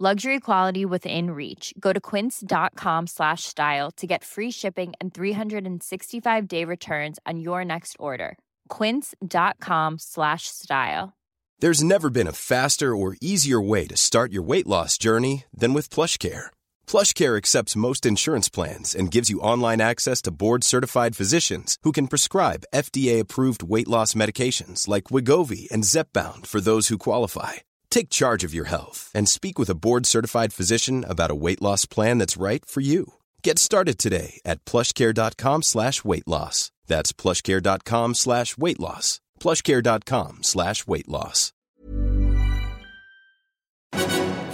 Luxury quality within reach. Go to quince.com slash style to get free shipping and 365 day returns on your next order. Quince.com slash style. There's never been a faster or easier way to start your weight loss journey than with PlushCare. PlushCare accepts most insurance plans and gives you online access to board-certified physicians who can prescribe FDA-approved weight loss medications like Wigovi and Zepbound for those who qualify. Take charge of your health and speak with a board-certified physician about a weight loss plan that's right for you. Get started today at plushcare.com slash weight loss. That's plushcare.com slash weight loss. plushcare.com slash weight loss.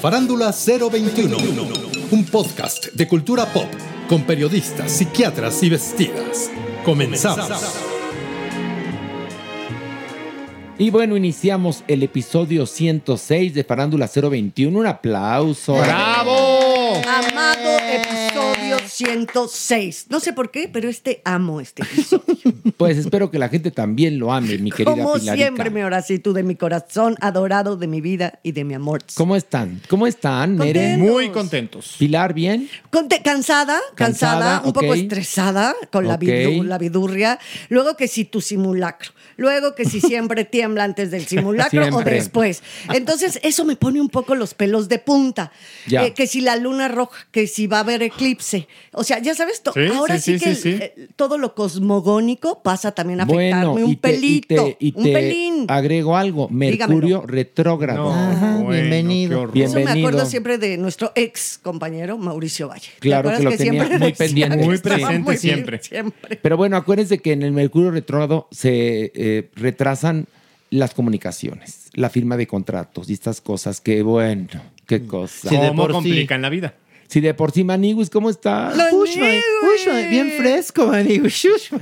Farándula 021, un podcast de cultura pop con periodistas, psiquiatras y vestidas. Comenzamos. Y bueno, iniciamos el episodio 106 de Farándula 021. Un aplauso. ¡Bravo! Amado episodio 106. No sé por qué, pero este amo este episodio. Pues espero que la gente también lo ame, mi querida Como Pilarica. siempre, mi oración de mi corazón, adorado de mi vida y de mi amor. ¿Cómo están? ¿Cómo están, Mere? Muy contentos. Pilar, ¿bien? Conte- cansada, cansada, Cansada, un poco estresada con la, vidurria. Luego que si tu simulacro. Luego que si siempre tiembla antes del simulacro o después. Entonces, eso me pone un poco los pelos de punta. Ya. Eh, que si la luna roja, que si va a haber eclipse. O sea, ya sabes, to- Sí, ahora sí, sí, sí, que sí, el- sí. eh, todo lo cosmogónico pasa también a afectarme un y te- y pelito. te- y un te pelín. agrego algo. Mercurio Dígamelo. retrógrado. No, bueno, bienvenido. qué horror. Bien. Eso me Bienvenido. acuerdo siempre de nuestro ex compañero Mauricio Valle. ¿Te Claro que lo tenía siempre muy pendiente. que Muy presente muy bien siempre. siempre. Pero bueno, acuérdense que en el Mercurio retrógrado se eh, retrasan las comunicaciones, la firma de contratos y estas cosas que, bueno, qué cosa. ¿Cómo complican la vida? Si de por sí, Maniguis, ¿cómo estás? Ush, man- ush, man, bien fresco, maniguis. Ush.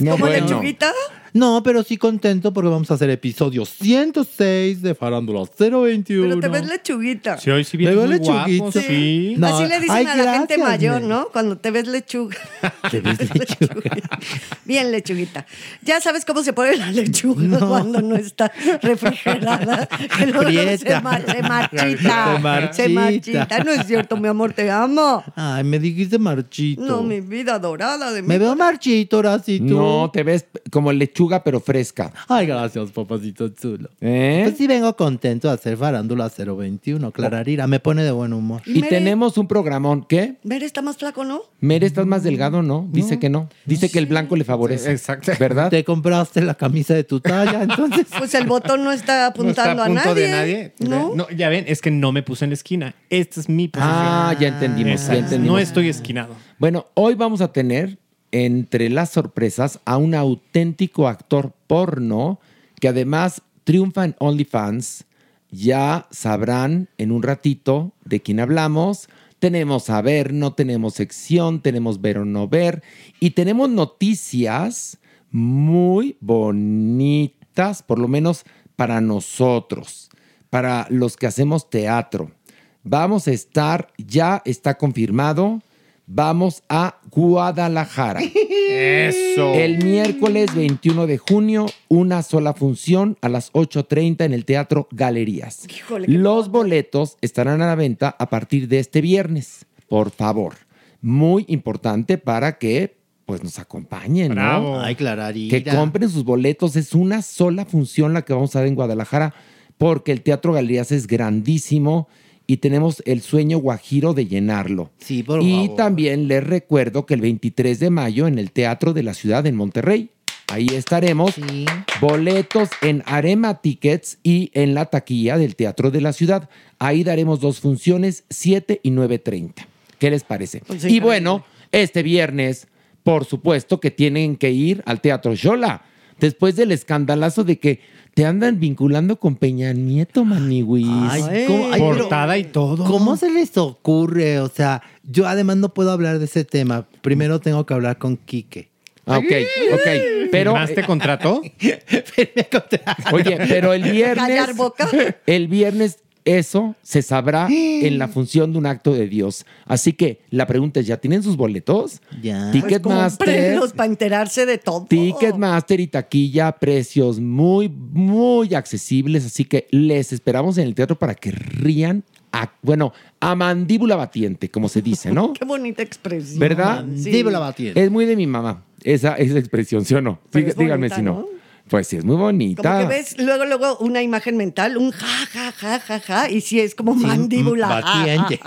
No, ¿Como bueno. lechuguita? No, pero sí contento porque vamos a hacer episodio 106 de Farándula 021. Pero te ves lechuguita. Sí, hoy sí Me vienes veo muy guapo, lechuguita. sí. No, Así le dicen ay, a la gente mayor. ¿no? Cuando te ves lechuga. Te ves lechuga. Bien lechuguita. Ya sabes cómo se pone la lechuga cuando no está refrigerada. Que luego se, Prieta. ma- se marchita. Se marchita. Se marchita. No es cierto, mi amor, te amo. Ay, me dijiste marchito. No, mi vida dorada de Me mi veo marchito, ahora sí tú. No, te ves como lechuga, pero fresca. Ay, gracias, papacito chulo. ¿Eh? Pues sí vengo contento de hacer Farándula 021. Clararira, me pone de buen humor. Y Mere- tenemos un programón. ¿Qué? Ver está más flaco, ¿no? Mere, ¿estás más delgado? No. Dice que no. Dice que el blanco le favorece. Exacto. ¿Verdad? Te compraste la camisa de tu talla, entonces. Pues el botón no está No está apuntando a punto a nadie. de nadie. ¿No? No, ya ven, es que no me puse en la esquina. Esta es mi posición. Ah, ya entendimos, ya Exacto. entendimos. No estoy esquinado. Bueno, hoy vamos a tener entre las sorpresas a un auténtico actor porno que además triunfa en OnlyFans. Ya sabrán en un ratito de quién hablamos. Tenemos a ver, no tenemos sección, tenemos ver o no ver. Y tenemos noticias muy bonitas, por lo menos para nosotros, para los que hacemos teatro. Vamos a estar, ya está confirmado, vamos a Guadalajara. Eso. El miércoles 21 de junio, una sola función a las 8.30 en el Teatro Galerías. Híjole, Los boletos estarán a la venta a partir de este viernes. Por favor, muy importante para que pues nos acompañen, ¿no? Ay, Clararira. Que compren sus boletos. Es una sola función la que vamos a dar en Guadalajara porque el Teatro Galerías es grandísimo y tenemos el sueño guajiro de llenarlo. Sí, por y favor. también les recuerdo que el 23 de mayo en el Teatro de la Ciudad en Monterrey, ahí estaremos. Sí. Boletos en Arema Tickets y en la taquilla del Teatro de la Ciudad. Ahí daremos dos funciones, 7 y 9.30. ¿Qué les parece? Pues y bueno, este viernes, por supuesto que tienen que ir al Teatro Xola. Después del escandalazo de que te andan vinculando con Peña Nieto, Maniwis. Ay, ¿cómo- ay, pero- Portada y todo. ¿Cómo se les ocurre? O sea, yo además no puedo hablar de ese tema. Primero tengo que hablar con Quique. Ah, ok, ok. Pero, ¿Más te contrató? oye, pero el viernes. Callar boca. El viernes eso se sabrá en la función de un acto de Dios. Así que la pregunta es, ¿ya tienen sus boletos? Ya. Pues Ticketmaster. cómprenlos para enterarse de todo. Ticketmaster y taquilla, precios muy, muy accesibles. Así que les esperamos en el teatro para que rían, a, bueno, a mandíbula batiente, como se dice, ¿no? Qué bonita expresión. ¿Verdad? Sí. Dímelo, Batiente. Es muy de mi mamá, esa, esa expresión, ¿sí o no? Pero Dí- es díganme bonita, si no. ¿no? Pues sí, es muy bonita. Como que ves luego, luego una imagen mental, un ja, ja, ja, ja, ja, y sí es como mandíbula. ja, ja, batiente.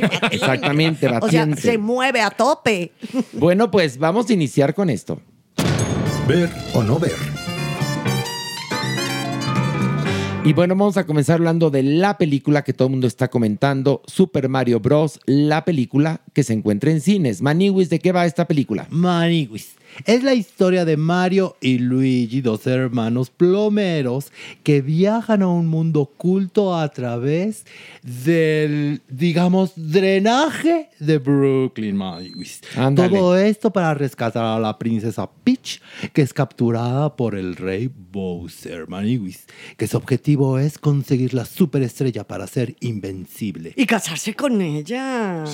ja. Exactamente, O sea, batiente. se mueve a tope. Bueno, pues vamos a iniciar con esto. Ver o no ver. Y bueno, vamos a comenzar hablando de la película que todo el mundo está comentando, Super Mario Bros., la película que se encuentra en cines. Maniwis, ¿de qué va esta película? Maniwis. Es la historia de Mario y Luigi, dos hermanos plomeros que viajan a un mundo oculto a través del, digamos, drenaje de Brooklyn, Maniwis. Todo esto para rescatar a la princesa Peach, que es capturada por el rey Bowser, Maniwis, que su objetivo es conseguir la superestrella para ser invencible. Y casarse con ella.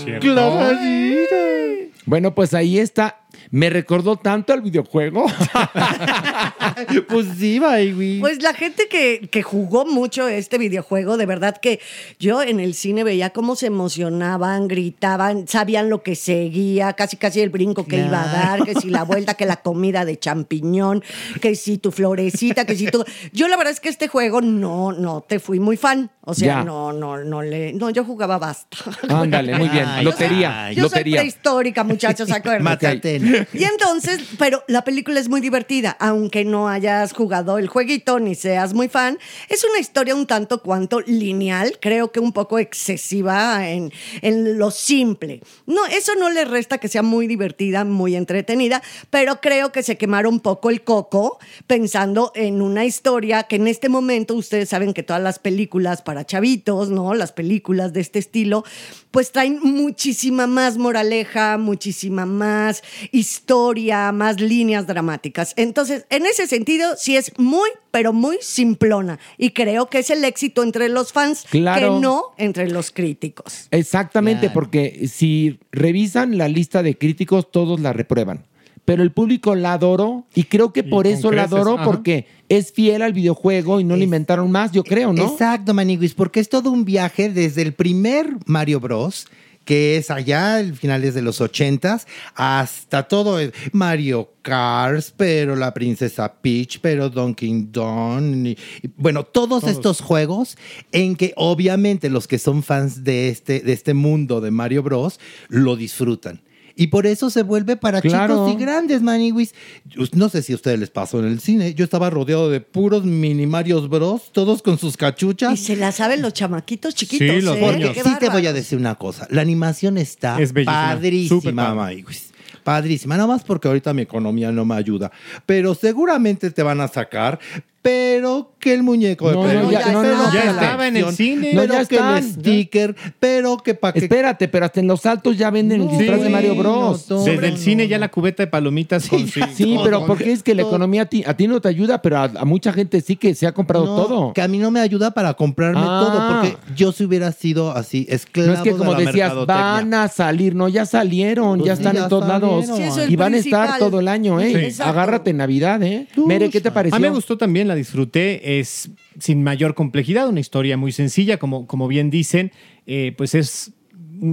Bueno, pues ahí está. Me recordó tanto al videojuego. pues sí, Maniwis. Pues la gente que, que jugó mucho este videojuego, de verdad que yo en el cine veía cómo se emocionaban, gritaban, sabían lo que seguía, casi casi el brinco que iba a dar, que si la vuelta, que la comida de champiñón, que si tu florecita, que tu... Yo la verdad es que este juego no, no te fui muy fan. O sea, Ya. no, no, no le... No, yo jugaba basta. Ándale, muy bien. Ay, Lotería, ay, Yo soy lotería. prehistórica, muchachos, acuérdense. Y entonces, pero la película es muy divertida, aunque no hayas jugado el jueguito ni seas muy fan. Es una historia un tanto cuanto lineal, creo que un poco excesiva en, en lo simple. No, eso no le resta que sea muy divertida, muy entretenida, pero creo que se quemaron un poco el coco pensando en una historia que en este momento ustedes saben que todas las películas para chavitos, ¿no? Las películas de este estilo, pues traen muchísima más moraleja, muchísima más historia, más líneas dramáticas. Entonces, en ese sentido, sí es muy, pero muy simplona. Y creo que es el éxito entre los fans, Claro. que no entre los críticos. Exactamente, Claro. porque si revisan la lista de críticos, todos la reprueban. Pero el público la adoró y creo que por eso la adoró, ajá. porque es fiel al videojuego y no le inventaron más, yo creo, ¿no? Exacto, Maniguis, porque es todo un viaje desde el primer Mario Bros. que es allá, el finales de los ochentas, hasta todo el Mario Kart, pero la princesa Peach, pero Donkey Kong, y- y, bueno, todos, estos juegos en que obviamente los que son fans de este, de este mundo de Mario Bros. lo disfrutan. Y por eso se vuelve para Claro. chicos y grandes, Maniwis. No sé si a ustedes les pasó en el cine. Yo estaba rodeado de puros mini Marios Bros, todos con sus Y cachuchas. se la saben los chamaquitos chiquitos. Sí, los ¿eh? sí te voy a decir una cosa. La animación está Es padrísima. Maniwis. Padrísima. Nada más porque ahorita mi economía no me ayuda. Pero seguramente te van a sacar. Pero que el muñeco de No, ya- no, ya estaba en el cine. No, Pero ya que están. el sticker. Pero que para que Espérate, pero hasta en los altos ya venden el disfraz de Mario Bros. no, Desde el no, cine ya la cubeta de palomitas con sí. Sí, pero porque es que la economía a ti, a ti no te ayuda, pero a, a mucha gente sí que se ha comprado No, todo. Que a mí no me ayuda para comprarme Ah. todo, porque yo si hubiera sido así, esclavo No es que como de decías, van a salir, no, ya salieron, Pues ya sí, están ya en todos lados. salieron. Sí, y van a estar todo el año, ¿eh? Sí. Agárrate en Navidad, ¿eh? Mere, ¿qué te pareció? A mí me gustó también, la disfruté, es sin mayor complejidad, una historia muy sencilla, como, como bien dicen, eh, pues es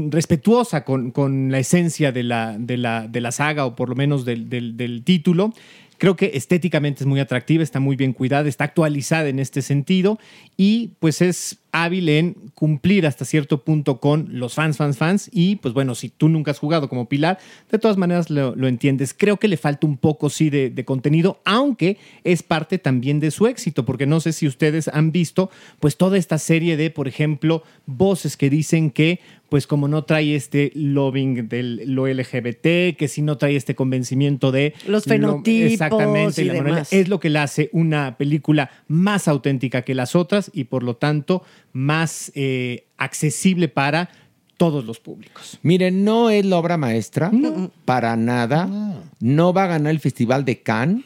respetuosa con, con la esencia de la, de, la, de la saga o por lo menos del- del título. Creo que estéticamente es muy atractiva, está muy bien cuidada, está actualizada en este sentido y pues es hábil en cumplir hasta cierto punto con los fans, fans, fans. Y pues bueno, si tú nunca has jugado como Pilar, de todas maneras lo, entiendes. Creo que le falta un poco, sí, de contenido, aunque es parte también de su éxito, porque no sé si ustedes han visto, pues toda esta serie de, por ejemplo, voces que dicen que pues como no trae este lobbying de lo LGBT, que si no trae este convencimiento de Los lo- fenotipos exactamente, y la moralidad, demás. es lo que la hace una película más auténtica que las otras y por lo tanto más eh, accesible para todos los públicos. Miren, no es la obra maestra, para nada. No va a ganar el Festival de Cannes,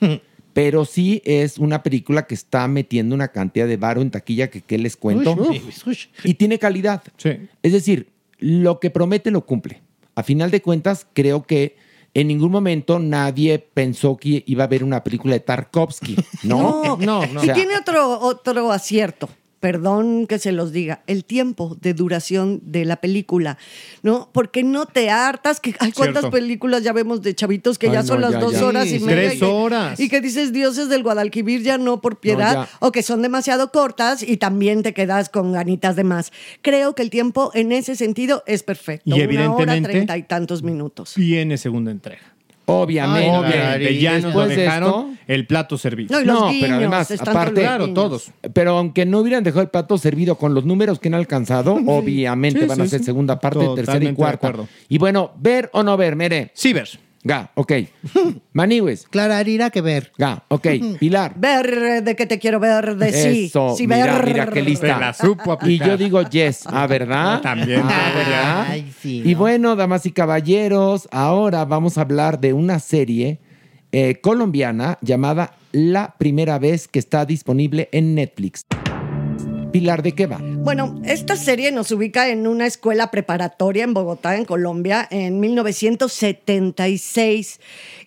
pero sí es una película que está metiendo una cantidad de varo en taquilla que, ¿qué les cuento? Uy, uy, Y tiene calidad. Sí. Es decir, lo que promete lo cumple. A final de cuentas, creo que en ningún momento nadie pensó que iba a haber una película de Tarkovsky, ¿no? No, O y sea, tiene otro, otro acierto. Perdón que se los diga, el tiempo de duración de la película, ¿no? Porque no te hartas, que hay cuántas Cierto. películas ya vemos de chavitos que Ay, ya son las ya, dos ya. horas y Sí, media. tres y que- horas. Y que dices dioses del Guadalquivir ya no por piedad, o que son demasiado cortas y también te quedas con ganitas de más. Creo que el tiempo en ese sentido es perfecto. Y Una hora evidentemente- treinta y tantos minutos. Viene segunda entrega. Obviamente. Ay, Obviamente, ya nos lo después de dejaron esto- el plato servido. No, y los No, guiños, pero además, aparte- Claro, todos. Pero aunque no hubieran dejado el plato servido con los números que han alcanzado, obviamente Sí, van a sí, ser sí. segunda parte, tercera y cuarta. Y bueno, ver o no ver, Mere. Ciber. Ga, ok. Maniwis. Clararira que ver. Ga, ok. Pilar. Ver de que te quiero ver de sí. Eso, sí, mira, ver. mira qué lista. Se la supo Y yo digo yes, ah, ¿verdad? También. Ah, ¿verdad? Ay, sí, Y ¿no? bueno, damas y caballeros, ahora vamos a hablar de una serie eh, colombiana llamada La Primera Vez que está disponible en Netflix. Pilar, ¿de qué va? Bueno, esta serie nos ubica en una escuela preparatoria en Bogotá, en Colombia, en 1976.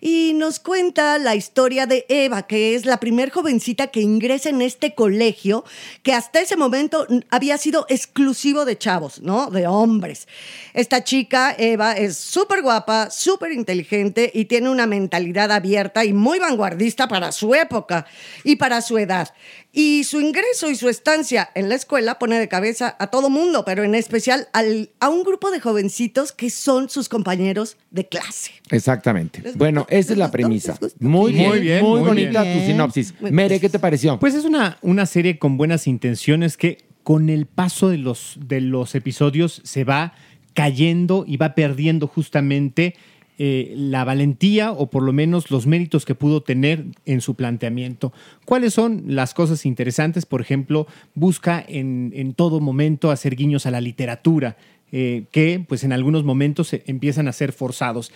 Y nos cuenta la historia de Eva, que es la primer jovencita que ingresa en este colegio, que hasta ese momento había sido exclusivo de chavos, ¿no? De hombres. Esta chica, Eva, es súper guapa, súper inteligente y tiene una mentalidad abierta y muy vanguardista para su época y para su edad. Y su ingreso y su estancia en la escuela pone de cabeza a todo mundo, pero en especial al- a un grupo de jovencitos que son sus compañeros de clase. Exactamente. ¿Les Bueno, gustó? esa es la premisa. Muy bien, Muy bien, muy muy bonita bien. tu sinopsis. Mere, ¿qué te pareció? Pues es una, una serie con buenas intenciones que con el paso de los, de los episodios se va cayendo y va perdiendo justamente eh, la valentía o por lo menos los méritos que pudo tener en su planteamiento. ¿Cuáles son las cosas interesantes? Por ejemplo, busca en, en todo momento hacer guiños a la literatura, eh, que pues en algunos momentos empiezan a ser forzados.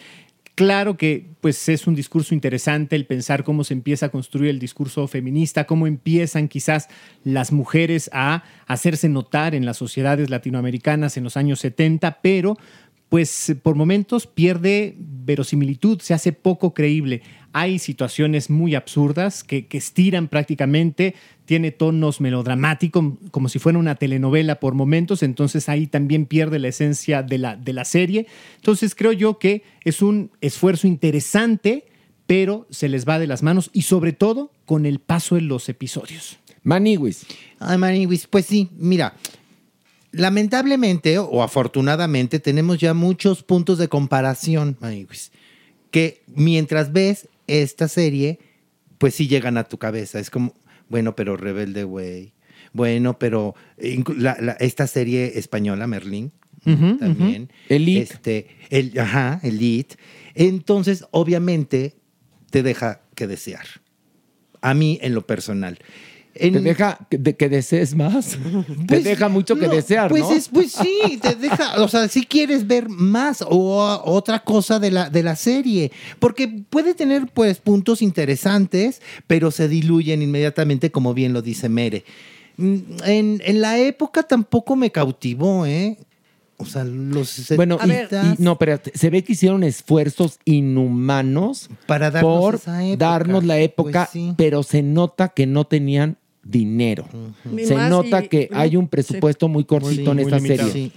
Claro que pues es un discurso interesante el pensar cómo se empieza a construir el discurso feminista, cómo empiezan quizás las mujeres a hacerse notar en las sociedades latinoamericanas en los años 70, pero pues por momentos pierde verosimilitud, se hace poco creíble. Hay situaciones muy absurdas que, que estiran prácticamente, tiene tonos melodramáticos, como si fuera una telenovela por momentos, entonces ahí también pierde la esencia de la, de la serie. Entonces creo yo que es un esfuerzo interesante, pero se les va de las manos y sobre todo con el paso de los episodios. Maniwis. Ay, Maniwis, pues sí, mira, lamentablemente o afortunadamente tenemos ya muchos puntos de comparación, Maniwis, que mientras ves esta serie, pues sí llegan a tu cabeza. Es como, bueno, pero Rebelde Way. Bueno, pero la- la- esta serie española, Merlín, también. Elite. Este, el, ajá, Elite. Entonces, obviamente, te deja que desear. A mí, en lo personal. En- Te deja que, que desees más. te pues, deja mucho que no, desear, pues ¿no? es- pues sí, te deja, o sea, si quieres ver más o otra cosa de la, de la serie, porque puede tener pues puntos interesantes, pero se diluyen inmediatamente, como bien lo dice Mere. Mm, En, en la época tampoco me cautivó, ¿eh? O sea, los Bueno, y- 70s, y, no, pero se ve que hicieron esfuerzos inhumanos Para darnos por esa época. darnos la época, Pues sí. pero se nota que no tenían dinero. Se más nota y- que hay un presupuesto muy cortito en esta serie. Sí.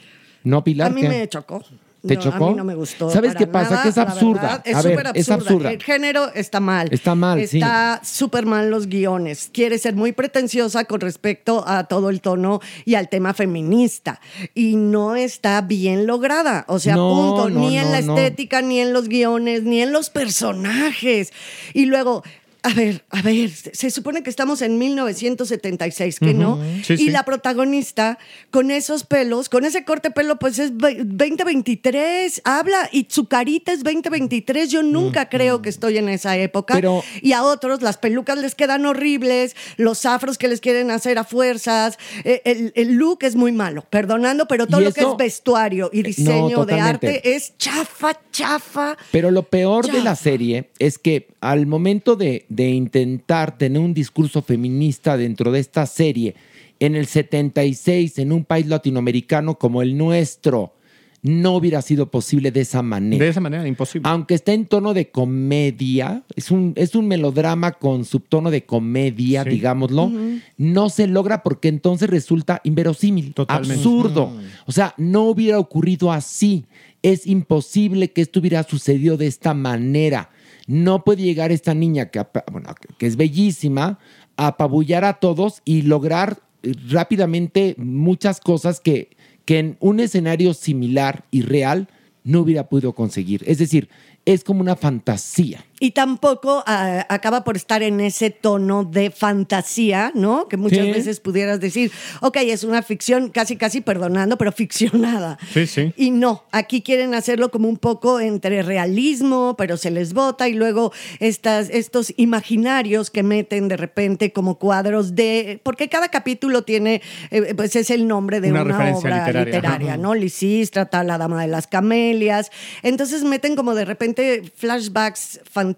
¿No, Pilar? A mí ¿Qué? me chocó. ¿Te No, chocó? A mí no me gustó. ¿Sabes qué pasa? nada, que es absurda. verdad, es A ver, es absurda. absurda. El género está mal. Está mal, sí. Está súper mal los guiones. Quiere ser muy pretenciosa con respecto a todo el tono y al tema feminista. Y no está bien lograda. O sea, No, punto. no, ni en la no. estética, ni en los guiones, ni en los personajes. Y luego. A ver, a ver, se supone que estamos en 1976, ¿que no? Sí, y sí. la protagonista, con esos pelos, con ese corte de pelo, pues es ve- 2023, habla y su carita es 2023. Yo nunca creo que estoy en esa época. Pero- y a otros las pelucas les quedan horribles, los afros que les quieren hacer a fuerzas, eh, el, el look es muy malo, perdonando, pero todo lo que es vestuario y No, diseño de arte es chafa, chafa. Pero lo peor de la serie es que al momento de, de intentar tener un discurso feminista dentro de esta serie, en el 76, en un país latinoamericano como el nuestro, no hubiera sido posible de esa manera. De esa manera, imposible. Aunque está en tono de comedia, es un, es un melodrama con subtono de comedia, Sí. digámoslo, no se logra porque entonces resulta inverosímil, Totalmente. absurdo. O sea, no hubiera ocurrido así. Es imposible que esto hubiera sucedido de esta manera. No puede llegar esta niña, que, bueno, que es bellísima, a apabullar a todos y lograr eh, rápidamente muchas cosas que, que en un escenario similar y real no hubiera podido conseguir. Es decir, es como una fantasía. Y tampoco ah, acaba por estar en ese tono de fantasía, ¿no? Que muchas Sí. veces pudieras decir, ok, es una ficción casi, casi perdonando, pero ficcionada. Sí, sí. Y no, aquí quieren hacerlo como un poco entre realismo, pero se les bota y luego estas, estos imaginarios que meten de repente como cuadros de, porque cada capítulo tiene, eh, pues es el nombre de Una obra literaria, literaria. ¿no? Lisístrata, La Dama de las Camelias. Entonces meten como de repente flashbacks fantásticos,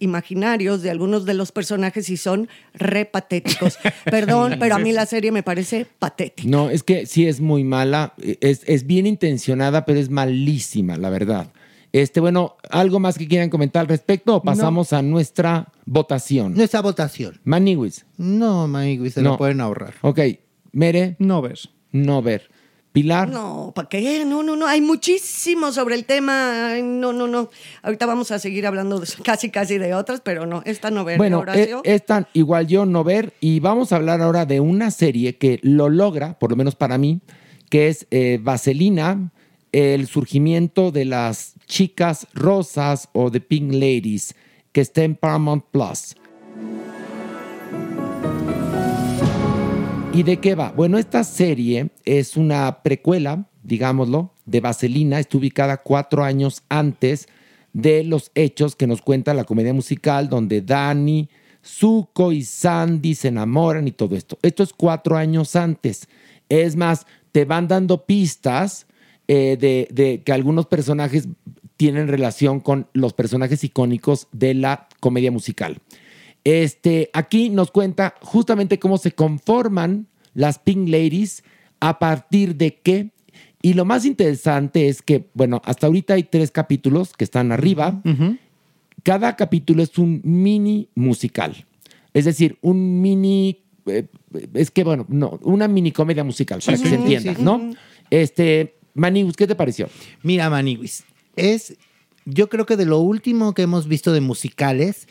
imaginarios de algunos de los personajes y son re patéticos. Perdón, pero a mí la serie me parece patética. No, es que sí es muy mala, es, es bien intencionada, pero es malísima, la verdad. Este, bueno, ¿algo más que quieran comentar al respecto o pasamos a nuestra votación? Nuestra votación. Maniwis. No, Manigui, se No. lo pueden ahorrar. Ok. Mere, No ves. no ver. Pilar, No, ¿para qué? No, no, no. Hay muchísimo sobre el tema. Ay, No, no, no. Ahorita vamos a seguir hablando de- casi, casi de otras, pero no. Esta no ver, Bueno, Horacio. eh, esta igual yo no ver y vamos a hablar ahora de una serie que lo logra, por lo menos para mí, que es eh, Vaselina, el surgimiento de las chicas rosas o de Pink Ladies, que está en Paramount Plus. ¿Y de qué va? Bueno, esta serie es una precuela, digámoslo, de Vaselina. Está ubicada cuatro años antes de los hechos que nos cuenta la comedia musical, donde Dani, Zuko y Sandy se enamoran y todo esto. Esto es cuatro años antes. Es más, te van dando pistas eh, de, de que algunos personajes tienen relación con los personajes icónicos de la comedia musical. Este, aquí nos cuenta justamente cómo se conforman las Pink Ladies, a partir de qué. Y lo más interesante es que, bueno, hasta ahorita hay tres capítulos que están arriba. Cada capítulo es un mini musical. Es decir, un mini. eh, es que, bueno, no, una mini comedia musical, para que sí, se entienda, sí. ¿no? Este, Manibus, ¿qué te pareció? Mira, Maniguis, es, yo creo que de lo último que hemos visto de musicales,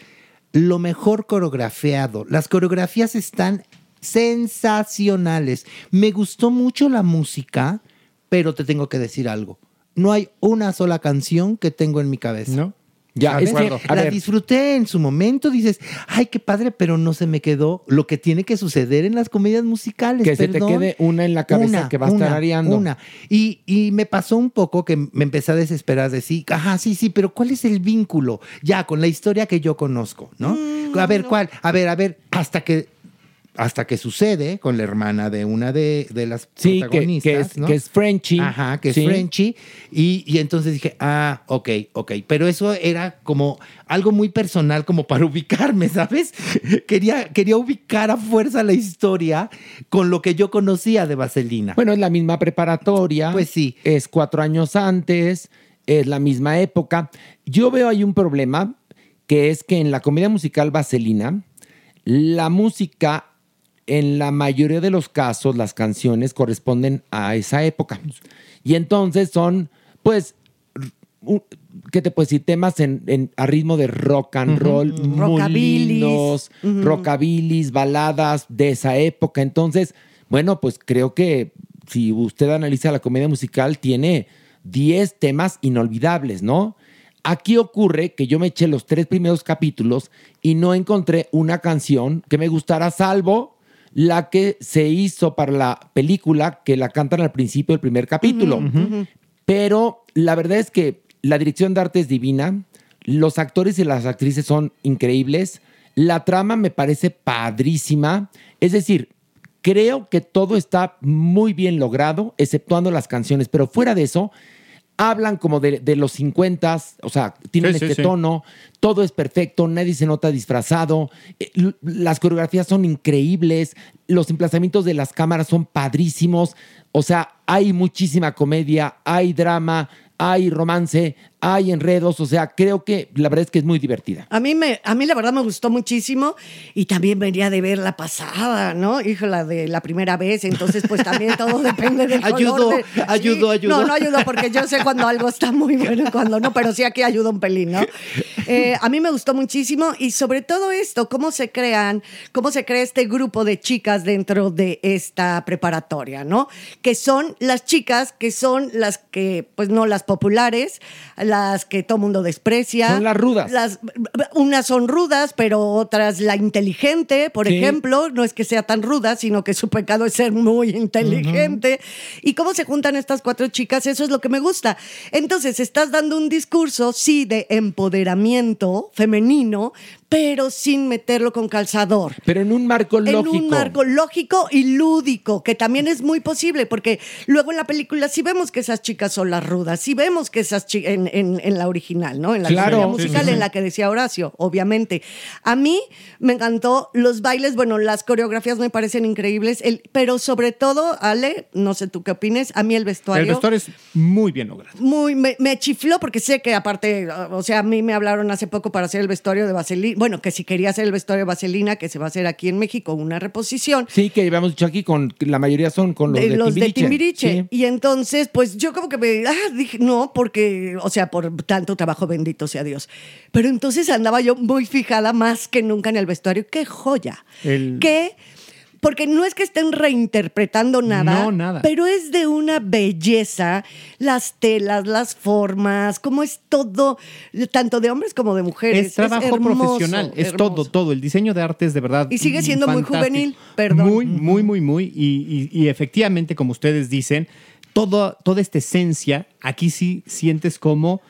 lo mejor coreografiado. Las coreografías están sensacionales. Me gustó mucho la música, pero te tengo que decir algo. No hay una sola canción que tengo en mi cabeza. ¿No? Ya, ¿Sabes? es que, a la ver, disfruté en su momento, dices, ay, qué padre, pero no se me quedó lo que tiene que suceder en las comedias musicales. que se te quede una en la cabeza Una, que vas una, tarareando. Una. Y, y me pasó un poco que me empecé a desesperar de sí, ajá, sí, sí, pero ¿cuál es el vínculo? Ya, con la historia que yo conozco, ¿no? Mm, a ver, ¿cuál? A ver, a ver, hasta que hasta que sucede con la hermana de una de, de las Sí, protagonistas, que es, ¿no? que es Frenchy. Ajá, que Sí. es Frenchy. Y, y entonces dije, ah, ok, ok. Pero eso era como algo muy personal, como para ubicarme, ¿sabes? Quería, quería ubicar a fuerza la historia con lo que yo conocía de Vaselina. Bueno, es la misma preparatoria. Pues sí. Es cuatro años antes, es la misma época. Yo veo ahí un problema, que es que en la comedia musical Vaselina, la música, en la mayoría de los casos, las canciones corresponden a esa época. Y entonces son, pues, ¿qué te puedo decir? Temas en, en- a ritmo de rock and roll, muy lindos, Ujú. rockabilis, baladas de esa época. Entonces, bueno, pues creo que si usted analiza la comedia musical, tiene 10 temas inolvidables, ¿no? Aquí ocurre que yo me eché los tres primeros capítulos y no encontré una canción que me gustara, salvo la que se hizo para la película, que la cantan al principio del primer capítulo. Pero la verdad es que la dirección de arte es divina, los actores y las actrices son increíbles, la trama me parece padrísima, es decir, creo que todo está muy bien logrado, exceptuando las canciones, pero fuera de eso, hablan como de, de los 50, o sea, tienen Sí, este sí. tono, todo es perfecto, nadie se nota disfrazado, eh, las coreografías son increíbles, los emplazamientos de las cámaras son padrísimos, o sea, hay muchísima comedia, hay drama, hay romance, hay enredos, o sea, creo que la verdad es que es muy divertida. A mí, me, a mí la verdad me gustó muchísimo y también venía de ver la pasada, ¿no? Hijo, la de la primera vez, entonces pues también todo depende del color Ayudó, de- ayudó, ayudó. No, no ayudó porque yo sé cuando algo está muy bueno y cuando no, pero sí aquí ayuda un pelín, ¿no? Eh, a mí me gustó muchísimo y sobre todo esto, cómo se crean, cómo se crea este grupo de chicas dentro de esta preparatoria, ¿no? Que son las chicas que son las que, pues no las populares, las que todo mundo desprecia. Son las rudas. Las, unas son rudas, pero otras la inteligente, por Sí. ejemplo. No es que sea tan ruda, sino que su pecado es ser muy inteligente. ¿Y cómo se juntan estas cuatro chicas? Eso es lo que me gusta. Entonces, estás dando un discurso, sí, de empoderamiento femenino, pero sin meterlo con calzador. Pero en un marco lógico. En un marco lógico y lúdico, que también es muy posible, porque luego en la película sí vemos que esas chicas son las rudas, sí vemos que esas chicas, en, en- en la original, ¿no? En la Claro. musical, sí, sí. en la que decía Horacio, obviamente. A mí me encantó los bailes, bueno, las coreografías me parecen increíbles, el- pero sobre todo, Ale, no sé tú qué opines, a mí el vestuario El vestuario es muy bien logrado. muy me, me chifló porque sé que aparte, o sea, a mí me hablaron hace poco para hacer el vestuario de Vaselina, bueno, que si quería hacer el vestuario de Vaselina, que se va a hacer aquí en México, una reposición. Sí, que habíamos dicho aquí, con la mayoría son con los de, de los de Timbiriche. Timbiriche. Sí. Y entonces, pues yo como que me ah, dije, no, porque, o sea, por tanto trabajo, bendito sea Dios. Pero entonces andaba yo muy fijada más que nunca en el vestuario. ¡Qué joya! El- ¡Qué porque no es que estén reinterpretando nada, No, nada. pero es de una belleza, las telas, las formas, cómo es todo, tanto de hombres como de mujeres. Es trabajo hermoso, profesional, es hermoso. todo, todo. El diseño de arte es de verdad. Y sigue siendo muy juvenil, perdón. Muy, muy, muy, muy. Y, y- y efectivamente, como ustedes dicen, todo, toda esta esencia, aquí sí sientes como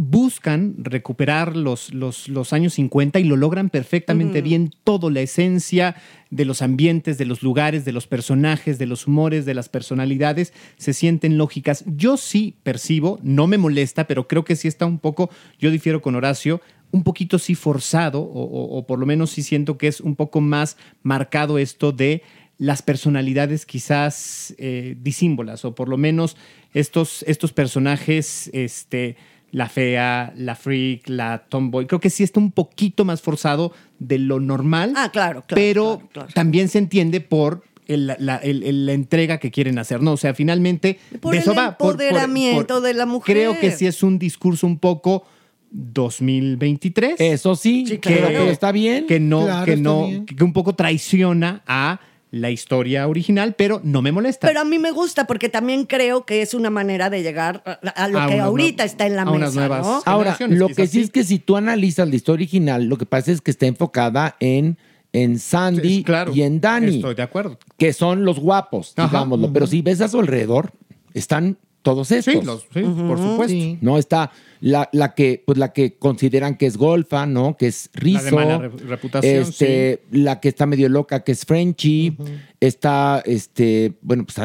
buscan recuperar los, los, los años 50 y lo logran perfectamente bien todo, la esencia de los ambientes, de los lugares, de los personajes, de los humores, de las personalidades, se sienten lógicas. Yo sí percibo, no me molesta, pero creo que sí está un poco, yo difiero con Horacio, un poquito sí forzado, o, o- o por lo menos sí siento que es un poco más marcado esto de las personalidades quizás eh, disímbolas, o por lo menos estos, estos personajes, este, la fea, la freak, la tomboy, creo que sí está un poquito más forzado de lo normal. Ah, claro, claro, Pero claro, claro. también se entiende por el- la, el- el- la entrega que quieren hacer, ¿no? O sea, finalmente Por de el eso va. por- por- empoderamiento por- de la mujer. Creo que sí es un discurso un poco 2023. Eso sí, Sí, que- claro. está bien. Que no, Claro, que no, bien. que un poco traiciona a la historia original, pero no me molesta. Pero a mí me gusta porque también creo que es una manera de llegar a, lo A que unas ahorita está en la a unas mesa, nuevas- ¿no? Ahora, lo que sí es que si tú analizas la historia original, lo que pasa es que está enfocada en, en Sandy Sí, claro, y en Danny, Estoy de acuerdo. que son los guapos, Ajá. digámoslo. Pero si ves a su alrededor, están todos estos. Sí, los- sí, por supuesto. Sí. No está la, la que, pues la que consideran que es golfa, ¿no? Que es Rizzo. La de mala re- reputación, Este, la que está medio loca, que es Frenchy. Está, este, bueno, pues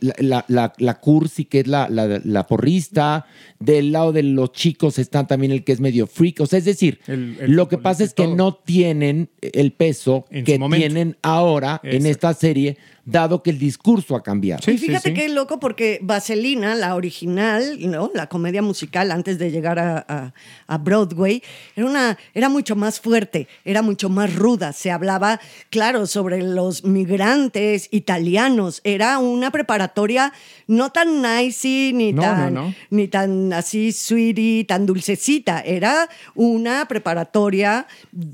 la, la, la, la cursi, que es la, la, la porrista. Del lado de los chicos está también el que es medio freak. O sea, es decir, El- el lo que pasa es que todo. no tienen el peso En que tienen ahora en esta serie, dado que el discurso ha cambiado. Sí, y sí, fíjate sí. qué loco porque Vaselina, la original, ¿no? La comedia musical antes de llegar a, a- a Broadway, era, una, era mucho más fuerte, era mucho más ruda. Se hablaba, claro, sobre los migrantes italianos. Era una preparatoria no tan nicey ni, No, tan, no, no. ni tan así sweetie, tan dulcecita. Era una preparatoria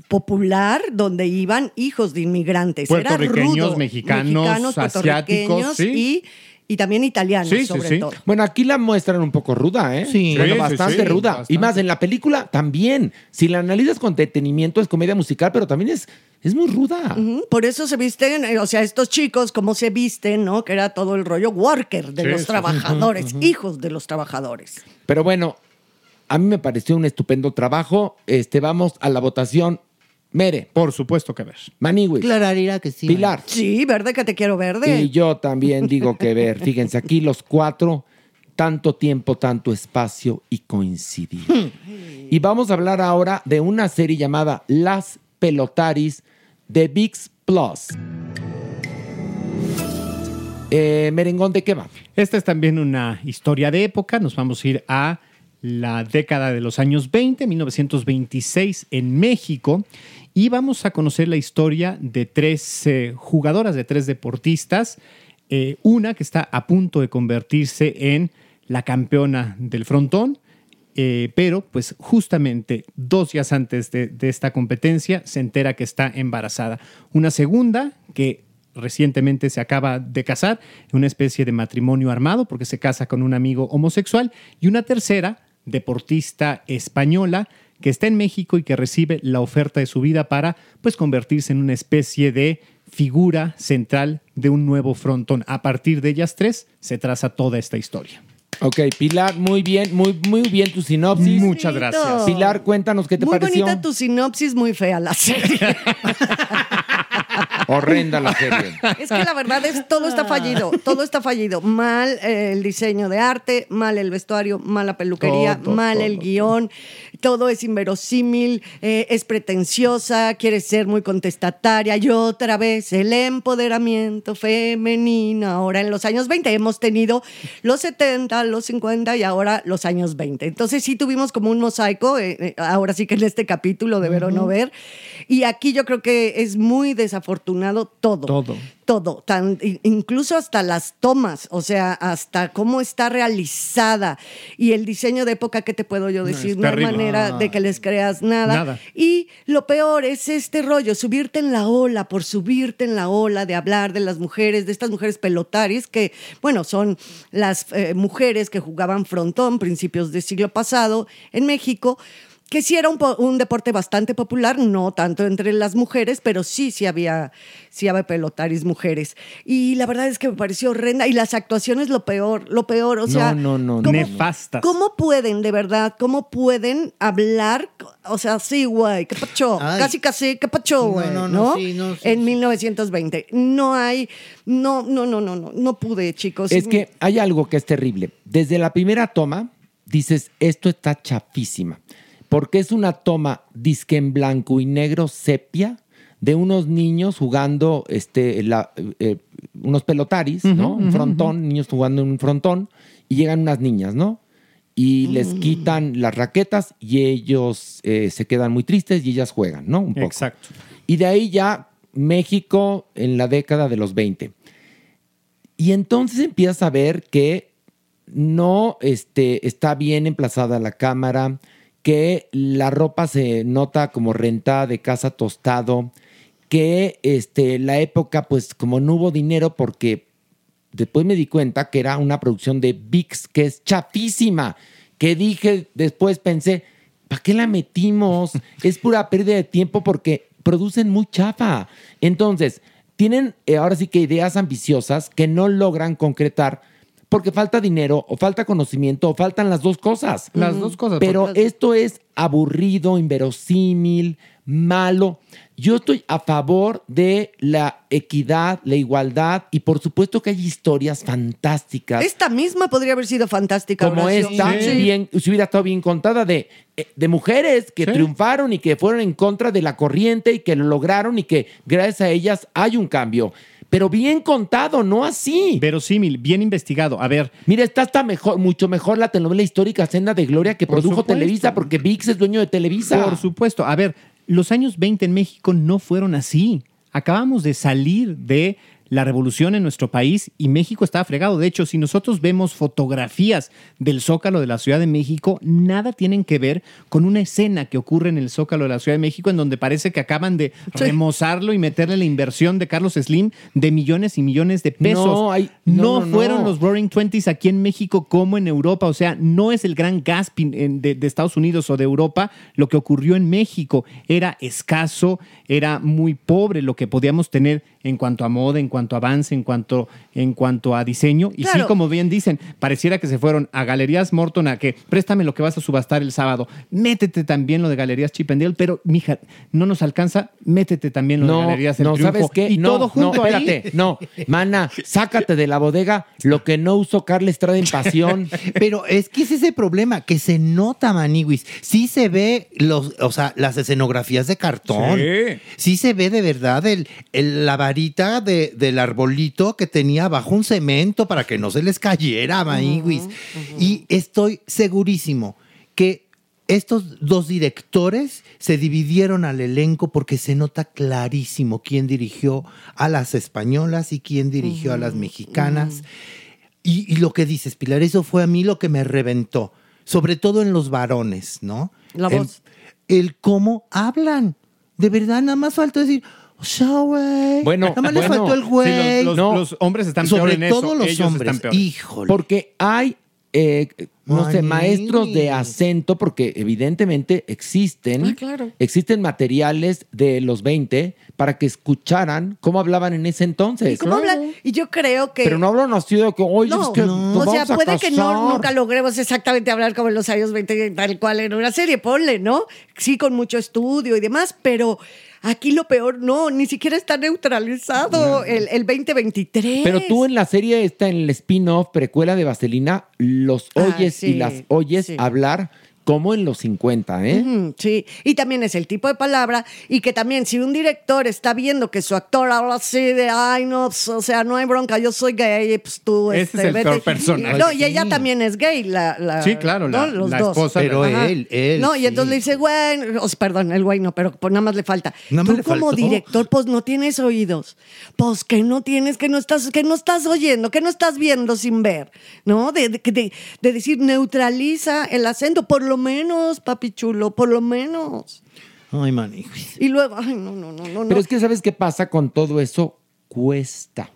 popular donde iban hijos de inmigrantes. Era Puertorriqueños, rudo. mexicanos, puertorriqueños asiáticos, sí. y, y también italianos, Sí, sí, sobre sí. todo. Bueno, aquí la muestran un poco ruda, ¿eh? Sí. Bueno, Sí, sí, bastante sí, ruda. bastante. Y más, en la película también. Si la analizas con detenimiento, es comedia musical, pero también es, es muy ruda. Por eso se visten, eh, o sea, estos chicos, cómo se visten, ¿no? Que era todo el rollo worker de Sí, los sí, sí. trabajadores, hijos de los trabajadores. Pero bueno, a mí me pareció un estupendo trabajo. Este, vamos a la votación. Mere, Por supuesto que ver. Maniwis, Clararira que sí. Pilar. Sí, verde que te quiero verde. Y yo también digo que ver. Fíjense, aquí los cuatro, tanto tiempo, tanto espacio y coincidir. Y vamos a hablar ahora de una serie llamada Las Pelotaris de VIX Plus. Eh, Merengón, ¿de qué va? Esta es también una historia de época. Nos vamos a ir a la década de los años 20, 1926, en México. Y vamos a conocer la historia de tres eh, jugadoras, de tres deportistas. Eh, una que está a punto de convertirse en la campeona del frontón. eh, pero, pues justamente dos días antes de, de esta competencia se entera que está embarazada. Una segunda que recientemente se acaba de casar una especie de matrimonio armado porque se casa con un amigo homosexual. Y una tercera, deportista española, que está en México y que recibe la oferta de su vida para pues convertirse en una especie de figura central de un nuevo frontón. A partir de ellas tres se traza toda esta historia. Ok, Pilar, muy bien, muy, muy bien tu sinopsis. Muchas gracias. Pilar, cuéntanos qué te muy pareció. bonita tu sinopsis, muy fea la serie. Horrenda la serie. es que la verdad es todo está fallido, todo está fallido. Mal eh, el diseño de arte, mal el vestuario, mal la peluquería, Todo, mal el guion, todo es inverosímil, eh, es pretenciosa, quiere ser muy contestataria y otra vez el empoderamiento femenino. Ahora en los años 20 hemos tenido los 70, los 50 y ahora los años 20. Entonces sí tuvimos como un mosaico, eh, eh, ahora sí que en este capítulo de ver o no ver. Y aquí yo creo que es muy desafortunado todo. Todo. Todo, tan, incluso hasta las tomas, o sea, hasta cómo está realizada y el diseño de época, ¿qué te puedo yo decir? No, hay terrible. Manera de que les creas nada. Nada. Y lo peor es este rollo, subirte en la ola, por subirte en la ola de hablar de las mujeres, de estas mujeres pelotaris, que, bueno, son las eh, mujeres que jugaban frontón principios del siglo pasado en México que sí era un, po- un deporte bastante popular, no tanto entre las mujeres, pero sí, sí había, sí había pelotaris mujeres. Y la verdad es que me pareció horrenda. Y las actuaciones, lo peor, lo peor. O sea, no, no, no. ¿cómo- Nefastas. ¿Cómo pueden, de verdad, cómo pueden hablar? O sea, sí, güey, qué pacho. Ay. Casi, casi, qué pacho, güey. no, No, no, sí, no, sí, En sí. 1920. No hay, no, no, no, no, no, no pude, chicos. Es que hay algo que es terrible. Desde la primera toma, dices, esto está chafísima. Porque es una toma disque en blanco y negro sepia de unos niños jugando este, la- eh, unos pelotaris, ¿no? Un frontón, niños jugando en un frontón, y llegan unas niñas, ¿no? Y les quitan las raquetas y ellos eh, se quedan muy tristes y ellas juegan, ¿no? Un poco. Exacto. Y de ahí ya México en la década de los 20. Y entonces empiezas a ver que no este, está bien emplazada la cámara, que la ropa se nota como rentada de casa tostado, que este, la época, pues como no hubo dinero, porque después me di cuenta que era una producción de VIX, que es chafísima, que dije, después pensé, ¿para qué la metimos? Es pura pérdida de tiempo porque producen muy chafa. Entonces, tienen eh, ahora sí que ideas ambiciosas que no logran concretar porque falta dinero o falta conocimiento o faltan las dos cosas. Las dos cosas. Pero porque- esto es aburrido, inverosímil, malo. Yo estoy a favor de la equidad, la igualdad y por supuesto que hay historias fantásticas. Esta misma podría haber sido fantástica. como Horacio. esta, Sí. bien, si hubiera estado bien contada, de, eh, de mujeres que Sí. triunfaron y que fueron en contra de la corriente y que lo lograron y que gracias a ellas hay un cambio. Pero bien contado, no así. Verosímil, bien investigado. A ver. Mira, está hasta mejor, mucho mejor la telenovela histórica Senda de Gloria que Por produjo supuesto. Televisa, porque VIX es dueño de Televisa. Por supuesto. A ver, los años 20 en México no fueron así. Acabamos de salir de la revolución en nuestro país y México estaba fregado. De hecho, si nosotros vemos fotografías del Zócalo de la Ciudad de México, nada tienen que ver con una escena que ocurre en el Zócalo de la Ciudad de México en donde parece que acaban de remozarlo y meterle la inversión de Carlos Slim de millones y millones de pesos. No, hay- no, no, no, fueron los Roaring Twenties aquí en México como en Europa. O sea, no es el gran gasping de Estados Unidos o de Europa lo que ocurrió en México. Era escaso, era muy pobre lo que podíamos tener en cuanto a moda, en cuanto a avance, en cuanto, en cuanto a diseño. Y sí, como bien dicen, pareciera que se fueron a Galerías Morton a que préstame lo que vas a subastar el sábado. Métete también lo de Galerías Chip and Dale, pero mija, no nos alcanza, métete también lo de Galerías El no, Triunfo. ¿sabes qué? Y no, todo junto no, ahí. espérate, no. Mana, sácate de la bodega lo que no usó Carla Estrada en Pasión. Pero es que es ese problema, que se nota, Maniwis. Sí se ve los, o sea, las escenografías de cartón. Sí. Sí se ve de verdad el, el- la varita de- del arbolito que tenía bajo un cemento para que no se les cayera, Maniwis. Y estoy segurísimo que estos dos directores se dividieron al elenco porque se nota clarísimo quién dirigió a las españolas y quién dirigió a las mexicanas. Y, y lo que dices, Pilar, eso fue a mí lo que me reventó, sobre todo en los varones, ¿no? La El- voz. El, cómo hablan. De verdad, nada más faltó decir, o sea, güey. Bueno, nada más le bueno, faltó el Sí, güey. los, los- No. los hombres están sobre peor en todo eso. los ellos hombres. están peor. Híjole. Porque hay, eh, no sé, maestros de acento, porque evidentemente existen, Ah, claro. existen materiales de los 20 para que escucharan cómo hablaban en ese entonces. ¿Y cómo hablan? Y yo creo que. Pero no hablan así de que, oye, No, es que no. nos o sea, puede que no, casar". nunca logremos exactamente hablar como en los años 20, tal cual en una serie, ponle, ¿no? Sí, con mucho estudio y demás, pero aquí lo peor, no, ni siquiera está neutralizado el, el 2023. Pero tú en la serie esta, en el spin-off precuela de Vaselina, los Ah, oyes sí, y las oyes sí. hablar como en los 50, ¿eh? Sí, y también es el tipo de palabra y que también si un director está viendo que su actor habla así de, ay, no, pues, o sea, no hay bronca, yo soy gay, pues tú... Ese es el peor personaje. No, y ella también es gay, la... la- Sí, claro, la- ¿no? Los la dos. esposa. Pero Ajá. él, él. No, y sí. entonces le dice, güey, o sea, perdón, el güey no, pero pues nada más le falta. Nada Tú le como faltó. director, pues no tienes oídos. Pues que no tienes, que no estás, que no estás oyendo, que no estás viendo sin ver, ¿no? De, de, de- de decir, neutraliza el acento, por lo menos, papi chulo, por lo menos. Ay, Maniwis. Y luego, ay, no, no, no, no. Pero no. es que ¿sabes qué pasa con todo eso? Cuesta.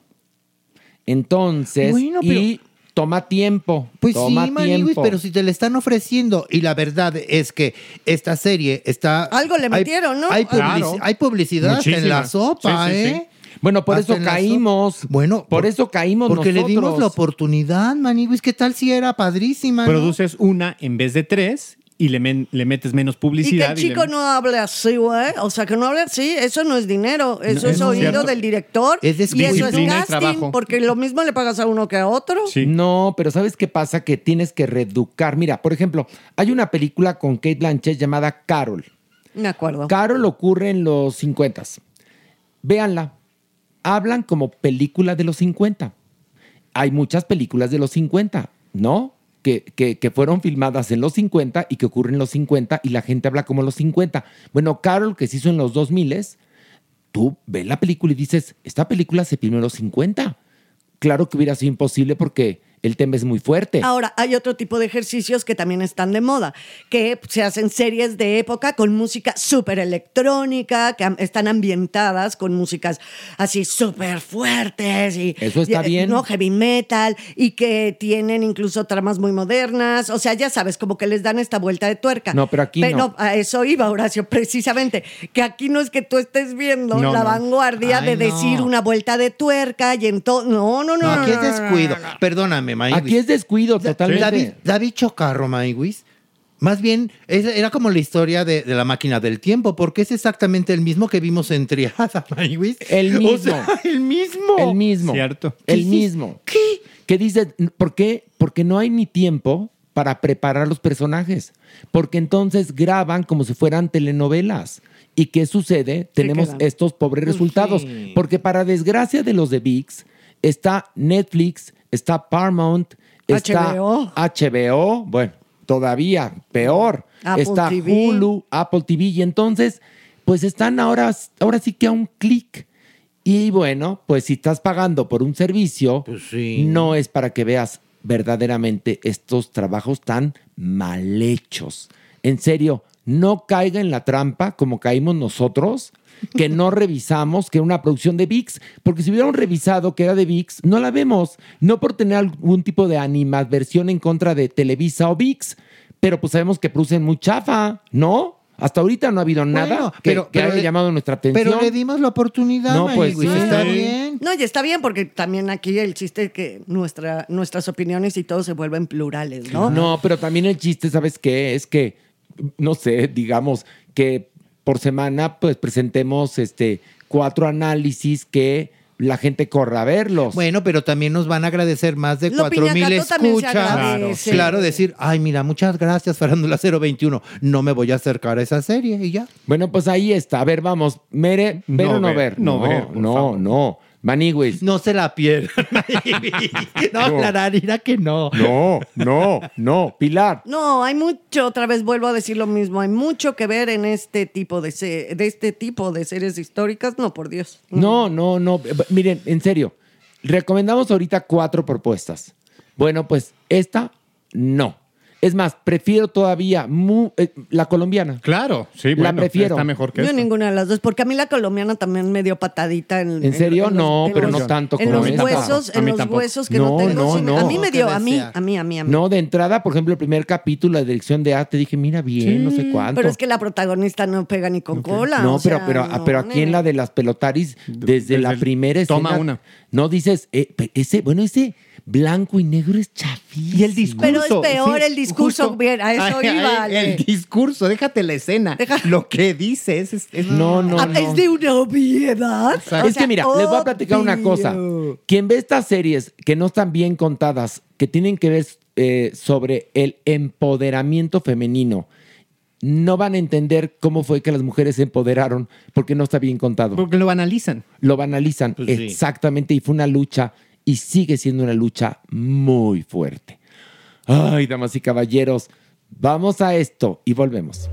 Entonces, Bueno, y toma tiempo. Pues toma sí, Maniwis, pero si te le están ofreciendo y la verdad es que esta serie está... Algo le hay- metieron, ¿no? Hay, publici- Claro. hay publicidad en la sopa, Sí, sí, sí. Bueno, por eso caímos. Bueno, por, eso caímos Porque le dimos nosotros. la oportunidad, Maniwis. ¿Qué tal si era padrísima? no? Produces una en vez de tres y le, men- le metes menos Y que publicidad. el y le- chico no hable así, güey. O sea, que no hable así. Eso no es dinero. Eso No, es oído cierto. del director. Es y eso es casting. Porque lo mismo le pagas a uno que a otro. Sí. No, pero ¿sabes qué pasa? Que tienes que reeducar. Mira, por ejemplo, hay una película con Kate Blanchett llamada Carol. Me acuerdo. Carol ocurre en los 50. Véanla. Hablan como película de los 50. Hay muchas películas de los 50, ¿no? Que, que- que fueron filmadas en los 50 y que ocurren en los 50 y la gente habla como los 50. Bueno, Carol, que se hizo en los 2000, tú ves la película y dices, esta película se filmó en los 50. Claro que hubiera sido imposible porque el tema es muy fuerte. Ahora, hay otro tipo de ejercicios que también están de moda, que se hacen series de época con música súper electrónica, que están ambientadas con músicas así súper fuertes. Y, Eso está y, eh, bien. No, heavy metal, y que tienen incluso tramas muy modernas. O sea, ya sabes, como que les dan esta vuelta de tuerca. No, pero aquí no. a eso iba, Horacio, precisamente. Que aquí no es que tú estés viendo No, la no. vanguardia Ay, de no. decir una vuelta de tuerca y entonces. No, no, no. No, aquí no, es no, no, descuido. no, Aquí es descuido totalmente. David, David Chocarro, Maniwis. Más bien, era como la historia de, de la máquina del tiempo, porque es exactamente el mismo que vimos en Triada, Maniwis. El O mismo. sea, el mismo. El mismo. Cierto. El ¿Qué mismo. ¿Qué? Que dice, ¿por qué? Porque no hay ni tiempo para preparar los personajes, porque entonces graban como si fueran telenovelas. ¿Y qué sucede? Tenemos quedan. estos pobres resultados, porque para desgracia de los de VIX, está Netflix, está Paramount, está HBO. HBO, bueno, todavía peor, Apple está TV. Hulu, Apple TV, y entonces, pues están ahora, ahora sí que a un clic. Y bueno, pues si estás pagando por un servicio, no es para que veas verdaderamente estos trabajos tan mal hechos. En serio, no caiga en la trampa como caímos nosotros, que no revisamos que era una producción de VIX, porque si hubieran revisado que era de VIX, no la vemos, no por tener algún tipo de animadversión en contra de Televisa o VIX, pero pues sabemos que producen muy chafa, ¿no? Hasta ahorita no ha habido nada Bueno, que, pero- que pero haya le- llamado nuestra atención. Pero le dimos la oportunidad, No, pues, sí. está bien. No, y está bien porque también aquí el chiste es que nuestra, nuestras opiniones y todo se vuelven plurales, ¿no? No, pero también el chiste, ¿sabes qué? Es que, no sé, digamos que por semana pues presentemos este cuatro análisis que la gente corra a verlos. Bueno, pero también nos van a agradecer más de cuatro mil escuchas. Claro, decir, ay, mira, muchas gracias, Farándula 021. No me voy a acercar a esa serie y ya. Bueno, pues ahí está. A ver, vamos. Mere, ¿ver No o no ver, ver? no no, ver, por no, favor. no. Maniwis. No se la pierdan. no, No. Clararira que no. No, no, no. Pilar. No, hay mucho, otra vez vuelvo a decir lo mismo, hay mucho que ver en este tipo de, se- de este tipo de series históricas, no, por Dios. No, no, no. Miren, en serio. Recomendamos ahorita cuatro propuestas. Bueno, pues esta no. Es más, prefiero todavía mu- eh, la colombiana. Claro, sí, La bueno, prefiero. Está mejor que Yo esta. ninguna de las dos, porque a mí la colombiana también me dio patadita en ¿En serio? los- No, en pero los- no tanto En como los esta. huesos, A en mí los tampoco. huesos que no, No, tengo. no, sí me- no. A mí me dio, a mí, a mí, a mí, a mí. No, de entrada, por ejemplo, el primer capítulo, la dirección de arte, dije, mira bien, no sé cuánto. Pero es que la protagonista no pega ni con cola. No, o pero, sea, pero, no, pero aquí en nene. la de las pelotaris, desde, desde la el- primera escena. toma una. No dices, eh, pe- ese, bueno, ese blanco y negro es chafísimo. Y el discurso. Pero es peor el discurso, justo. bien, a eso Ay, iba, ay. El discurso, déjate la escena. Lo que dice es. es- es- No, no, Ah, no. Es de una obviedad. O es que mira, les voy a platicar una cosa. Quien ve estas series que no están bien contadas, que tienen que ver eh, sobre el empoderamiento femenino, no van a entender cómo fue que las mujeres se empoderaron porque no está bien contado. Porque lo analizan. Lo banalizan Pues sí. exactamente y fue una lucha y sigue siendo una lucha muy fuerte. Ay, damas y caballeros, vamos a esto y volvemos.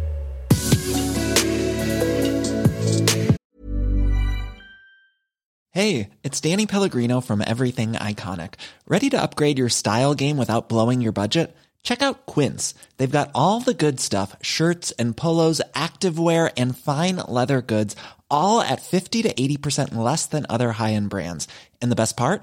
Hey, it's Danny Pellegrino from Everything Iconic. Ready to upgrade your style game without blowing your budget? Check out Quince. They've got all the good stuff shirts and polos, activewear, and fine leather goods, all at 50 to 80% less than other high end brands. And the best part?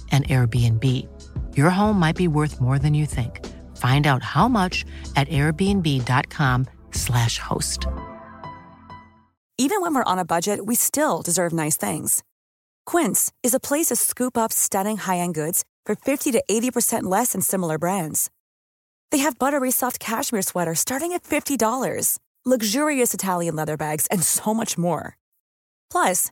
an Airbnb. Your home might be worth more than you think. Find out how much at airbnb.com/slash host. Even when we're on a budget, we still deserve nice things. Quince is a place to scoop up stunning high-end goods for 50 to 80% less than similar brands. They have buttery soft cashmere sweaters starting at $50, luxurious Italian leather bags, and so much more. Plus,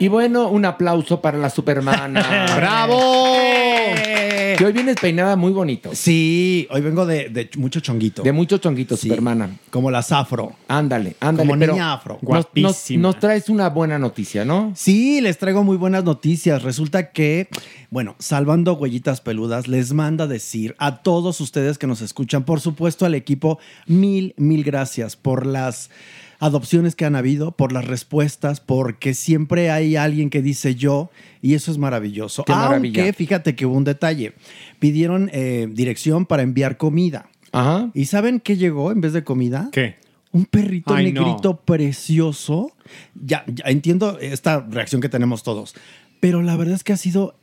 Y bueno, un aplauso para la Supermana. ¡Bravo! Que hoy vienes peinada muy bonito. Sí, hoy vengo de, de mucho chonguito. De mucho chonguito, supermana. Como las afro. Ándale, ándale. Como pero niña afro. nos- Nos, nos traes una buena noticia, ¿no? Sí, les traigo muy buenas noticias. Resulta que, bueno, Salvando Huellitas Peludas les manda decir a todos ustedes que nos escuchan, por supuesto al equipo, mil, mil gracias por las adopciones que han habido, por las respuestas, porque siempre hay alguien que dice yo y eso es maravilloso. Qué. Aunque fíjate que hubo un detalle. Pidieron eh, dirección para enviar comida. Ajá. ¿Y saben qué llegó en vez de comida? ¿Qué? Un perrito Ay, no. negrito precioso. Ya, ya entiendo esta reacción que tenemos todos, pero la verdad es que ha sido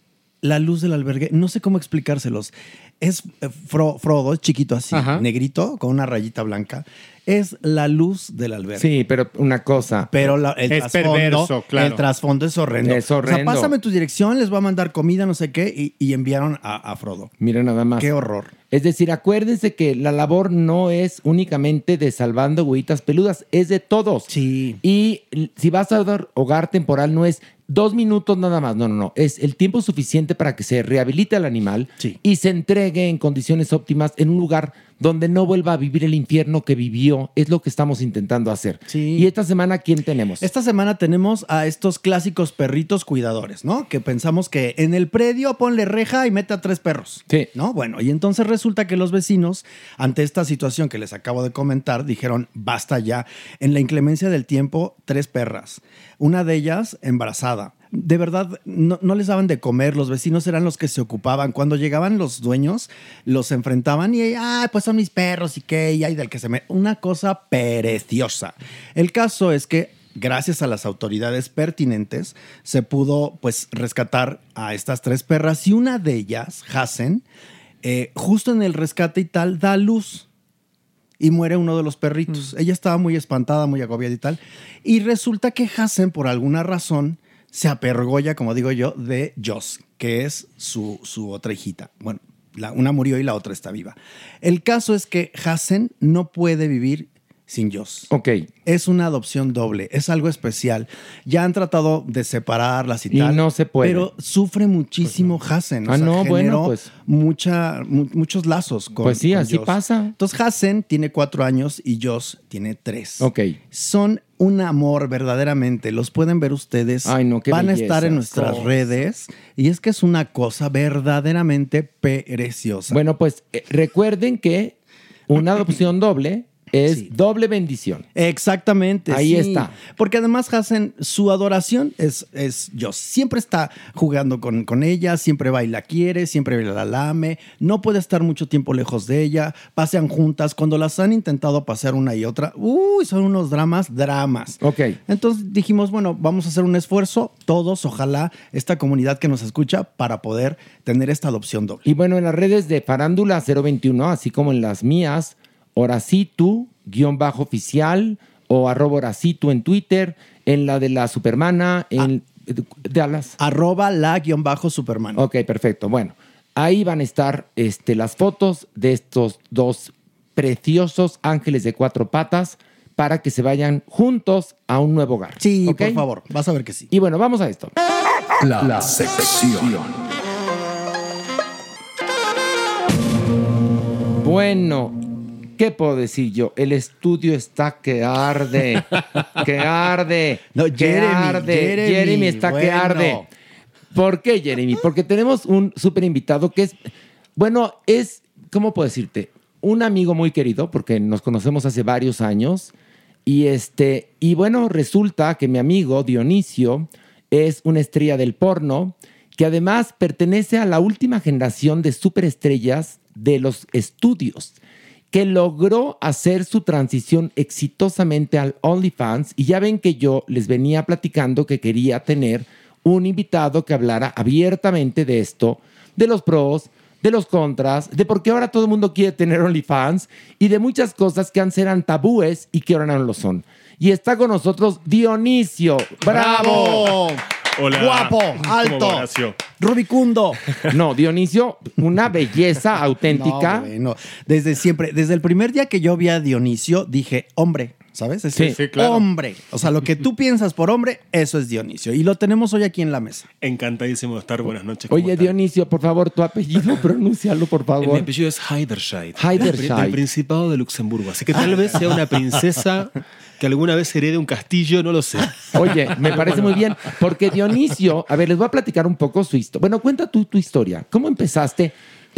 la luz del albergue. No sé cómo explicárselos. Es eh, Fro- Frodo, es chiquito así, Ajá. negrito, con una rayita blanca. Es la luz del albergue. Sí, pero una cosa. Pero la- el, Es trasfondo, perverso, claro. el trasfondo es horrendo. Es O horrendo. sea, pásame tu dirección, les voy a mandar comida, no sé qué, y, y enviaron a, a Frodo. Mira nada más. Qué horror. Es decir, acuérdense que la labor no es únicamente de salvando huevitas peludas, es de todos. Sí. Y si vas a dar hogar temporal, no es dos minutos nada más, no, no, no. Es el tiempo suficiente para que se rehabilite al animal Sí. y se entregue en condiciones óptimas en un lugar donde no vuelva a vivir el infierno que vivió. Es lo que estamos intentando hacer. Sí. Y esta semana, ¿quién tenemos? Esta semana tenemos a estos clásicos perritos cuidadores, ¿no? Que pensamos que en el predio ponle reja y mete a tres perros. Sí. ¿No? Bueno, y entonces resulta que los vecinos, ante esta situación que les acabo de comentar, dijeron, basta ya. En la inclemencia del tiempo, tres perras. Una de ellas embarazada. De verdad, no, no les daban de comer, los vecinos eran los que se ocupaban. Cuando llegaban los dueños, los enfrentaban y, ah, pues son mis perros y qué, y hay del que se me... Una cosa preciosa. El caso es que gracias a las autoridades pertinentes, se pudo pues rescatar a estas tres perras y una de ellas, Hassen, eh, justo en el rescate y tal, da luz y muere uno de los perritos. Ella estaba muy espantada, muy agobiada y tal. Y resulta que Hassen, por alguna razón, se apergolla, como digo yo, de Joss, que es su, su otra hijita. Bueno, la- una murió y la otra está viva. El caso es que Hassen no puede vivir sin Joss. Ok. Es una adopción doble, es algo especial. Ya han tratado de separarlas y, Y tal. no se puede. Pero sufre muchísimo Hassen. o Ah, sea, no, bueno, pues. mucha, mu- muchos lazos con Pues sí, con así Joss. pasa. Entonces Hassen tiene cuatro años y Joss tiene tres. Ok. Son un amor verdaderamente. Los pueden ver ustedes. Ay, no, qué Van a estar en nuestras redes. Y es que es una cosa verdaderamente preciosa. Bueno, pues eh, recuerden que una adopción doble es doble bendición. Exactamente. Ahí sí. está. Porque además hacen su adoración es, es Joss. Siempre está jugando con, con ella, siempre va y la quiere, siempre la lame, no puede estar mucho tiempo lejos de ella, pasean juntas. Cuando las han intentado pasear una y otra, uy, son unos dramas, dramas. Ok. Entonces dijimos, bueno, vamos a hacer un esfuerzo, todos, ojalá, esta comunidad que nos escucha, para poder tener esta adopción doble. Y bueno, en las redes de Farándula 021, así como en las mías, Horacitu, guion bajo oficial, o arroba Horacitu en Twitter, en la de la Supermana, en Dallas. Arroba la guion bajo Superman. Ok, perfecto. Bueno, ahí van a estar este, las fotos de estos dos preciosos ángeles de cuatro patas para que se vayan juntos a un nuevo hogar. Sí, por favor, vas a ver que sí. Y bueno, vamos a esto. La, la sección. Bueno, ¿qué puedo decir yo? El estudio está que arde, que arde, No, que Jeremy, arde. Jeremy, está que arde. ¿Por qué, Jeremy? Porque tenemos un súper invitado que es, bueno, es, ¿cómo puedo decirte? Un amigo muy querido, porque nos conocemos hace varios años. Y este, y bueno, resulta que mi amigo Dionisio es una estrella del porno que además pertenece a la última generación de superestrellas de los estudios, que logró hacer su transición exitosamente al OnlyFans. Y ya ven que yo les venía platicando que quería tener un invitado que hablara abiertamente de esto, de los pros, de los contras, de por qué ahora todo el mundo quiere tener OnlyFans y de muchas cosas que antes eran tabúes y que ahora no lo son. Y está con nosotros Dionisio. ¡Bravo! Hola. Guapo, ¿Cómo alto, rubicundo. No, Dionisio, una belleza auténtica. No, bueno, desde siempre, desde el primer día que yo vi a Dionisio, dije, hombre, ¿sabes? Es Sí, sí, claro. hombre. O sea, lo que tú piensas por hombre, eso es Dionisio. Y lo tenemos hoy aquí en la mesa. Encantadísimo de estar. Buenas noches. ¿cómo Oye, están? Dionisio, por favor, tu apellido, pronúncialo, por Mi favor. apellido es Heiderscheid. Heiderscheid. Del Principado de Luxemburgo. Así que tal vez sea una princesa que alguna vez herede un castillo, no lo sé. Oye, me parece muy bien, porque Dionisio, a ver, les voy a platicar un poco su historia. Bueno, cuenta tú tu historia. ¿Cómo empezaste?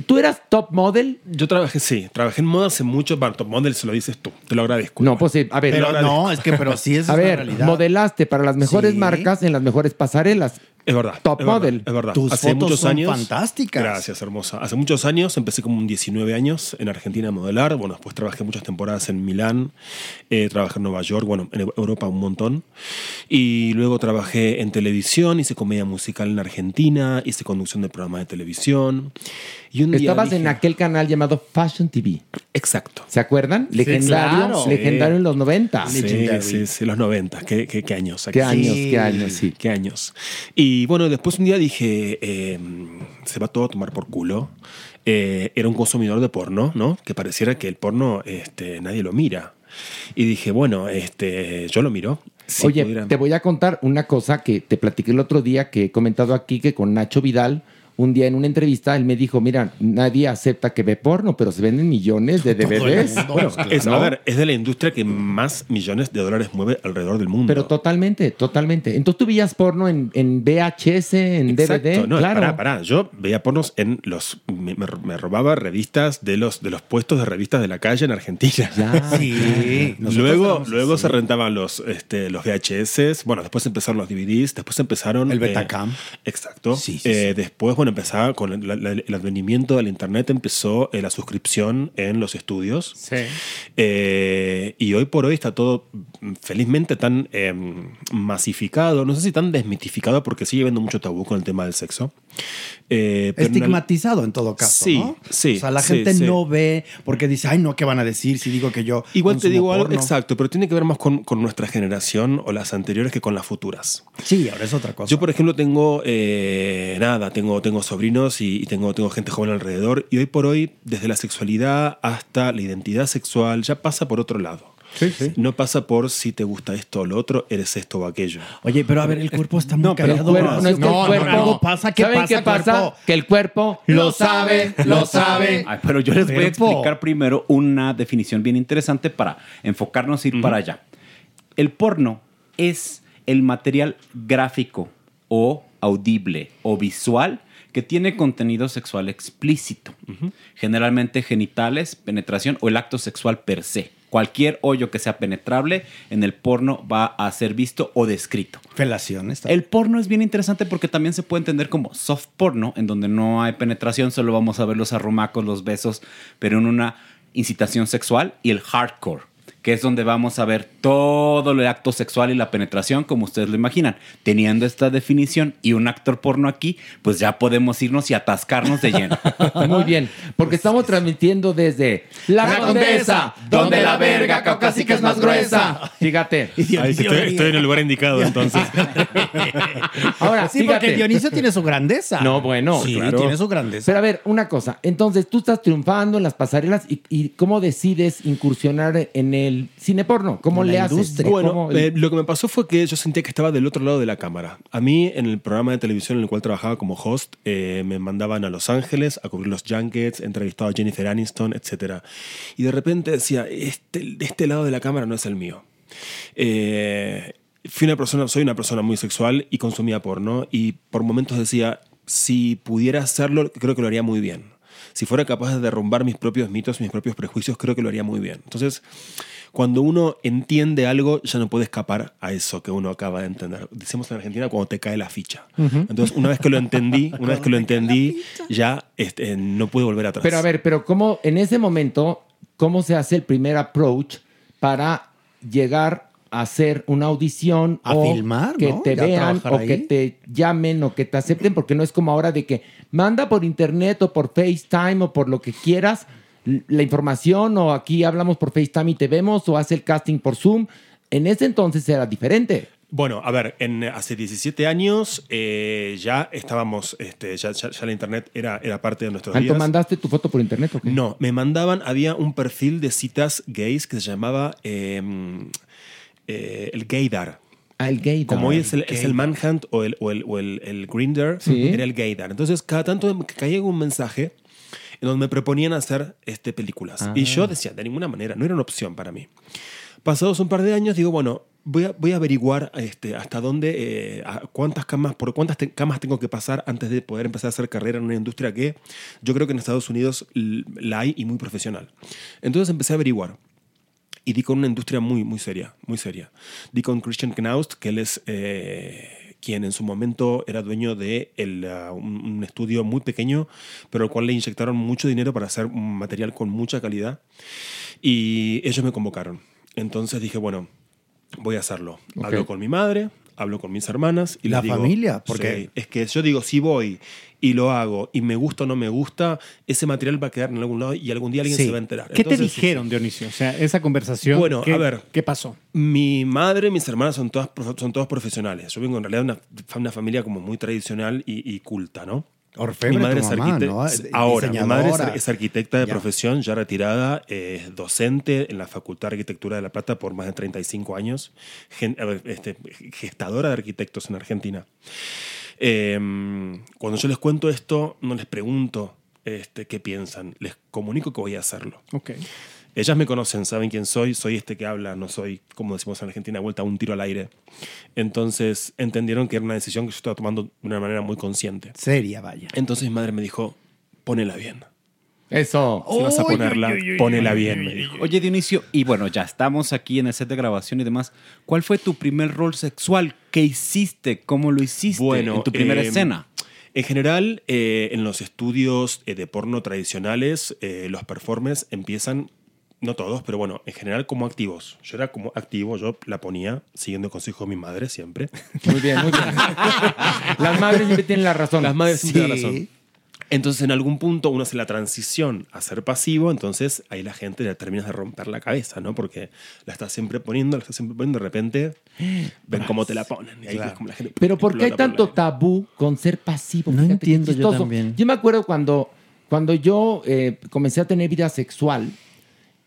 ¿Tú eras top model? Yo trabajé, sí, trabajé en moda hace mucho. Bueno, top model se lo dices tú. Te lo agradezco. No, pues sí, a ver. Pero no, es que, pero sí, A es la ver, realidad. modelaste para las mejores Sí. marcas en las mejores pasarelas. Es verdad. Top es verdad, model. es verdad. Tus Hace fotos muchos son años. fantásticas. Gracias, hermosa. Hace muchos años empecé como un 19 años en Argentina a modelar. Bueno, después trabajé muchas temporadas en Milán, eh, trabajé en Nueva York, bueno, en Europa un montón. Y luego trabajé en televisión, hice comedia musical en Argentina, hice conducción de programas de televisión. Y un día Estabas dije- en aquel canal llamado Fashion TV. Exacto. ¿Se acuerdan? Legendario, claro. legendario en los 90. Sí, sí, sí, los 90. ¿Qué, qué, qué años? ¿Qué años, qué años, sí. Qué años. Y bueno, después un día dije, eh, se va todo a tomar por culo. Eh, era un consumidor de porno, ¿no? Que pareciera que el porno este, nadie lo mira. Y dije, bueno, este, yo lo miro. Si Oye, pudiera- te voy a contar una cosa que te platiqué el otro día que he comentado aquí que con Nacho Vidal, un día en una entrevista, él me dijo, mira, nadie acepta que ve porno, pero se venden millones de DVDs. Bueno, es, ¿no? a ver, es de la industria que más millones de dólares mueve alrededor del mundo. Pero totalmente, totalmente. Entonces tú veías porno en, en VHS, en DVD, no, claro. Pará, pará. Yo veía pornos en los. Me, robaba revistas de los, de los puestos de revistas de la calle en Argentina. Sí. Nosotros Luego, luego se rentaban los, este, los VHS. Bueno, después empezaron los DVDs. Después empezaron. El eh, Betacam. exacto. Eh, Después, bueno, empezaba con el, la- el advenimiento del Internet, empezó eh, la suscripción en los estudios. Eh, y hoy por hoy está todo mm, felizmente tan eh, masificado, no sé si tan desmitificado porque sigue habiendo mucho tabú con el tema del sexo. Eh, pero en el- Estigmatizado en todo caso, Sí, ¿no? sí, O sea, la sí, gente sí. no ve porque dice, ay, no, ¿qué van a decir si digo que yo. Igual te digo algo, porno?" exacto, pero tiene que ver más con, con nuestra generación o las anteriores que con las futuras. Sí, ahora es otra cosa. Yo, por ejemplo, tengo eh, nada, tengo, tengo sobrinos y, y tengo, tengo gente joven alrededor. Y hoy por hoy, desde la sexualidad hasta la identidad sexual, ya pasa por otro lado. No pasa por si te gusta esto o lo otro, eres esto o aquello. Oye, pero a ver, el cuerpo está muy No, pero el callado. cuerpo, no es que el cuerpo. algo pasa. ¿Qué ¿Saben pasa, qué pasa? cuerpo? Que el cuerpo lo sabe, lo sabe. Ay, pero yo les voy a explicar primero una definición bien interesante para enfocarnos y ir para allá. El porno es el material gráfico o audible o visual que tiene contenido sexual explícito, generalmente genitales, penetración o el acto sexual per se. Cualquier hoyo que sea penetrable en el porno va a ser visto o descrito. Felación. Está. El porno es bien interesante porque también se puede entender como soft porno, en donde no hay penetración, solo vamos a ver los arrumacos, los besos, pero en una incitación sexual, y el hardcore, que es donde vamos a ver todo el acto sexual y la penetración, como ustedes lo imaginan. Teniendo esta definición y un actor porno aquí, pues ya podemos irnos y atascarnos de lleno. Muy bien, porque estamos transmitiendo desde La Condesa, donde la verga caucásica es más gruesa. Fíjate. Ay, estoy, estoy en el lugar indicado entonces. Ahora, Sí, fíjate. porque Dionisio tiene su grandeza. No, bueno, Sí, claro. tiene su grandeza. Pero a ver, una cosa. Entonces, tú estás triunfando en las pasarelas y, y ¿cómo decides incursionar en el cine porno? ¿Cómo la le haces? Bueno, ¿Cómo el- eh, lo que me pasó fue que yo sentía que estaba del otro lado de la cámara. A mí, en el programa de televisión en el cual trabajaba como host, eh, me mandaban a Los Ángeles a cubrir los junkets, entrevistaba a Jennifer Aniston, etc. Y de repente decía, este, de este lado de la cámara no es el mío. Eh, fui una persona, soy una persona muy sexual y consumía porno y por momentos decía, si pudiera hacerlo, creo que lo haría muy bien. Si fuera capaz de derrumbar mis propios mitos, mis propios prejuicios, creo que lo haría muy bien. Entonces, cuando uno entiende algo, ya no puede escapar a eso que uno acaba de entender. Decimos en Argentina cuando te cae la ficha. Ujú. Entonces, una vez que lo entendí, una vez que lo entendí, ya este, no pude volver atrás. Pero a ver, pero ¿cómo en ese momento, cómo se hace el primer approach para llegar a hacer una audición A o filmar, que ¿no? te Ya vean trabajar o ahí. que te llamen o que te acepten? Porque no es como ahora de que manda por internet o por FaceTime o por lo que quieras la información o aquí hablamos por FaceTime y te vemos o hace el casting por Zoom. En ese entonces era diferente. Bueno, a ver, en, hace 17 años eh, ya estábamos, este, ya, ya- ya la internet era, era parte de nuestros ¿Alto días. mandaste tu foto por internet o qué? No, me mandaban, había un perfil de citas gays que se llamaba eh, eh, el gaydar. Ah, el gaydar. Como hoy es el, es el Gaydar. Manhunt o el, o el, o el, el Grindr, Sí. era el gaydar. Entonces, cada tanto me caía un mensaje en donde me proponían hacer este, películas. Ah. Y yo decía, de ninguna manera, no era una opción para mí. Pasados un par de años, digo, bueno, voy a, voy a averiguar este, hasta dónde, eh, a cuántas camas, por cuántas te- camas tengo que pasar antes de poder empezar a hacer carrera en una industria que yo creo que en Estados Unidos la hay y muy profesional. Entonces empecé a averiguar. Y di con una industria muy, muy seria, muy seria. Di con Christian Knaust, que él es eh, quien en su momento era dueño de el, uh, un, estudio muy pequeño, pero al cual le inyectaron mucho dinero para hacer un material con mucha calidad. Y ellos me convocaron. Entonces dije, bueno, voy a hacerlo. Hablo con mi madre, hablo con mis hermanas y La les digo, familia, porque- Sí, es que yo digo, si voy y lo hago y me gusta o no me gusta, ese material va a quedar en algún lado y algún día alguien Sí. se va a enterar. ¿Qué te Entonces, dijeron, Dionisio? O sea, esa conversación. Bueno, ¿qué- a ver. ¿Qué pasó? Mi madre mis hermanas son todas, son todos profesionales. Yo vengo en realidad de una, una familia como muy tradicional y, y culta, ¿no? Orfebre mi madre tu es arquitecta. ¿no? Ahora, mi madre es, es arquitecta de Ya. profesión, ya retirada, eh, docente en la Facultad de Arquitectura de La Plata por más de 35 años, gen- este, gestadora de arquitectos en Argentina. Eh, cuando yo les cuento esto, no les pregunto este, qué piensan, les comunico que voy a hacerlo. Ok. Ellas me conocen, saben quién soy, soy este que habla, no soy, como decimos en Argentina, vuelta a un tiro al aire. Entonces entendieron que era una decisión que yo estaba tomando de una manera muy consciente. Seria, vaya. Entonces mi madre me dijo, ponela bien. Eso. Si vas a ponerla, ponela bien, me dijo. Oye, Dionisio, y bueno, ya estamos aquí en el set de grabación y demás. ¿Cuál fue tu primer rol sexual? ¿Qué hiciste? ¿Cómo lo hiciste en tu primera eh, escena? En general, eh, en los estudios eh, de porno tradicionales, eh, los performers empiezan, no todos, pero bueno, en general como activos. Yo era como activo, yo la ponía, siguiendo el consejo de mi madre siempre. Muy bien, muy bien. Las madres siempre tienen la razón. Las madres siempre tienen la razón. Entonces, en algún punto uno hace la transición a ser pasivo, entonces ahí la gente le terminas de romper la cabeza, ¿no? Porque la estás siempre poniendo, la estás siempre poniendo, de repente ven cómo te la ponen. Y ahí Claro. es como la gente Pero ¿por qué hay tanto tabú con ser pasivo? No Fíjate entiendo yo también. Yo me acuerdo cuando, cuando yo eh, comencé a tener vida sexual,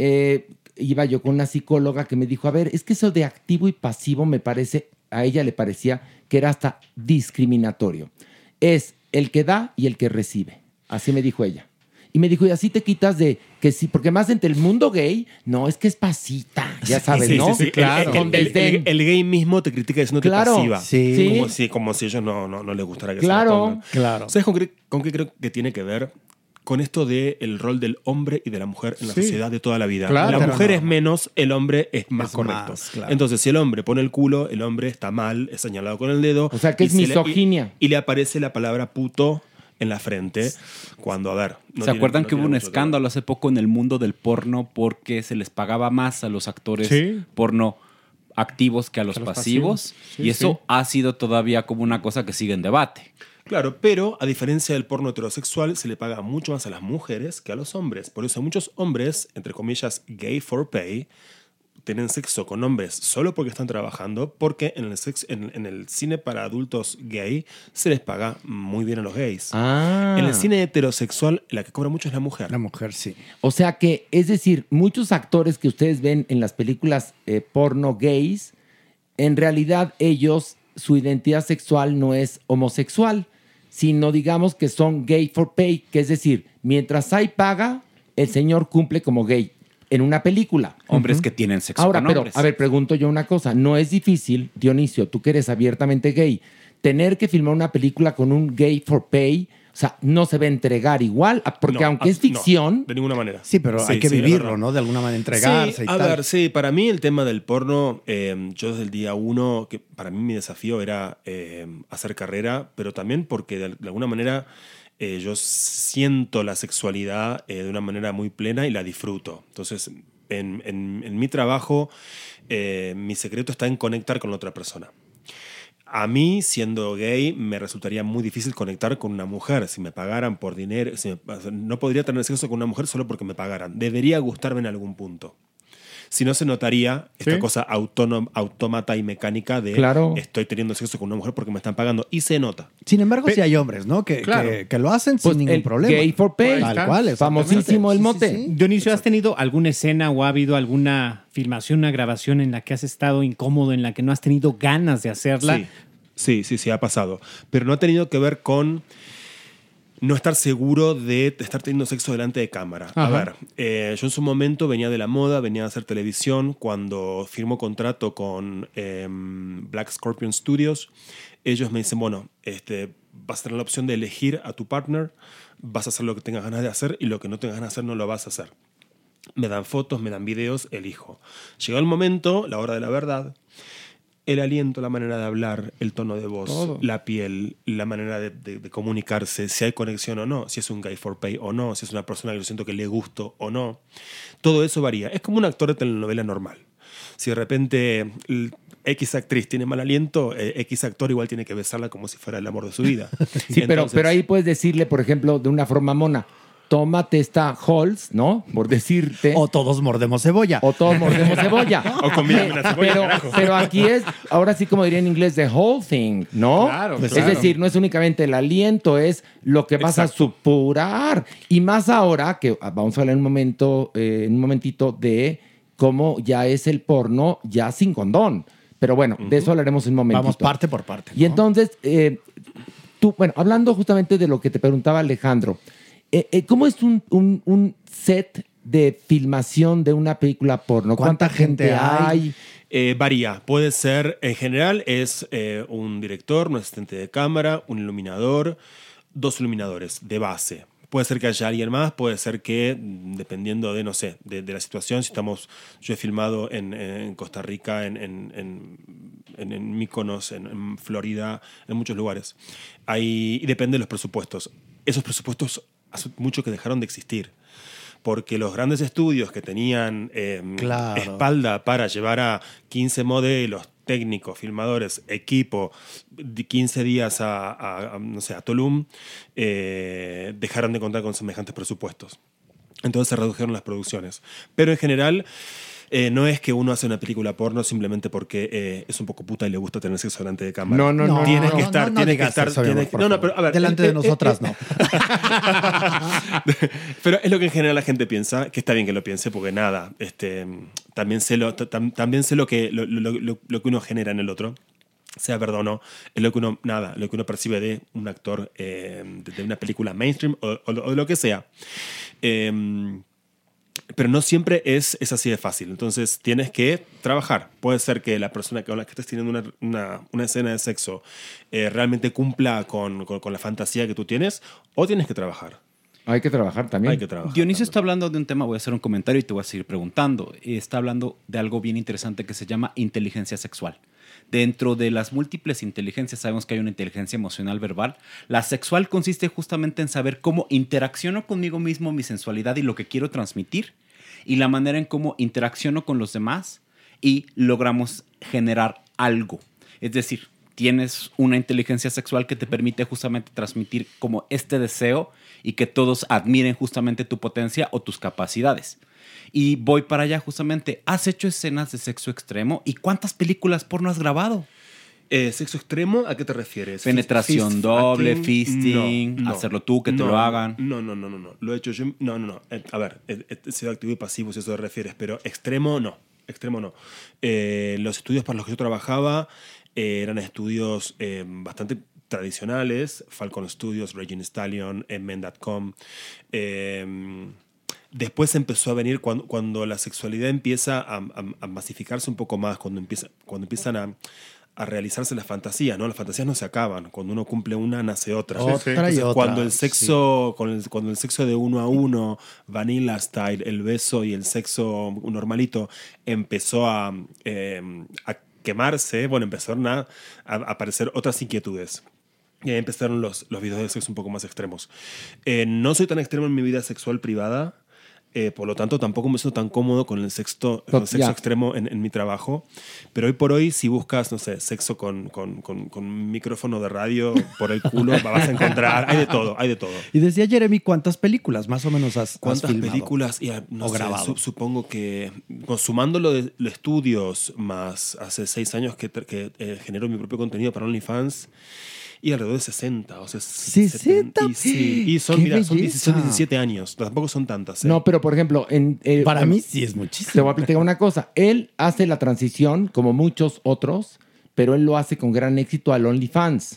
eh, iba yo con una psicóloga que me dijo, a ver, es que eso de activo y pasivo me parece, a ella le parecía que era hasta discriminatorio. Es el que da y el que recibe. Así me dijo ella. Y me dijo, y así te quitas de que sí, porque más entre el mundo gay, no, es que es pasita, ya sabes, Sí, ¿no? sí, sí. Claro. El, el- el- el- el gay mismo te critica diciéndote Claro, pasiva. sí. Como si, como si a ellos no, no, no les gustara que Claro, se la pongan. claro. ¿Sabes con qué, con qué creo que tiene que ver? Con esto del el rol del hombre y de la mujer en la Sí. sociedad de toda la vida. Claro. la mujer no. es menos, el hombre es más Es correcto. más, claro. Entonces, si el hombre pone el culo, el hombre está mal, es señalado con el dedo. O sea, que es se le- y- misoginia. y, le aparece la palabra puto en la frente cuando, a ver... no ¿Se tiene- acuerdan no que hubo un escándalo hace poco en el mundo del porno porque se les pagaba más a los actores Sí. porno activos que a los, A los pasivos? pasivos. Sí, y eso sí. ha sido todavía como una cosa que sigue en debate. Claro, pero a diferencia del porno heterosexual, se le paga mucho más a las mujeres que a los hombres. Por eso muchos hombres, entre comillas, gay for pay, tienen sexo con hombres solo porque están trabajando, porque en el, sex- en, en el cine para adultos gay se les paga muy bien a los gays. Ah. En el cine heterosexual, la que cobra mucho es la mujer. La mujer, sí. O sea que, es decir, muchos actores que ustedes ven en las películas eh, porno gays, en realidad ellos, su identidad sexual no es homosexual, sino digamos que son gay for pay, que es decir, mientras hay paga, el señor cumple como gay en una película. Hombres que tienen sexo Ahora, con pero, hombres. a ver, pregunto yo una cosa. No es difícil, Dionisio, tú que eres abiertamente gay, tener que filmar una película con un gay for pay, sea, no se va a entregar igual, a- porque No, aunque ah, es ficción, no, de ninguna manera. Sí, pero hay que sí, vivirlo. ¿no? De alguna manera entregarse Sí, y a tal. ver, sí, para mí el tema del porno, eh, yo desde el día uno, que para mí mi desafío era eh, hacer carrera, pero también porque de, de alguna manera eh, yo siento la sexualidad eh, de una manera muy plena y la disfruto. Entonces, en, en- en mi trabajo, eh, mi secreto está en conectar con la otra persona. A mí, siendo gay, me resultaría muy difícil conectar con una mujer. Si me pagaran por dinero, no podría tener sexo con una mujer solo porque me pagaran. Debería gustarme en algún punto. Si no se notaría esta Sí. cosa autónoma, autómata y mecánica de Claro. estoy teniendo sexo con una mujer porque me están pagando. Y se nota. Sin embargo, sí hay hombres, ¿no? Que, Claro. que, que lo hacen Pues sin ningún el problema. gay for pay. Tal cual. Famosísimo el Sí, sí, mote. sí. Dionisio, ¿has tenido alguna escena o ha habido alguna filmación, una grabación en la que has estado incómodo, en la que no has tenido ganas de hacerla? Sí, sí, sí, sí, ha pasado. Pero no ha tenido que ver con no estar seguro de estar teniendo sexo delante de cámara. A ver, eh, yo en su momento venía de la moda, venía a hacer televisión. Cuando firmo contrato con em, Black Scorpion Studios, ellos me dicen, bueno, este, vas a tener la opción de elegir a tu partner, vas a hacer lo que tengas ganas de hacer y lo que no tengas ganas de hacer no lo vas a hacer. Me dan fotos, me dan videos, elijo. Llegó el momento, la hora de la verdad, el aliento, la manera de hablar, el tono de voz, Todo. la piel, la manera de, de- de comunicarse, si hay conexión o no, si es un guy for pay o no, si es una persona que yo siento que le gusto o no. Todo eso varía. Es como un actor de telenovela normal. Si de repente X actriz tiene mal aliento, eh, X actor igual tiene que besarla como si fuera el amor de su vida. Sí, pero, pero ahí puedes decirle, por ejemplo, de una forma mona, tómate esta Halls, ¿no? Por decirte. O todos mordemos cebolla. O todos mordemos cebolla. O combíname una cebolla, pero, carajo. pero aquí es, ahora sí como diría en inglés, the whole thing, ¿no? Claro, es claro. decir, no es únicamente el aliento, es lo que vas a supurar. Y más ahora, que ah, vamos a hablar en un momento, eh, en un momentito, de cómo ya es el porno ya sin condón. Pero bueno, de eso hablaremos en un momentito. Vamos parte por parte. Y entonces, eh, tú, bueno, hablando justamente de lo que te preguntaba Alejandro, eh, eh, ¿cómo es un, un- un set de filmación de una película porno? ¿Cuánta, gente hay? Eh, varía. Puede ser, en general, es eh, un director, un asistente de cámara, un iluminador, dos iluminadores de base. Puede ser que haya alguien más, puede ser que, mm, dependiendo de, no sé, de, de la situación, si estamos, yo he filmado en, en Costa Rica, en, en, en, en- en Mykonos, en, en Florida, en muchos lugares. Hay, y depende de los presupuestos. Esos presupuestos hace mucho que dejaron de existir porque los grandes estudios que tenían eh, Claro. espalda para llevar a 15 modelos, técnicos, filmadores, equipo, de 15 días a, a- a, no sé, a Tulum, eh, dejaron de contar con semejantes presupuestos. Entonces se redujeron las producciones. Pero en general, eh, no es que uno hace una película porno simplemente porque eh, es un poco puta y le gusta tener sexo delante de cámara. No, no, no, Tiene no, que no, estar, no, no tiene que estar. no, no, pero a ver. Delante eh, de eh, nosotras, eh, no. Pero es lo que en general la gente piensa, que está bien que lo piense, porque nada, este, también sé lo, tam- también sé lo que, lo, lo- lo- que uno genera en el otro, sea verdad o no, es lo que uno, nada, lo que uno percibe de un actor eh, de, una película mainstream o, o lo- o lo que sea. Eh, pero no siempre es, es así de fácil. Entonces tienes que trabajar. Puede ser que la persona con la que estés teniendo una, una- una escena de sexo eh, realmente cumpla con, con- con la fantasía que tú tienes o tienes que trabajar. Hay que trabajar también. Hay que trabajar. Dionisio está hablando de un tema, voy a hacer un comentario y te voy a seguir preguntando. Está hablando de algo bien interesante que se llama inteligencia sexual. Dentro de las múltiples inteligencias sabemos que hay una inteligencia emocional verbal. La sexual consiste justamente en saber cómo interacciono conmigo mismo, mi sensualidad y lo que quiero transmitir, y la manera en cómo interacciono con los demás y logramos generar algo. Es decir, tienes una inteligencia sexual que te permite justamente transmitir como este deseo y que todos admiren justamente tu potencia o tus capacidades. Y voy para allá justamente. ¿Has hecho escenas de sexo extremo? ¿Y cuántas películas porno has grabado? Eh, ¿Sexo extremo? ¿A qué te refieres? Penetración Fist doble, fisting, hacerlo tú, que te No, lo hagan. No, no, no, no, no. Lo he hecho yo. No, no, no. Eh, a ver, eh, eh, he sido activo y pasivo si eso te refieres, pero extremo no. Extremo no. Los estudios para los que yo trabajaba eran estudios bastante tradicionales. Falcon Studios, Regina Stallion, Men.com. Eh, Después empezó a venir cuando, cuando la sexualidad empieza a, a- a masificarse un poco más, cuando, empieza, cuando empiezan a, a realizarse las fantasías, ¿no? Las fantasías no se acaban. Cuando uno cumple una, nace otra. Otra y Entonces, otra, Cuando el sexo, con el- cuando el sexo de uno a uno, vanilla style, el beso y el sexo normalito empezó a, eh, a quemarse, bueno, empezaron a, a aparecer otras inquietudes. Y ahí empezaron los, los videos de sexo un poco más extremos. Eh, no soy tan extremo en mi vida sexual privada. Eh, por lo tanto, tampoco me siento tan cómodo con el sexo, con el sexo Ya. extremo en, en mi trabajo. Pero hoy por hoy, si buscas, no sé, sexo con, con, con- con un micrófono de radio por el culo, vas a encontrar. Hay de todo, hay de todo. Y decía Jeremy, ¿cuántas películas más o menos has, has ¿Cuántas filmado? películas? Y, no O sé, grabado. su- supongo que consumando lo de los estudios, más hace seis años que, que eh, genero mi propio contenido para OnlyFans, y alrededor de 60, o sea, 60. Y, sí, y son, ¡Qué mira, son, belleza! 17, son 17 años, tampoco son tantas. ¿eh? No, pero por ejemplo, en, eh, Para mí sí es muchísimo. Te voy a platicar una cosa. Él hace la transición, como muchos otros, pero él lo hace con gran éxito al OnlyFans.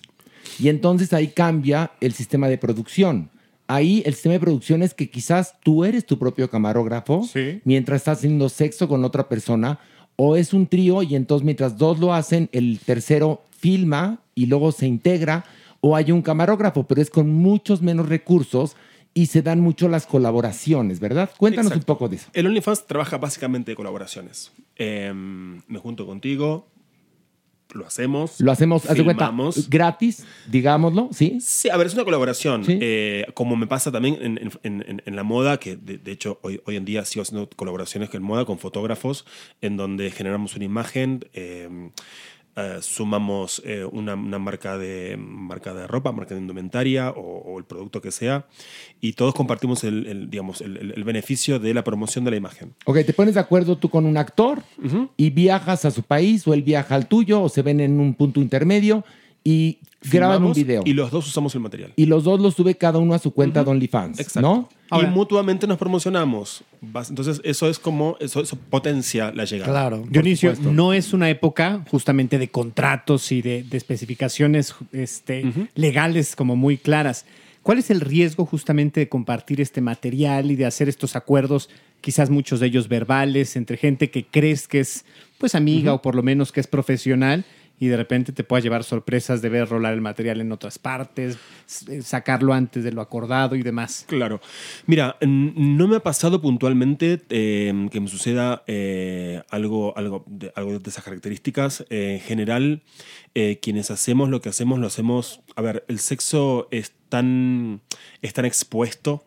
Y entonces ahí cambia el sistema de producción. Ahí el sistema de producción es que quizás tú eres tu propio camarógrafo mientras estás haciendo sexo con otra persona, o es un trío y entonces mientras dos lo hacen, el tercero filma y luego se integra, o hay un camarógrafo, pero es con muchos menos recursos y se dan mucho las colaboraciones, ¿verdad? Cuéntanos Exacto. un poco de eso. El OnlyFans trabaja básicamente de colaboraciones. Em, me junto contigo, lo hacemos. Lo hacemos, de cuenta, filmamos. gratis, digámoslo, ¿sí? Sí, a ver, es una colaboración. Eh, como me pasa también en, en- en- en la moda, que de, de hecho hoy, hoy en día sigo haciendo colaboraciones con moda, con fotógrafos, en donde generamos una imagen, eh, eh, sumamos eh, una, una marca, de, marca de ropa, marca de indumentaria o, o el producto que sea, y todos compartimos el, el, digamos, el, el- el beneficio de la promoción de la imagen. Ok, te pones de acuerdo tú con un actor y viajas a su país o él viaja al tuyo o se ven en un punto intermedio y graban un video. Y los dos usamos el material. Y los dos lo sube cada uno a su cuenta de OnlyFans, ¿no? y mutuamente nos promocionamos. Entonces, eso es como, eso, eso potencia la llegada. Dionisio, no es una época justamente de contratos y de, de especificaciones este, legales como muy claras. ¿Cuál es el riesgo justamente de compartir este material y de hacer estos acuerdos, quizás muchos de ellos verbales, entre gente que crees que es pues amiga o por lo menos que es profesional y de repente te pueda llevar sorpresas de ver rolar el material en otras partes, eh, sacarlo antes de lo acordado y demás? Claro. Mira, no me ha pasado puntualmente eh, que me suceda eh, algo, algo, de, algo de esas características. En general, eh, quienes hacemos lo que hacemos, lo hacemos. A ver, el sexo es tan, es tan expuesto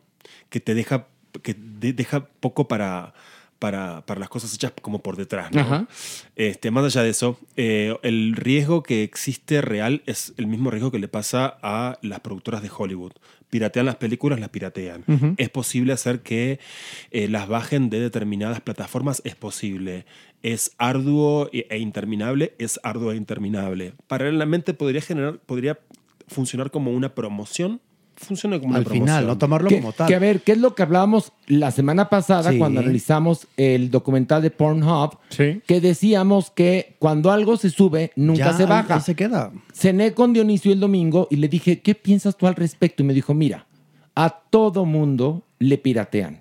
que te deja, que de- deja poco para. Para, para las cosas hechas como por detrás. ¿no? Ajá. Este, más allá de eso, eh, el riesgo que existe real es el mismo riesgo que le pasa a las productoras de Hollywood. Piratean las películas, las piratean. Es posible hacer que eh, las bajen de determinadas plataformas, es posible. Es arduo e e interminable, es arduo e interminable. Paralelamente podría generar, podría funcionar como una promoción. Funciona como una Al promoción. final, no tomarlo Que, como tal. que a ver, ¿qué es lo que hablábamos la semana pasada Sí. cuando analizamos el documental de Pornhub? Que decíamos que cuando algo se sube, nunca Ya, se baja. se queda. Cené con Dionisio el domingo y le dije, ¿qué piensas tú al respecto? Y me dijo, mira, a todo mundo le piratean.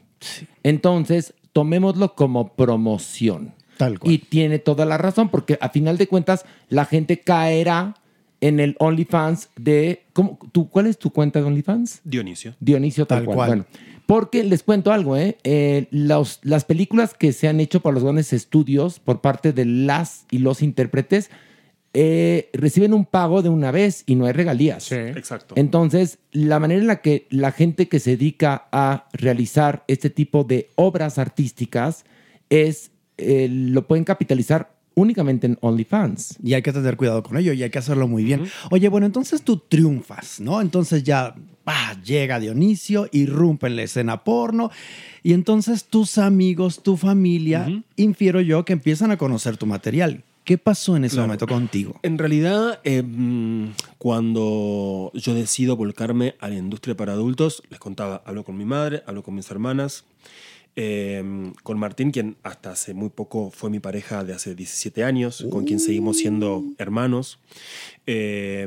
Entonces, tomémoslo como promoción. Tal Y tiene toda la razón, porque a final de cuentas, la gente caerá en el OnlyFans de. ¿cómo, tú, ¿Cuál es tu cuenta de OnlyFans? Dionisio. Dionisio tal, Tal cual. cual. Bueno, porque les cuento algo, ¿eh? Eh, los- las películas que se han hecho por los grandes estudios por parte de las y los intérpretes eh, reciben un pago de una vez y no hay regalías. Exacto. Entonces, la manera en la que la gente que se dedica a realizar este tipo de obras artísticas es, eh, lo pueden capitalizar únicamente en OnlyFans. Y hay que tener cuidado con ello y hay que hacerlo muy bien. Oye, bueno, entonces tú triunfas, ¿no? Entonces ya bah, llega Dionisio, irrumpe en la escena porno y entonces tus amigos, tu familia, infiero yo que empiezan a conocer tu material. ¿Qué pasó en ese Claro. momento contigo? En realidad, eh, cuando yo decido volcarme a la industria para adultos, les contaba, hablo con mi madre, hablo con mis hermanas, eh, con Martín, quien hasta hace muy poco fue mi pareja de hace 17 años, con quien seguimos siendo hermanos. Eh,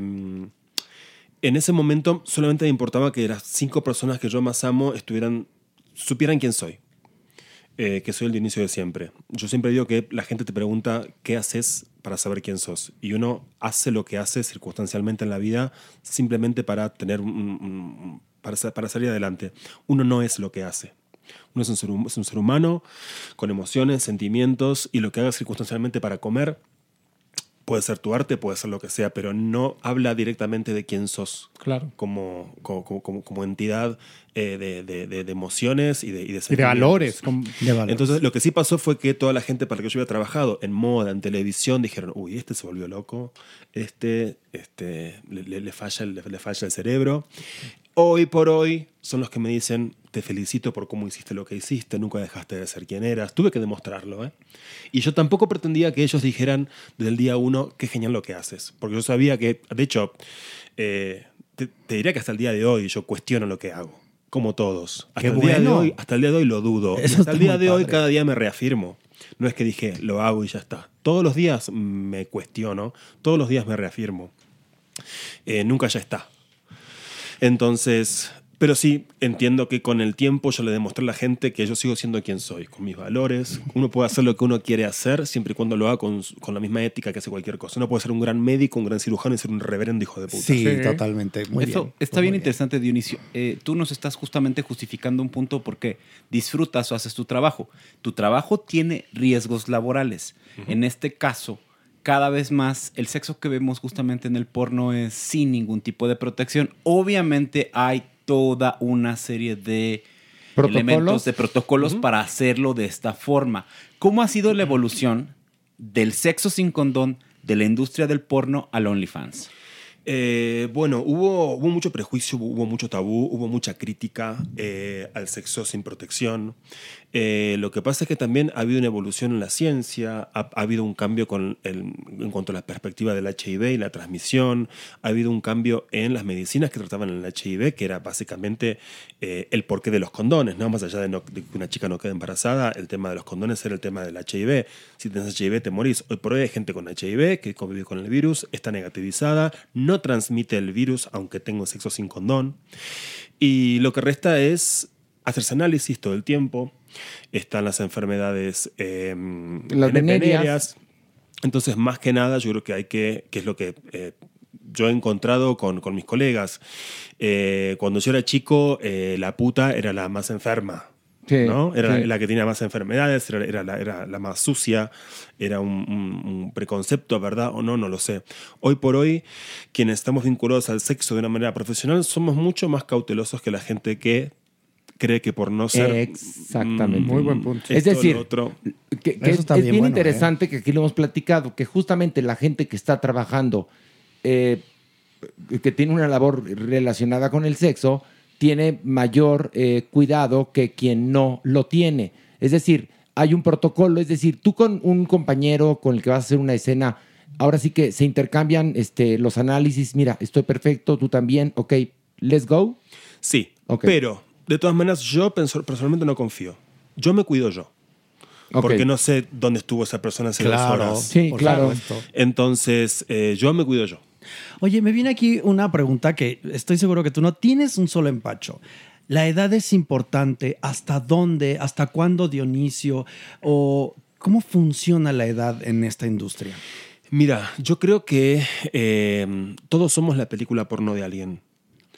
en ese momento solamente me importaba que las cinco personas que yo más amo estuvieran, supieran quién soy. Eh, que soy el de inicio de siempre. Yo siempre digo que la gente te pregunta qué haces para saber quién sos. Y uno hace lo que hace circunstancialmente en la vida simplemente para tener un- un- para, sa- para salir adelante. Uno no es lo que hace. Uno es un, ser, es un ser humano con emociones, sentimientos y lo que haga circunstancialmente para comer puede ser tu arte, puede ser lo que sea, pero no habla directamente de quién sos. Claro. Como, como, como- como entidad eh, de, de- de- de emociones y de, y de Y valores. Entonces, lo que sí pasó fue que toda la gente para la que yo había trabajado en moda, en televisión, dijeron, uy, este se volvió loco, este, este le, le- le falla, le falla el cerebro. Hoy por hoy son los que me dicen, te felicito por cómo hiciste lo que hiciste, nunca dejaste de ser quien eras. Tuve que demostrarlo, ¿eh? Y yo tampoco pretendía que ellos dijeran desde el día uno, qué genial lo que haces. Porque yo sabía que, de hecho, eh, te, te diría que hasta el día de hoy yo cuestiono lo que hago. Como todos. Hasta, Qué el, día de bueno. hoy, hasta el día de hoy lo dudo. Eso hasta el día de hoy padre. cada día me reafirmo. No es que dije, lo hago y ya está. Todos los días me cuestiono, todos los días me reafirmo. Eh, nunca ya está. Entonces, pero sí, entiendo que con el tiempo yo le demostré a la gente que yo sigo siendo quien soy, con mis valores. Uno puede hacer lo que uno quiere hacer siempre y cuando lo haga con, con la misma ética que hace cualquier cosa. Uno puede ser un gran médico, un gran cirujano y ser un reverendo hijo de puta. Sí, totalmente. Muy Eso bien. está bien interesante, Dionisio. Eh, tú nos estás justamente justificando un punto porque disfrutas o haces tu trabajo. Tu trabajo tiene riesgos laborales. En este caso, cada vez más el sexo que vemos justamente en el porno es sin ningún tipo de protección. Obviamente hay toda una serie de ¿Protocolos? elementos de protocolos para hacerlo de esta forma. ¿Cómo ha sido la evolución del sexo sin condón de la industria del porno al OnlyFans? Eh, bueno, hubo, hubo mucho prejuicio, hubo mucho tabú, hubo mucha crítica eh, al sexo sin protección. Eh, lo que pasa es que también ha habido una evolución en la ciencia, ha, ha habido un cambio con en cuanto a la perspectiva del HIV y la transmisión, ha habido un cambio en las medicinas que trataban el HIV, que era básicamente eh, el porqué de los condones, ¿no? más allá de, de que una chica no quede embarazada, el tema de los condones era el tema del HIV. Si tienes HIV te morís. Hoy por hoy hay gente con HIV que convive con el virus, está negativizada, no transmite el virus aunque tenga sexo sin condón. Y lo que resta es hacerse análisis todo el tiempo. Están las enfermedades eh, Las venerias. Entonces, más que nada, yo creo que hay que, que es lo que eh, yo he encontrado con, con mis colegas. Eh, cuando yo era chico, eh, la puta era la más enferma. Sí, ¿no? Era sí. la, la que tenía más enfermedades, era, era la, era la más sucia, era un, un- un preconcepto, ¿verdad? O no, no lo sé. Hoy por hoy, quienes estamos vinculados al sexo de una manera profesional, somos mucho más cautelosos que la gente que cree que por no ser... Exactamente. mm, Muy buen punto. esto, Es decir, otro- que, que es, es bien interesante que aquí lo hemos platicado, que justamente la gente que está trabajando, eh, que tiene una labor relacionada con el sexo, tiene mayor eh, cuidado que quien no lo tiene. Es decir, hay un protocolo, es decir, tú con un compañero con el que vas a hacer una escena, ahora sí que se intercambian este, los análisis, mira, estoy perfecto, tú también, ok, let's go. Sí, Ok. pero de todas maneras yo personalmente no confío. Yo me cuido yo. Porque no sé dónde estuvo esa persona hace Claro, dos horas. sí, claro. Entonces, eh, yo me cuido yo. Oye, me viene aquí una pregunta que estoy seguro que tú no tienes un solo empacho. ¿La edad es importante? ¿Hasta dónde? ¿Hasta cuándo, Dionisio? ¿O cómo funciona la edad en esta industria? Mira, yo creo que eh, todos somos la película porno de alguien.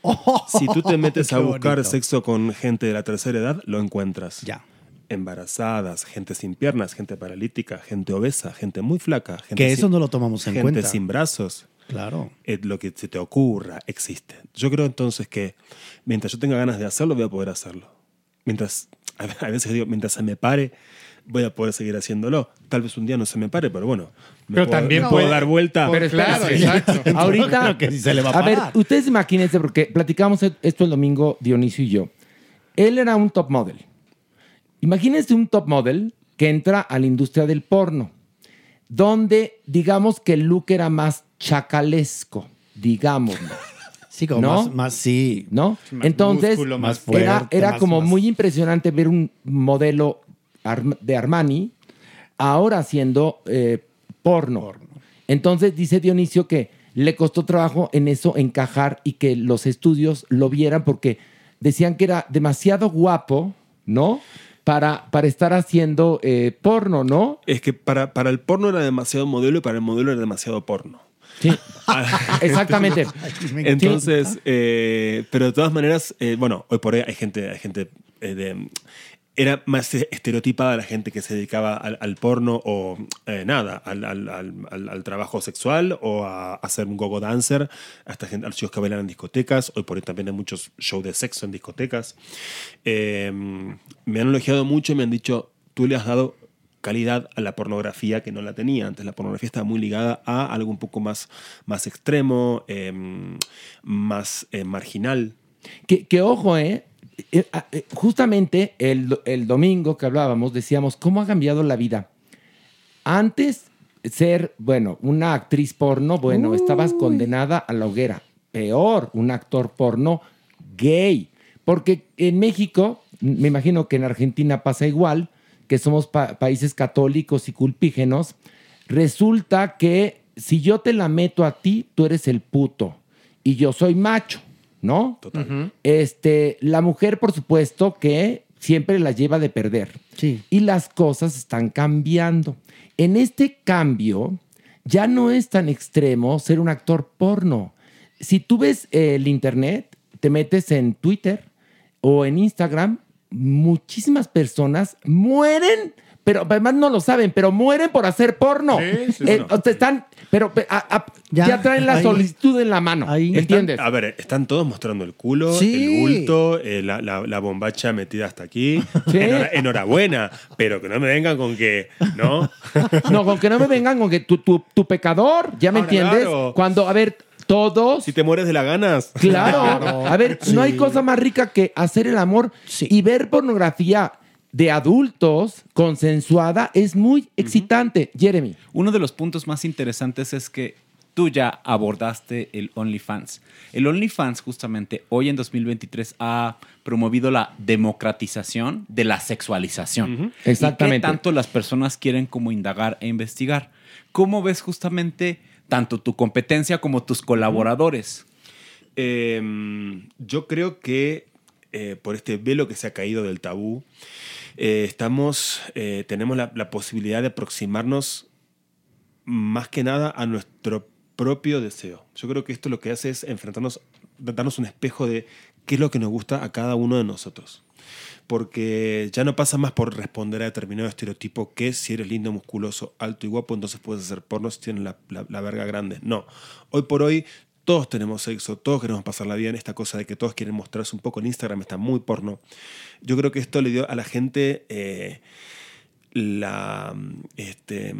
si tú te metes a buscar bonito. sexo con gente de la tercera edad, lo encuentras. Ya. Embarazadas, gente sin piernas, gente paralítica, gente obesa, gente muy flaca. Gente Que sin- eso no lo tomamos en gente cuenta. sin brazos. Claro. Eh, lo que se te ocurra existe. Yo creo entonces que mientras yo tenga ganas de hacerlo, voy a poder hacerlo. Mientras, a veces digo, mientras se me pare, voy a poder seguir haciéndolo. Tal vez un día no se me pare, pero bueno. Me Pero puedo- también me puede- puedo dar vuelta. Pero espérate, Ahorita, a, ver, ustedes imagínense, porque platicamos esto el domingo, Dionisio y yo. Él era un top model. Imagínense un top model que entra a la industria del porno, donde digamos que el look era más chacalesco, digámoslo. Sí, como ¿No? más, más sí. ¿No? Más Entonces, músculo, más era, fuerte, era más- como más- muy impresionante ver un modelo de Armani ahora haciendo eh, porno. Entonces dice Dionisio que le costó trabajo en eso encajar y que los estudios lo vieran porque decían que era demasiado guapo, ¿no? Para, para estar haciendo eh, porno, ¿no? Es que para, para el porno era demasiado modelo y para el modelo era demasiado porno. Sí. Exactamente. Entonces, eh, pero de todas maneras, eh, bueno, hoy por hoy hay gente, hay gente eh, de... era más estereotipada la gente que se dedicaba al, al porno o eh, nada, al, al- al- trabajo sexual o a, ser un gogo dancer, hasta gente, a los chicos que bailan en discotecas, hoy por hoy también hay muchos shows de sexo en discotecas. Eh, me han elogiado mucho y me han dicho, tú le has dado calidad a la pornografía que no la tenía. Antes la pornografía estaba muy ligada a algo un poco más, más extremo, eh, más eh, marginal. Que, que ojo, ¿eh? Eh, ah, eh, Justamente el, el domingo que hablábamos, decíamos, ¿cómo ha cambiado la vida? Antes, ser, bueno, una actriz porno, bueno, estabas condenada a la hoguera. Peor, un actor porno gay. Porque en México, me imagino que en Argentina pasa igual, que somos pa- países católicos y culpígenos, resulta que si yo te la meto a ti, tú eres el puto y yo soy macho, ¿no? Este, la mujer, por supuesto, que siempre la lleva de perder. Y las cosas están cambiando. En este cambio, ya no es tan extremo ser un actor porno. Si tú ves eh, el internet, te metes en Twitter o en Instagram, muchísimas personas mueren, pero además no lo saben, pero mueren por hacer porno. Sí, sí, Eh, bueno. o sea, están, pero pe- a- a- ya, traen la ahí. solicitud en la mano. ¿Entiendes? Están- a ver, están todos mostrando el culo, Sí. el bulto, eh, la, la- la bombacha metida hasta aquí. Sí. Enhora- enhorabuena, pero que no me vengan con que, ¿no? No, con que no me vengan con que tu, tu, tu pecador, ¿ya me Ahora, entiendes? claro. Cuando, a ver, todos. Si te mueres de las ganas. Claro. A ver, no hay cosa más rica que hacer el amor y ver pornografía de adultos consensuada es muy excitante. Jeremy. Uno de los puntos más interesantes es que tú ya abordaste el OnlyFans. El OnlyFans justamente hoy en 2023 ha promovido la democratización de la sexualización. Exactamente. ¿Y qué tanto las personas quieren como indagar e investigar? ¿Cómo ves justamente tanto tu competencia como tus colaboradores? Eh, yo creo que eh, por este velo que se ha caído del tabú, eh, estamos, eh, tenemos la, posibilidad de aproximarnos más que nada a nuestro propio deseo. Yo creo que esto lo que hace es enfrentarnos, darnos un espejo de qué es lo que nos gusta a cada uno de nosotros. Porque ya no pasa más por responder a determinado estereotipo que si eres lindo, musculoso, alto y guapo, entonces puedes hacer porno si tienes la- la verga grande. No. Hoy por hoy todos tenemos sexo, todos queremos pasarla bien. Esta cosa de que todos quieren mostrarse un poco en Instagram está muy porno. Yo creo que esto le dio a la gente eh, la, este,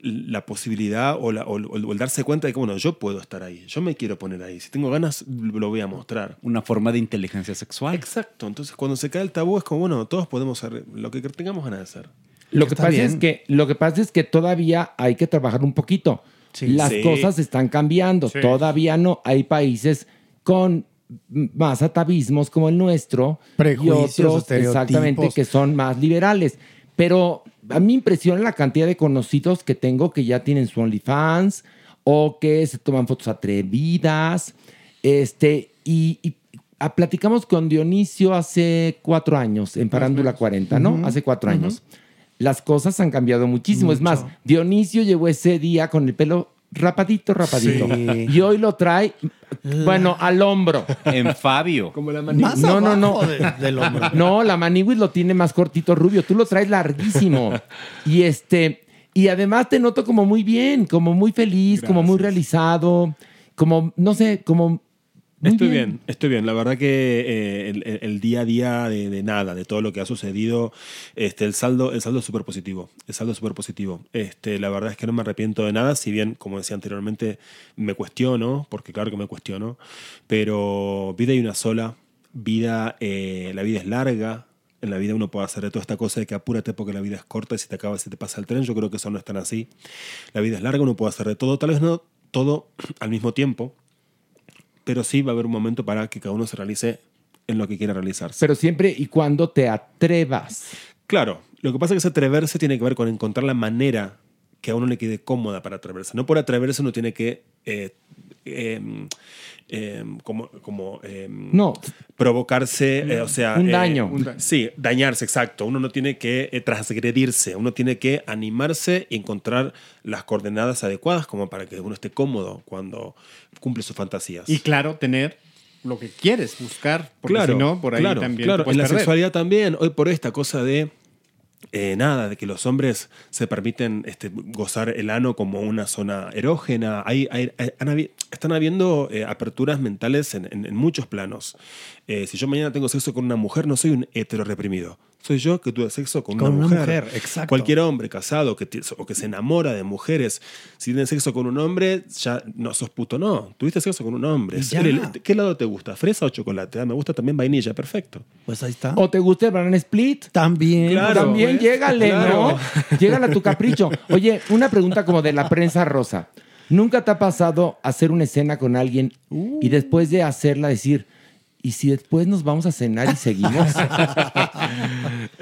la posibilidad o, la- o el- o el darse cuenta de que, bueno, yo puedo estar ahí, yo me quiero poner ahí. Si tengo ganas, lo voy a mostrar. Una forma de inteligencia sexual. Exacto. Entonces, cuando se cae el tabú, es como, bueno, todos podemos hacer lo que tengamos ganas de hacer. Lo que, pasa es que, lo que pasa es que todavía hay que trabajar un poquito. Las Sí. cosas están cambiando. Sí. Todavía no hay países con más atavismos como el nuestro Prejuicios, y otros exactamente que son más liberales. Pero a mí me impresiona la cantidad de conocidos que tengo que ya tienen su OnlyFans o que se toman fotos atrevidas. Este, y, y, ah, platicamos con Dionisio hace cuatro años, en Parándula 40, ¿no? Hace cuatro años. Las cosas han cambiado muchísimo. Es más, Dionisio llegó ese día con el pelo rapadito, rapadito. Sí. Y hoy lo trae, bueno, al hombro. En Fabio. Como la Más No, no, no. de- del hombro. No, la Maniwis lo tiene más cortito rubio. Tú lo traes larguísimo. y este, y además te noto como muy bien, como muy feliz, como muy realizado, como, no sé, como. Muy Estoy bien. estoy bien. La verdad que eh, el, día a día de, de nada, de todo lo que ha sucedido, este, el saldo, el saldo es súper positivo. El saldo es súper positivo. Este, la verdad es que no me arrepiento de nada, si bien, como decía anteriormente, me cuestiono, porque claro que me cuestiono, pero vida hay una sola, vida, eh, la vida es larga. En la vida uno puede hacer de toda esta cosa de que apúrate porque la vida es corta y si te acaba, se te pasa el tren. Yo creo que eso no es tan así. La vida es larga, uno puede hacer de todo, tal vez no todo al mismo tiempo, pero sí va a haber un momento para que cada uno se realice en lo que quiera realizarse. Pero siempre y cuando te atrevas. Claro, lo que pasa es que ese atreverse tiene que ver con encontrar la manera que a uno le quede cómoda para atreverse. No por atreverse uno tiene que eh, em, em, como, como em, No. provocarse, eh, o sea... Un eh, daño. un da- sí, dañarse, exacto. Uno no tiene que eh, transgredirse, uno tiene que animarse y encontrar las coordenadas adecuadas como para que uno esté cómodo cuando cumple sus fantasías. Y claro, tener lo que quieres buscar, porque claro, si no, por ahí claro, también claro. te en la perder. sexualidad también, hoy por esta cosa de eh, nada, de que los hombres se permiten este, gozar el ano como una zona erógena. Hay, están habiendo eh, aperturas mentales en, en- en muchos planos. Eh, si yo mañana tengo sexo con una mujer, no soy un hetero reprimido. Soy yo que tuve sexo con, Con una, una mujer. mujer, exacto. Cualquier hombre casado que o que se enamora de mujeres, si tiene sexo con un hombre, ya no sos puto, no. Tuviste sexo con un hombre. ¿Qué lado te gusta? ¿Fresa o chocolate? Ah, me gusta también vainilla, perfecto. Pues ahí está. ¿O te gusta el banana split? También. Claro, También pues, llégale, claro. ¿no? Llégale a tu capricho. Oye, una pregunta como de la prensa rosa. ¿Nunca te ha pasado hacer una escena con alguien y después de hacerla decir, ¿y si después nos vamos a cenar y seguimos?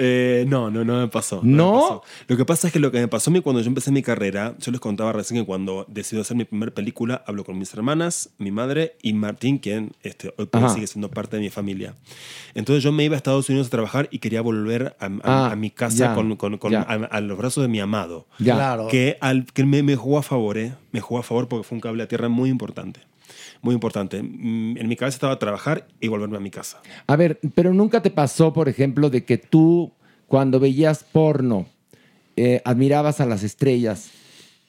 Eh, no, no, no me pasó. ¿No? pasó. Lo que pasa es que lo que me pasó a mí cuando yo empecé mi carrera, yo les contaba recién que cuando decidí hacer mi primera película, hablo con mis hermanas, mi madre y Martín, quien este, hoy por hoy Ajá. sigue siendo parte de mi familia. Entonces yo me iba a Estados Unidos a trabajar y quería volver a, a- Ah, a mi casa con, con- con- ya. a, a los brazos de mi amado. Claro. Que, al, que me, me jugó a favor, ¿eh? Me jugó a favor porque fue un cable a tierra muy importante. Muy importante. Mm, En mi cabeza estaba trabajar y volverme a mi casa. A ver, pero nunca te pasó, por ejemplo, de que tú, cuando veías porno, eh, admirabas a las estrellas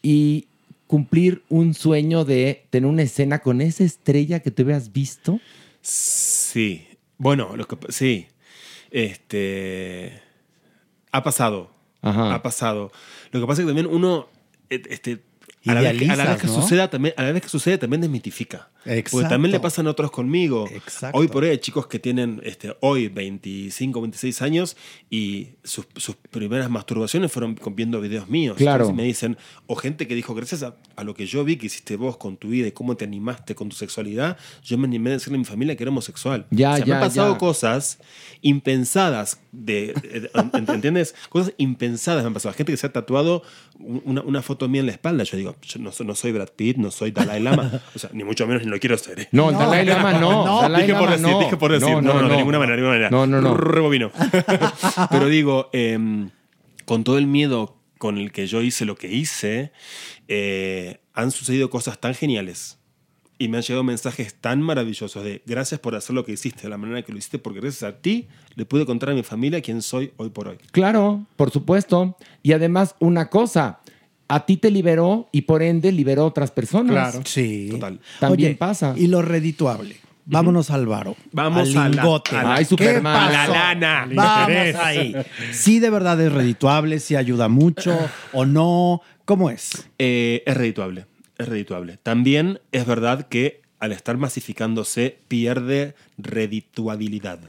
y cumplir un sueño de tener una escena con esa estrella que te hubieras visto? Sí. Bueno, lo que, sí. Este. Ha pasado. Ajá. Ha pasado. Lo que pasa es que también uno. eh, Este, a la, vez que, a la vez que Idealizas, ¿no? suceda, también, a la vez que sucede, también desmitifica. Porque Exacto. también le pasan a otros conmigo. Exacto. Hoy por hoy hay chicos que tienen este, hoy 25, 26 años y sus, sus primeras masturbaciones fueron viendo videos míos. Claro. Entonces me dicen, o gente que dijo, gracias a, a lo que yo vi que hiciste vos con tu vida y cómo te animaste con tu sexualidad, yo me animé a decirle a mi familia que era homosexual. Ya, o sea, me ya, han pasado ya. cosas impensadas, de, de- ¿ent- ¿entiendes? Cosas impensadas me han pasado. Gente que se ha tatuado una, una foto mía en la espalda. Yo digo, yo no, soy- no soy Brad Pitt, no soy Dalai Lama. O sea, ni mucho menos ni lo quiero ser. ¿eh? No, el Dalai Lama no. No, Dalai dije por Lama decir, no. dije por decir. No, no, de ninguna manera, de ninguna manera. No, no, no. Rebobino. Pero digo, em, con todo el miedo con el que yo hice lo que hice, eh, han sucedido cosas tan geniales. Y me han llegado mensajes tan maravillosos de gracias por hacer lo que hiciste, de la manera que lo hiciste, porque gracias a ti le pude contar a mi familia quién soy hoy por hoy. Claro, por supuesto. Y además, una cosa, a ti te liberó y por ende liberó a otras personas. Claro. Sí. Total. También Oye, pasa. Y lo redituable. Vámonos al varo. Vamos al a la- lingote. a la- Ay, la lana. Vamos ahí. Sí, de verdad es redituable, sí ayuda mucho o no. ¿Cómo es? Eh, es redituable, es redituable. También es verdad que al estar masificándose pierde redituabilidad.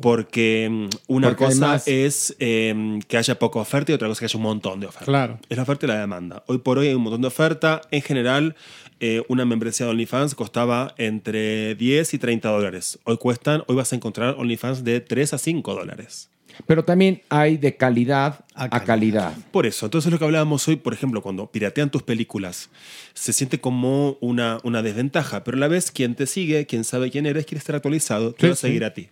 Porque mm, una Porque cosa es eh, que haya poca oferta y otra cosa es que haya un montón de oferta. Claro. Es la oferta y la demanda. Hoy por hoy hay un montón de oferta. En general, eh, una membresía de OnlyFans costaba entre 10 y 30 dólares. Hoy cuestan, hoy vas a encontrar OnlyFans de 3 a 5 dólares. Pero también hay de calidad A a calidad. Por eso, entonces lo que hablábamos hoy, por ejemplo, cuando piratean tus películas, se siente como una, una desventaja, pero a la vez quien te sigue, quien sabe quién eres, quiere estar actualizado, te Sí, va a sí. seguir a ti.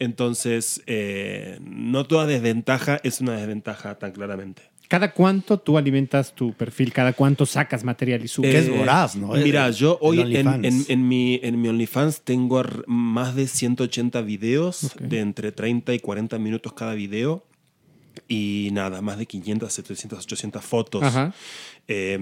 Entonces, eh, no toda desventaja es una desventaja tan claramente. ¿Cada cuánto tú alimentas tu perfil? ¿Cada cuánto sacas material y subes? Que es voraz, ¿no? Mira, El- yo hoy en, OnlyFans. en- en mi, en mi OnlyFans tengo más de 180 videos de entre 30 y 40 minutos cada video. Y nada, más de 500, 700, 800 fotos. Eh,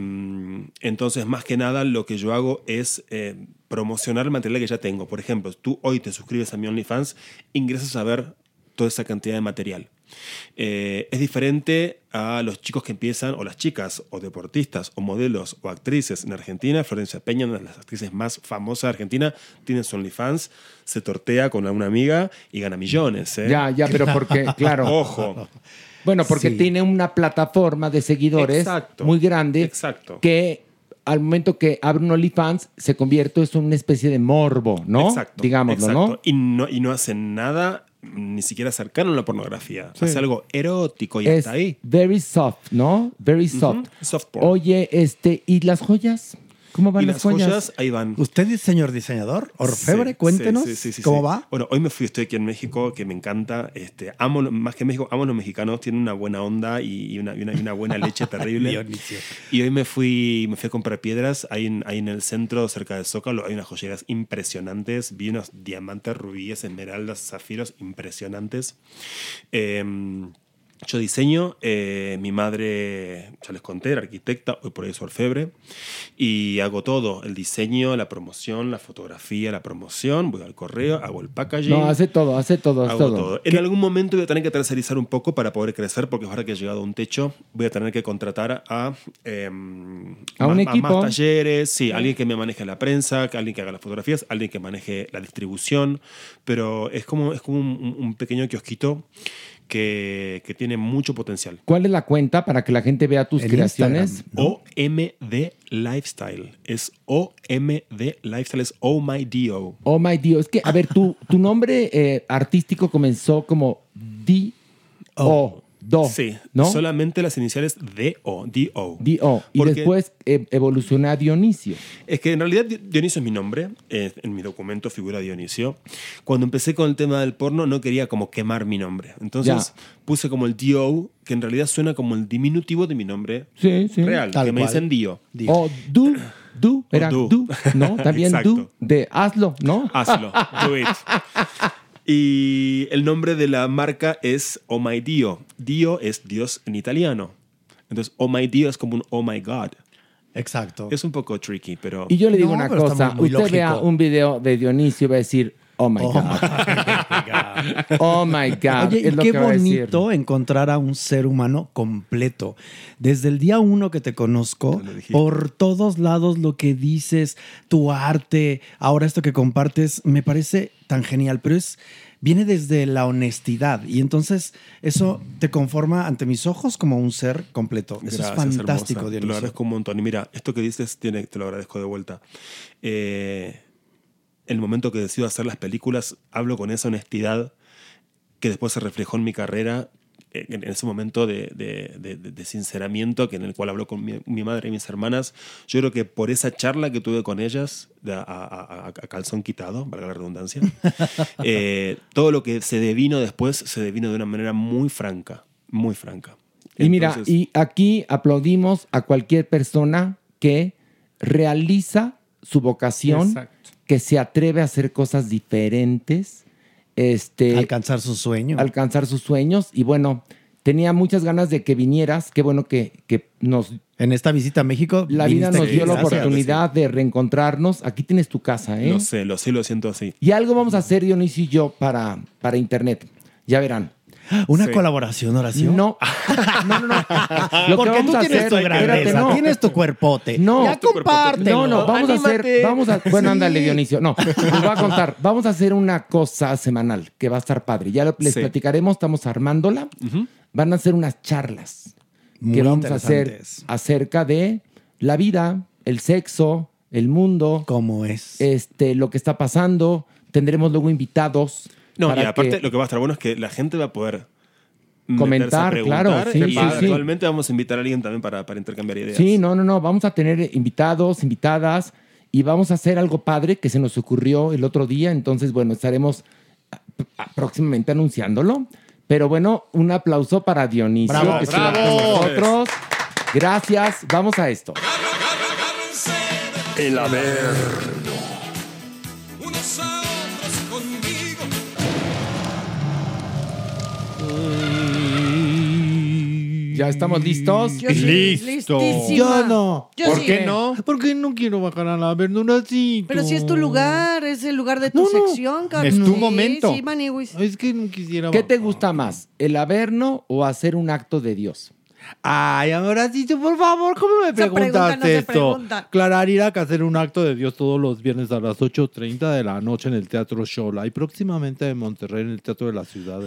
entonces, más que nada, lo que yo hago es eh, promocionar el material que ya tengo. Por ejemplo, tú hoy te suscribes a mi OnlyFans, ingresas a ver toda esa cantidad de material. Eh, es diferente a los chicos que empiezan, o las chicas, o deportistas, o modelos, o actrices en Argentina. Florencia Peña, una de las actrices más famosas de Argentina, tiene su OnlyFans, se tortea con una amiga y gana millones. ¿eh? Ya, ya, pero porque, claro. Ojo. Bueno, porque Sí. tiene una plataforma de seguidores Exacto. muy grande Exacto. que al momento que abre un OnlyFans se convierte eso en una especie de morbo, ¿no? Exacto. Digámoslo, exacto. ¿no? Y ¿no? Y no hacen nada ni siquiera cercano a la pornografía. Sí. Hace algo erótico y es hasta ahí. very soft, ¿no? Very soft. Soft porn. Oye, este, ¿y las joyas? ¿Cómo van y las joyas? joyas, ahí van. ¿Usted es señor diseñador? Orfebre, Sí, cuéntenos sí, sí, sí, sí, cómo sí. va. Bueno, hoy me fui, estoy aquí en México, que me encanta. Este, amo, más que México, amo a los mexicanos, tienen una buena onda y, una, y una- y una buena leche terrible. Y hoy me fui, me fui a comprar piedras. Ahí en, ahí en el centro, cerca de Zócalo, hay unas joyeras impresionantes. Vi unos diamantes, rubíes, esmeraldas, zafiros impresionantes. Em, yo diseño, eh, mi madre, ya les conté, era arquitecta, hoy por hoy es orfebre, y hago todo, el diseño, la promoción, la fotografía, la promoción, voy al correo, hago el packaging. No, hace todo, hace todo, hace Hago todo. todo. En algún momento voy a tener que tercerizar un poco para poder crecer, porque verdad que he llegado a un techo. Voy a tener que contratar a, em, A un más- equipo. más talleres, sí, alguien que me maneje la prensa, alguien que haga las fotografías, alguien que maneje la distribución. Pero es como, es como un, un pequeño kiosquito que, que tiene mucho potencial. ¿Cuál es la cuenta para que la gente vea tus El creaciones? OMD Lifestyle. Es OMD Lifestyle, es Oh My Dio. Oh my Dios, es que, a ver, tu, tu nombre eh, artístico comenzó como D-O, Do, Sí, ¿no? solamente las iniciales D-O, D-O. D-O. Y Porque- después eh, evolucionó a Dionisio. Es que en realidad Di- Dionisio es mi nombre, en mi documento figura Dionisio. Cuando empecé con el tema del porno no quería como quemar mi nombre. Entonces puse como el Dio, que en realidad suena como el diminutivo de mi nombre Sí, sí. real, Tal que me cual. dicen Dio. O Do, Do, era do. Do, ¿no? También. Do, de hazlo, ¿no? Hazlo, do it. Y el nombre de la marca es Oh My Dio. Dio es Dios en italiano. Entonces, Oh My Dio es como un Oh My God. Exacto. Es un poco tricky, pero... Y yo le digo una cosa, usted vea un video de Dionisio y va a decir, oh my God. oh my God. Oye, es y lo qué que bonito encontrar a un ser humano completo. Desde el día uno que te conozco, por todos lados lo que dices, tu arte, ahora esto que compartes, me parece tan genial, pero es viene desde la honestidad y entonces eso te conforma ante mis ojos como un ser completo. Eso es fantástico. Te lo agradezco un montón. Y mira, esto que dices tiene, te lo agradezco de vuelta. Eh, el momento que decido hacer las películas, hablo con esa honestidad que después se reflejó en mi carrera, eh, en ese momento de, de- de- de- de sinceramiento que en el cual hablo con mi, mi madre y mis hermanas. Yo creo que por esa charla que tuve con ellas, a, a- a- a calzón quitado, valga la redundancia, eh, todo lo que se devino después se devino de una manera muy franca, muy franca. Y mira, y aquí aplaudimos a cualquier persona que realiza su vocación, Exacto. Que se atreve a hacer cosas diferentes, este, Alcanzar su sueño. alcanzar sus sueños. Y bueno, tenía muchas ganas de que vinieras. Qué bueno que, que nos... En esta visita a México, La vida nos dio la Gracias. oportunidad de reencontrarnos. Aquí tienes tu casa, ¿eh? Lo sé, lo sé, lo siento así. Y algo vamos a hacer Dionisio y yo para, para internet. Ya verán. ¿Una Sí. colaboración, Horacio? No. No, no, no. Lo que Porque vamos tú a tienes hacer- tu espérate, grandeza, no. tienes tu cuerpote. No. ya compártelo. No, no, vamos a Anímate. hacer, vamos a, bueno, Sí. ándale, Dionisio. No, les voy a contar. Vamos a hacer una cosa semanal que va a estar padre. Ya les Sí. platicaremos, estamos armándola. Van a ser unas charlas Muy que vamos a hacer interesantes. acerca de la vida, el sexo, el mundo, ¿Cómo es? este, lo que está pasando. Tendremos luego invitados. No, y aparte que- lo que va a estar bueno es que la gente va a poder Comentar, a claro, sí, y sí, sí. actualmente vamos a invitar a alguien también para, para intercambiar ideas. Sí, no, no, no. Vamos a tener invitados, invitadas y vamos a hacer algo padre que se nos ocurrió el otro día. Entonces, bueno, estaremos próximamente anunciándolo. Pero bueno, un aplauso para Dionisio. Bravo, que estuvo con nosotros. Gracias. Vamos a esto. El Averno. Ya estamos listos. Yo sí, Listo. listísima. Yo no. Yo ¿Por sí. qué no? Porque no quiero bajar a la verdunacito. Pero si es tu lugar, es el lugar de tu No, no. sección, Carlos. Es tu Sí, momento. Sí, Maniwis. Es que no quisiera. ¿Qué te gusta más? ¿El averno o hacer un acto de Dios? Ay, Amoracito, por favor, ¿cómo me Esa pregunta preguntas no se esto? pregunta. Clara irá a hacer un acto de Dios todos los viernes a las 8.30 de la noche en el Teatro Shola y próximamente en Monterrey en el Teatro de la Ciudad.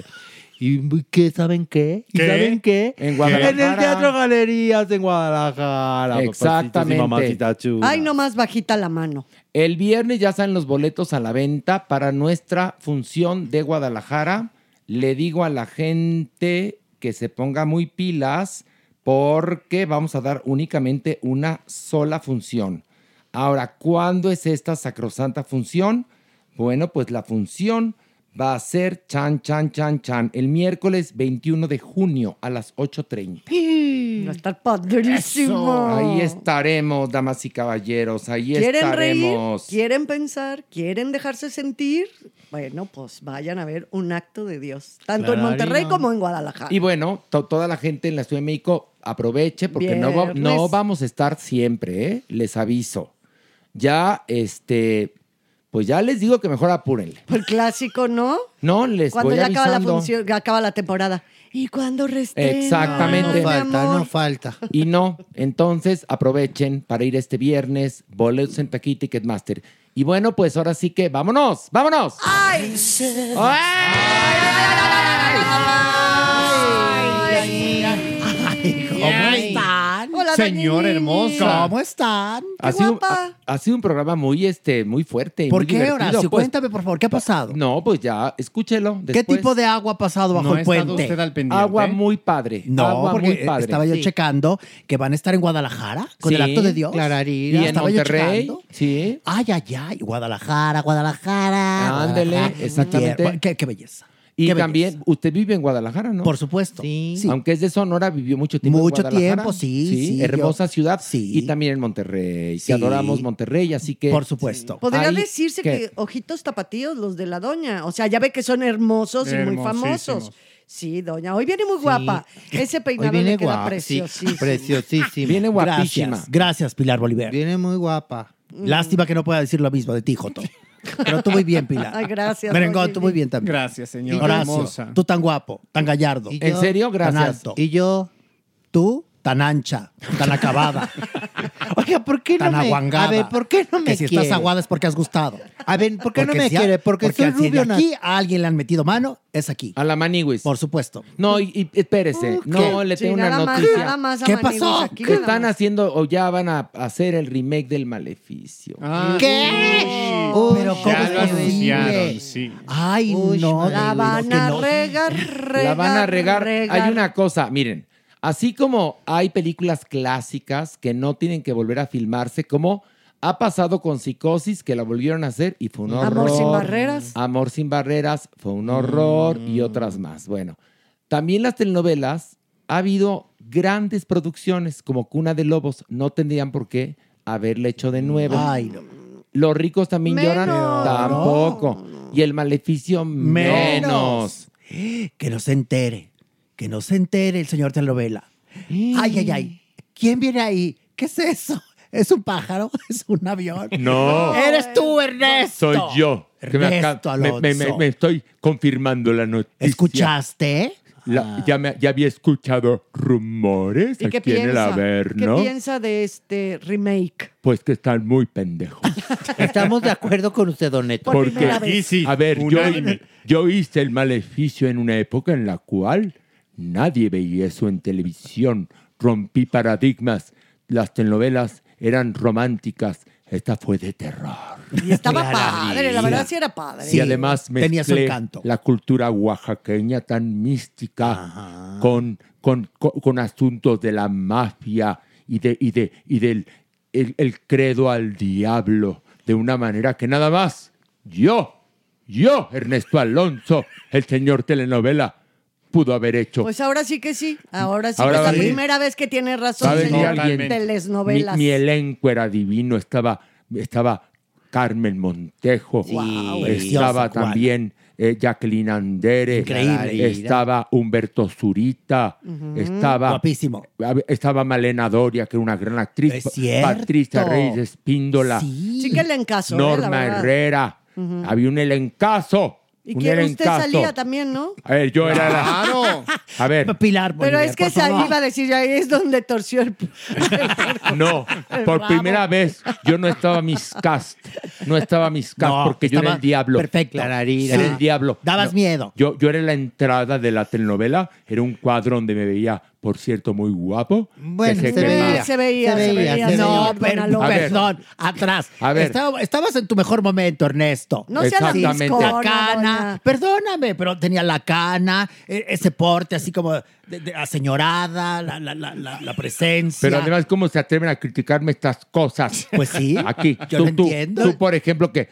¿Y qué? ¿Saben qué? ¿Y ¿Qué? saben qué? En Guadalajara. En el Teatro Galerías en Guadalajara. papacitos y Exactamente. Ay, no más bajita la mano. El viernes ya salen los boletos a la venta para nuestra función de Guadalajara. Le digo a la gente que se ponga muy pilas porque vamos a dar únicamente una sola función. Ahora, ¿cuándo es esta sacrosanta función? Bueno, pues la función va a ser chan, chan, chan, chan, el miércoles 21 de junio a las 8.30. Va a estar padrísimo. Ahí estaremos, damas y caballeros, ahí ¿Quieren reír? estaremos. ¿Quieren pensar? ¿Quieren dejarse sentir? Bueno, pues vayan a ver un acto de Dios, tanto en. Monterrey como en Guadalajara. Y bueno, to- toda la gente en la Ciudad de México aproveche porque no, va- no vamos a estar siempre, ¿eh? Les aviso. Ya, este, pues ya les digo que mejor apúrenle. El clásico, ¿no? No, les Cuando voy ya acaba la función, acaba la temporada. ¿Y cuando reste? Exactamente. mi amor? falta. Y no, entonces aprovechen para ir este viernes, boletos en Taquí Ticketmaster. Y bueno, pues ahora sí que vámonos, vámonos. ¡Ay! ¿Cómo Hola, Señor Dani. hermoso. ¿Cómo están? Ha sido, ha, ha sido un programa muy, este, muy fuerte. ¿Por muy qué, divertido, Horacio? pues. Cuéntame, por favor, ¿qué ha pasado? No, pues ya, escúchelo. ¿Qué tipo de agua ha pasado bajo No el puente? usted al pendiente. Agua muy padre. No, agua porque muy padre. estaba yo Sí. checando que van a estar en Guadalajara con el acto de Dios. Clararira. Y en Estaba yo Monterrey, checando. Sí. Ay, ay, ay. Guadalajara, Guadalajara. Ándele, exactamente. Qué, qué belleza. Y Qué también, usted vive en Guadalajara, ¿no? Por supuesto. Sí. Aunque es de Sonora, vivió mucho tiempo en Mucho Guadalajara. tiempo, sí, sí, Hermosa yo- ciudad. Y también en Monterrey. Sí. Que adoramos Monterrey, así que... Por supuesto. Podría Ahí- decirse ¿qué? que ojitos tapatíos los de la doña. O sea, ya ve que son hermosos y muy famosos. Sí, doña. Hoy viene muy guapa. Ese peinado viene le queda guapa, sí, preciosísimo. preciosísima. Viene Gracias, gracias, Pilar Bolívar. Viene muy guapa. Lástima que no pueda decir lo mismo de ti, Joto. Pero tú muy bien, Pilar. Ay, gracias. Merengón, tú muy bien también. Gracias, señor. Horacio, Hermosa. tú tan guapo, tan gallardo. ¿Y yo? ¿En serio? Tan Gracias. alto. ¿Y yo? Tú tan ancha, tan acabada. Oiga, ¿por qué tan no me... aguangada. A ver, ¿por qué no me Que si quiere? estás aguada es porque has gustado. A ver, ¿por qué no me si quiere? Porque, soy si rubio. aquí a alguien le han metido mano, es aquí. A la Maniwis. Por supuesto. No, y, y espérese. no, ¿qué? le Sí, tengo una nada más, noticia. nada más a ¿Qué Maniguis, pasó? aquí Que están más. haciendo o ya van a hacer el remake del Maleficio. Ah, ¿Qué? Uy, Pero ¿cómo ya es lo posible? anunciaron, sí. Ay, Uy, no. La van a regar, regar, la van a regar. regar. Hay una cosa, miren, así como hay películas clásicas que no tienen que volver a filmarse, como ha pasado con Psicosis, que la volvieron a hacer y fue un horror. Amor sin barreras. Amor sin barreras fue un horror y otras más. Bueno, también las telenovelas ha habido grandes producciones como Cuna de Lobos, no tendrían por qué haberle hecho de nuevo. Ay, no. Los ricos también lloran, Menos. tampoco. Y el maleficio menos. Que no se entere. Que no se entere el señor telenovela. Ay, ay, ay. ¿Quién viene ahí? ¿Qué es eso? ¿Es un pájaro? ¿Es un avión? No. Eres tú, Ernesto. Soy yo. Ernesto me- me- me- me estoy confirmando la noticia. ¿Escuchaste? La- ya, me- ya había escuchado rumores ¿Y qué aquí en el piensa? ¿Qué piensa de este remake? Pues que están muy pendejos. Estamos de acuerdo con usted, Don Neto. Por Porque, vez. sí, a ver, yo, yo hice el maleficio en una época en la cual nadie veía eso en televisión. Rompí paradigmas. Las telenovelas eran románticas. Esta fue de terror. Y estaba padre, la verdad sí era padre. y además tenía su mezclé encanto. la cultura oaxaqueña tan mística con, con, con- con asuntos de la mafia y, de, y, de, y del el, el credo al diablo de una manera que nada más yo, yo, Ernesto Alonso, el señor telenovela, pudo haber hecho. Pues ahora sí que sí. Ahora sí Ahora que es la venir- primera vez que tiene razón, alguien. Telenovelas. Mi, mi elenco era divino, estaba, estaba Carmen Montejo, Wow. estaba también eh, Jacqueline Andere, Increíble. estaba Humberto Zurita, estaba, Guapísimo. estaba Malena Doria, que era una gran actriz, Es cierto. Patricia Reyes Espíndola, Sí. Sí que le encaso, ¿eh? la Norma. Herrera, había un elencazo. Y un que usted salía también, ¿no? A ver, yo era la... Claro. A ver, Pilar Pero Bolívar, es que por iba a decir, ahí es donde torció el... No, por primera vez yo no estaba miscast. No estaba miscast No, porque yo era estaba el diablo. perfecto. Clararira. Era el diablo. Dabas No, miedo. Yo, yo era la entrada de la telenovela. Era un cuadro donde me veía por cierto, muy guapo. Bueno, Se veía, se veía, Se veía, se pero, ver. perdón, atrás. A ver. Estaba- estabas en tu mejor momento, Ernesto. No sea la Exactamente. discona, la cana, doña. perdóname, pero tenía la cana, e- ese porte así como de, de aseñorada, la, la, la, la, la presencia. Pero además, ¿cómo se atreven a criticarme estas cosas? Pues sí, Aquí, yo tú, lo tú, entiendo. tú, por ejemplo, que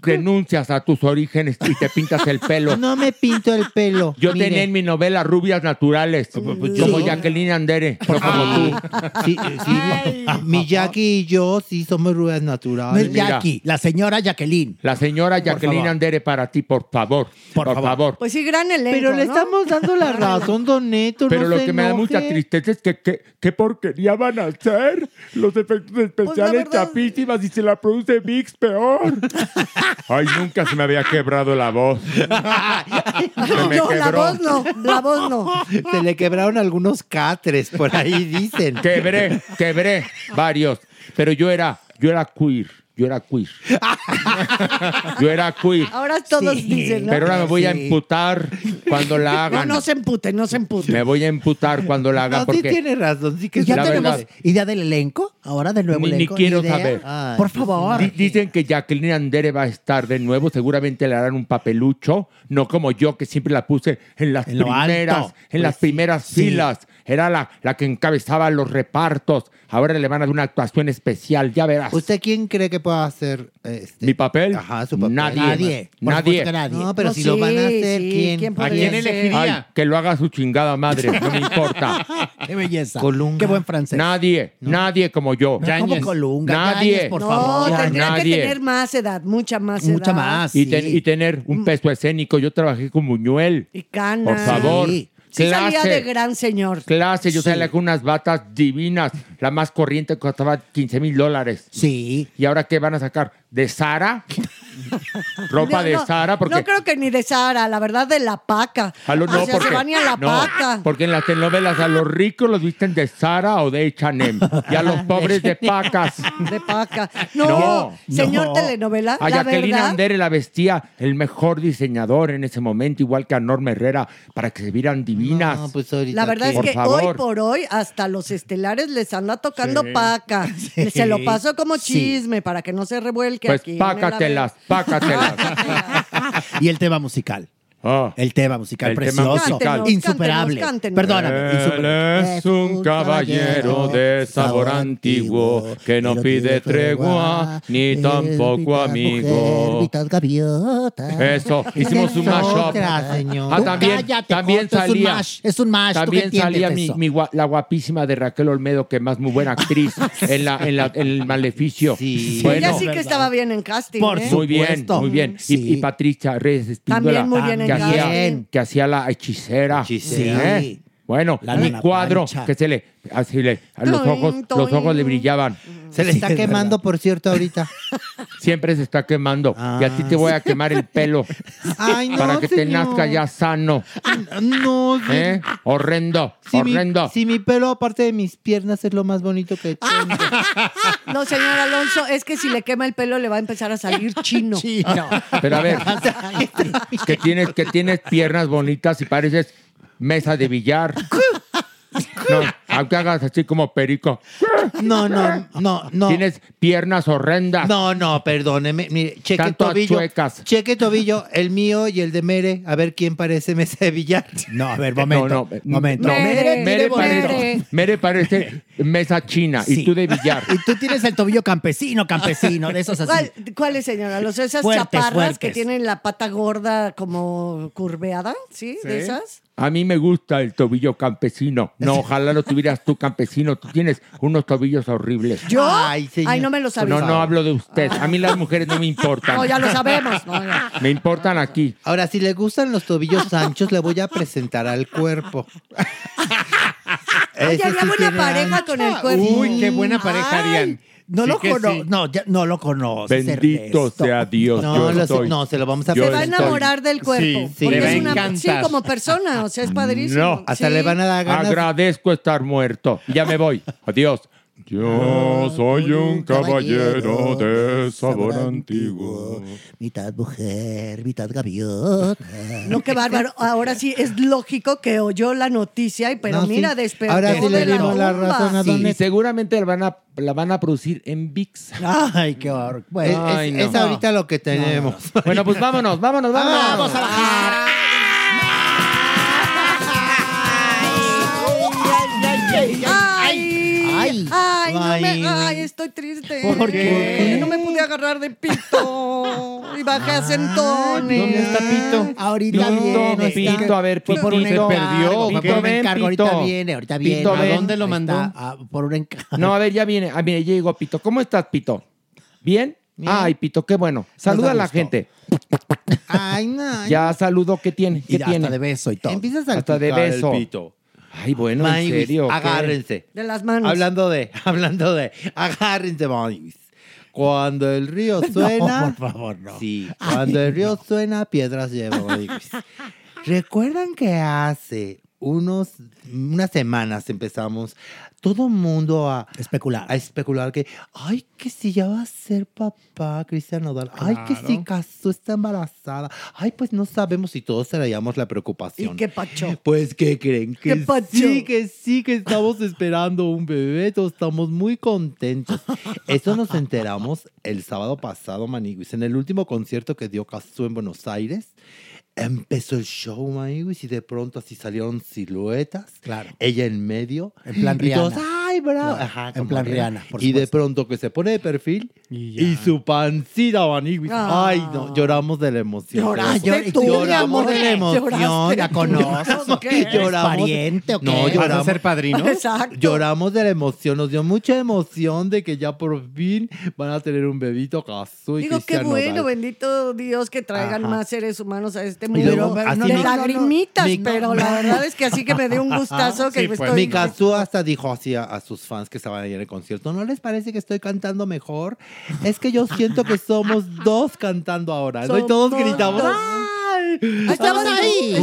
renuncias a tus orígenes y te pintas el pelo. No me pinto el pelo. Yo mire. tenía en mi novela rubias naturales, como Sí. Jacqueline Andere, no como tú. Sí, sí, mi Jackie y yo sí somos ruedas no naturales. es mira. Jackie, la señora Jacqueline. La señora Jacqueline favor. Andere para ti, por favor. Por, favor. Pues sí, gran elenco, Pero le ¿no? estamos dando la razón, don Neto. Pero no lo se que me da enoje. mucha tristeza es que que- qué porquería van a hacer. Los efectos especiales verdad- chapísimas y se la produce VIX peor. Ay, nunca se me había quebrado la voz. Se me No, la quebró. voz no, la voz no. Se le quebraron algunos catres, por ahí dicen. Quebré, quebré varios. Pero yo era, yo era queer. Yo era queer. Yo era queer. Ahora todos Sí. dicen, ¿no? Pero ahora me voy a Sí. emputar cuando la No, hagan. no se emputen, no se emputen. Me voy a emputar cuando la hagan No, sí porque tiene razón, sí que ¿Y ya La tenemos verdad- idea del elenco? Ahora del nuevo Ni- ni elenco. quiero idea? saber. Ay, Por favor. Di- Dicen que Jacqueline Andere va a estar de nuevo. Seguramente le harán un papelucho. No como yo, que siempre la puse en las En primeras, en las Pues, primeras sí. filas. Era la, la que encabezaba los repartos. Ahora le van a dar una actuación especial. Ya verás. ¿Usted quién cree que pueda hacer este? ¿Mi papel? Ajá, su papel. Nadie. Nadie. Por Nadie. supuesto que nadie. No, pero No, si lo van a hacer, sí, ¿quién? ¿quién ¿A podría quién ser? elegiría? Ay, que lo haga su chingada madre. No me importa. Qué belleza. Colunga. Qué buen francés. Nadie. Nadie como yo. No, ¿Cómo Colunga? Nadie. Yáñez, por No, favor. tendría nadie. que tener más edad, mucha más edad. Mucha más. Y, sí. ten- y tener un peso escénico. Yo trabajé con Buñuel. Y cana. Por favor. Sí. Sí salía Clase. de gran señor. Clase, yo Sí. salía con unas batas divinas. La más corriente costaba 15 mil dólares. Sí. ¿Y ahora qué van a sacar? ¿De Sara? ¿Ropa No, de no, Sara? Porque, No creo que ni de Sara, la verdad de la paca. A lo- no, o sea, porque, se van ni a la no, paca. porque en las telenovelas a los ricos los visten de Sara o de H&M y a los pobres de pacas. De paca. No, No, señor no. telenovela, A la Jacqueline verdad. Andere la vestía el mejor diseñador en ese momento, igual que a Norma Herrera, para que se vieran divinas. No, pues La verdad que- es que favor. hoy por hoy hasta los estelares les anda tocando Sí. paca. Sí. Se lo paso como Sí. chisme para que no se revuelque pues aquí. pácatelas. Y el tema musical. Ah. El tema musical El tema precioso. musical. Cántenos, Insuperable. cántenos, Perdóname. Él insuperable. es un caballero de sabor antiguo que no pide tregua ni tampoco amigo. Eso, hicimos un mashup. Otra, señor. Ah, también, cállate, también Joto, es un salía. mash, es un mash, ¿tú qué También entiendes salía mi, eso? mi gua- la guapísima de Raquel Olmedo, que más muy buena actriz en, la, en, la- en el maleficio. Sí. Bueno, Ella sí que estaba bien en casting. Por ¿eh? muy bien, supuesto. muy bien. Y- Sí. Y, Patricia Reyes Espíndola, También muy bien en que hacía, que hacía la hechicera. Hechicera. ¿eh? Bueno, La mi Nana cuadro, que se le, así le, a los Toin, ojos, los ojos le brillaban. Se le Sí, está es quemando, por cierto, ahorita. Siempre se está quemando. y a ti te voy a quemar el pelo Ay, no, para que te señor. nazca ya sano. No, sí. ¿eh? Horrendo, Si mi, horrendo. si mi pelo, aparte de mis piernas, es lo más bonito que tengo. No, señor Alonso, es que si le quema el pelo le va a empezar a salir chino. Chino. Pero a ver, que tienes, que tienes piernas bonitas y pareces mesa de billar. No, aunque hagas así como perico. No, no, no, no. Tienes piernas horrendas. No, no, perdóneme. Mire, cheque todas tobillo. chuecas. Cheque tobillo, el mío y el de Mere. A ver quién parece mesa de billar. No, a ver, momento. No, no, momento. no. Mere, Mere Mere. parece, Mere parece mesa china y tú de billar. Y tú tienes el tobillo campesino, campesino, de esos así. ¿Cuál, cuál es, señor Alonso? Esas Fuertes, chaparras fuertes. que tienen la pata gorda como curveada, ¿sí? ¿De esas? A mí me gusta el tobillo campesino. No, ojalá lo tuvieras tú campesino. Tú tienes unos tobillos horribles. ¿Yo? Ay, señor. Ay, no me lo sabía. No, no hablo de usted. A mí las mujeres no me importan. No, ya lo sabemos. No, ya. Me importan aquí. Ahora, si le gustan los tobillos anchos, le voy a presentar al cuerpo. Oye, había sí buena pareja ancho. con el cuerpo. Uy, qué buena pareja Ay, harían. No Sí lo sí. No, ya no lo conoces. Bendito Ernesto. sea Dios. No, yo lo- estoy- no, se lo vamos a Se va a enamorar del cuerpo. Sí, sí, porque le va es una, sí, como persona, o sea, es padrísimo. No, Hasta Sí. le van a dar ganas. Agradezco estar muerto. Ya me voy. Adiós. Yo soy un caballero de sabor antiguo. Mitad mujer, mitad gaviota. No, qué bárbaro. Ahora sí es lógico que oyó la noticia, y pero No, sí. mira, despertó Ahora sí le la dimos la tumba. razón a Sí, y seguramente la van a, la van a producir en VIX. Ay, qué horror. Bueno, Ay, es, no. es ahorita lo que tenemos. Bueno, pues vámonos, vámonos, vámonos. Vamos a bajar. Ay, ay, no me- Ay. estoy triste. ¿Por qué? No me pude agarrar de pito y bajé a centones. ¿Dónde está Pito? Ahorita Pito, viene. Pito, está- a ver, por un Pitito. encargo, Pito, un ven, encargo, Pito. ahorita viene, ahorita Pito, viene. ¿A dónde lo mandó? ah, por un encargo. No, a ver, ya viene. Ah, mire, ya llegó Pito. ¿Cómo estás, Pito? ¿Bien? Ay, Pito, qué bueno. Saluda da a la gente. Ay, no. Ya saludo. ¿Qué tiene? ¿Qué Y hasta tiene? de beso y todo. Empiezas a Hasta de el beso. pito. Ay, bueno, en serio. ¿qué? agárrense. De las manos. Hablando de, hablando de, agárrense, Maniwis. Cuando el río suena. No, por favor, no. Sí, cuando el río suena, piedras lleva. Maniwis. ¿Recuerdan que hace unos, unas semanas empezamos todo mundo a Especular. a especular que, ay, que si ya va a ser papá, Cristian Nodal, ay, que si casó, está embarazada, ay, pues no sabemos si todos traíamos la ¿Y preocupación. qué pacho? Pues, ¿qué creen? Que ¿Qué pacho? sí, que sí, que estamos esperando un bebé, todos estamos muy contentos. Eso nos enteramos el sábado pasado, Maniguis, en el último concierto que dio Castro en Buenos Aires. Empezó el show, Maniguis, y de pronto así salieron siluetas. Claro. Ella en medio. En plan y todos. Ay, bravo. Claro, Ajá, en plan Rihanna, por y de pronto que se pone de perfil Y su pancita, Maniguis. Ah. Ay, no, lloramos de la emoción. Lloraste Lloramos tú, de la emoción. ¿La conoces o qué? ¿Eres Lloramos. pariente o qué? No, ¿Vas a lloramos. ser padrino? Exacto. Lloramos de la emoción, nos dio mucha emoción de que ya por fin van a tener un bebito Cazú y Digo, qué bueno, Nodal. bendito Dios que traigan Ajá. más seres humanos a este mundo. luego, de así mi- lagrimitas, mi- pero la verdad es que así que me dio un gustazo que Sí, pues. estoy... Mi Cazú hasta dijo así a, a sus fans que estaban ahí en el concierto, ¿no les parece que estoy cantando mejor? Es que yo siento que somos dos cantando ahora, ¿no? Y todos gritamos. ¡ay! Estabas ahí.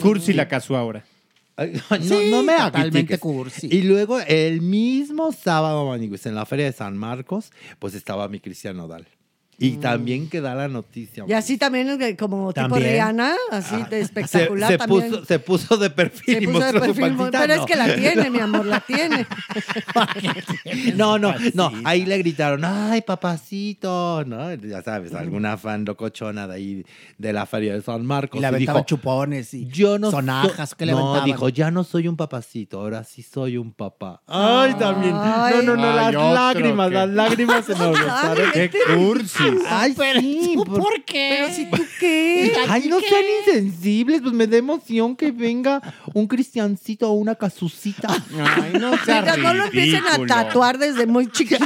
Cursi la casó ahora. No, Sí, no me totalmente cursi. Y luego el mismo sábado, en la feria de San Marcos, pues estaba mi Cristian Nodal. Y también que da la noticia. Y así también como tipo También. Rihanna, así de espectacular se también. puso, se puso de perfil Se y puso de mostró su perfil, pancita, pero no. es que la tiene, mi amor, la tiene. No, no, no. Ahí le gritaron, ay, papacito, ¿no? Ya sabes, alguna fan locochona de ahí de la feria de San Marcos. Y le y aventaban dijo, chupones y yo no sonajas soy- que le No, aventaban. dijo, ya no soy un papacito, ahora sí soy un papá. Ay, también. Ay. No, no, no, Ay, las lágrimas, que- las lágrimas se nos brotaron. ¡Qué cursi! Ay, sí, ¿Tú por- por qué? Pero si tú qué. Ay, no sean insensibles, pues me da emoción que venga un cristiancito o una casucita. Ay, no seas Mientras no lo empiecen a tatuar desde muy chiquito.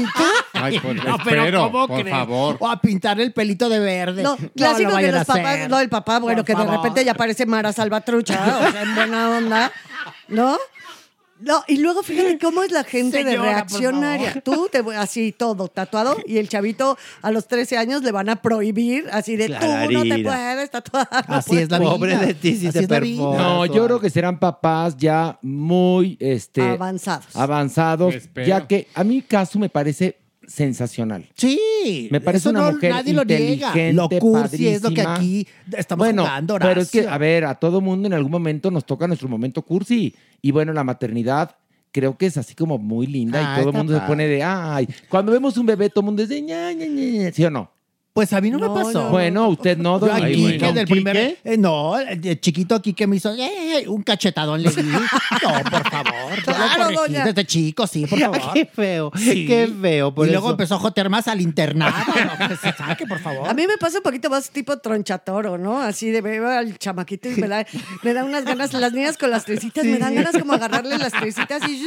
Ay, por, No, pero espero, ¿cómo por crees? favor. O a pintar el pelito de verde. No, clásico a los papás, no, el papá, bueno, Por que de repente ya parece Mara Salvatrucha, o sea, en buena onda, ¿no? No, y luego fíjate cómo es la gente de Señora, reaccionaria. Tú, te, así todo tatuado, y el chavito a los 13 años le van a prohibir, así de tú no te puedes tatuar. no Así es la vida. Pobre de ti si Así te es la vida. perfora. No, yo creo que serán papás ya muy este, Avanzados. avanzados, ya que a mi caso me parece sensacional. Sí. Me parece eso una no- mujer nadie lo inteligente, Lo cursi es lo que aquí estamos bueno, jugando, pero es que, a ver, a todo mundo en algún momento nos toca nuestro momento cursi. Y bueno, la maternidad creo que es así como muy linda Ah, y todo el mundo se pone de, ay, cuando vemos un bebé, todo el mundo dice, ña, ña, ña, ña", ¿sí o no? Pues a mí no, No, me pasó. no. Bueno, usted no, Yo don a Ay, bueno. del primer... eh, no, el de chiquito aquí que me hizo eh, un cachetadón le di. No, por favor. Claro, doña. Desde chico, sí, por favor. Qué feo, Sí. qué feo. Por y luego empezó a jotear más al internado. No, que se saque, por favor. A mí me pasa un poquito más tipo tronchatoro, ¿no? Así de veo al chamaquito y me da, me da unas ganas, las niñas con las tresitas, me dan ganas como agarrarle las tresitas y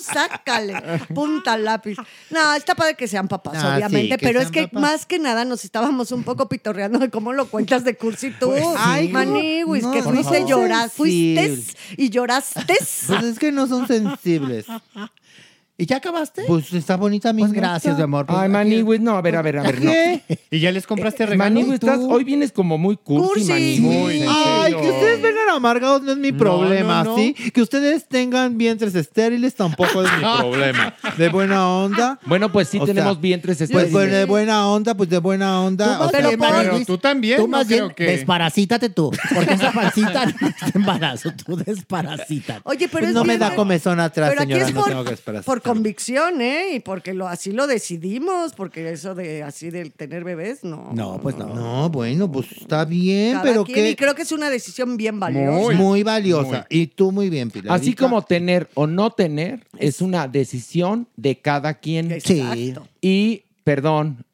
sácale, punta lápiz. No, está padre que sean papás, Ah, sí, obviamente, que pero es que papás. más que nada nos estábamos un poco pitorreando de cómo lo cuentas de cursi tú. Pues, ay, Maniwis, no, que no fuiste llorar, fuiste y lloraste. Pues es que no son sensibles. ¿Y ya acabaste? Pues está bonita mi Pues gracias, mi amor. Pues, Ay, Maniwis, no, a ver, a ver, a ver, no. ¿Y ya les compraste regalo? Maniwis, estás, hoy vienes como muy cursi, Cursi. Maniwis. Ay, que ustedes vengan amargados no es mi No, problema, no, no. ¿sí? Que ustedes tengan vientres estériles tampoco es mi problema. De buena onda. Bueno, pues sí O tenemos sea, vientres Pues, estériles. pues, de buena onda, pues de buena onda. o sea, tú también, Tú no más bien que- desparasítate tú. Porque esa pancita no es de embarazo. Tú desparasítate. Oye, pero Pues es no me da comezón atrás, pero aquí señora, es no por, tengo que esperar. por convicción, ¿eh? Y porque lo, así lo decidimos, porque eso de así de tener bebés, no. No, pues no. No, bueno, pues está bien, Cada pero quien, que Y creo que es una decisión bien valiosa. muy, valiosa. Y tú muy bien, Pilar. Así como tener o no tener es una decisión de cada quien. Exacto. Y, perdón,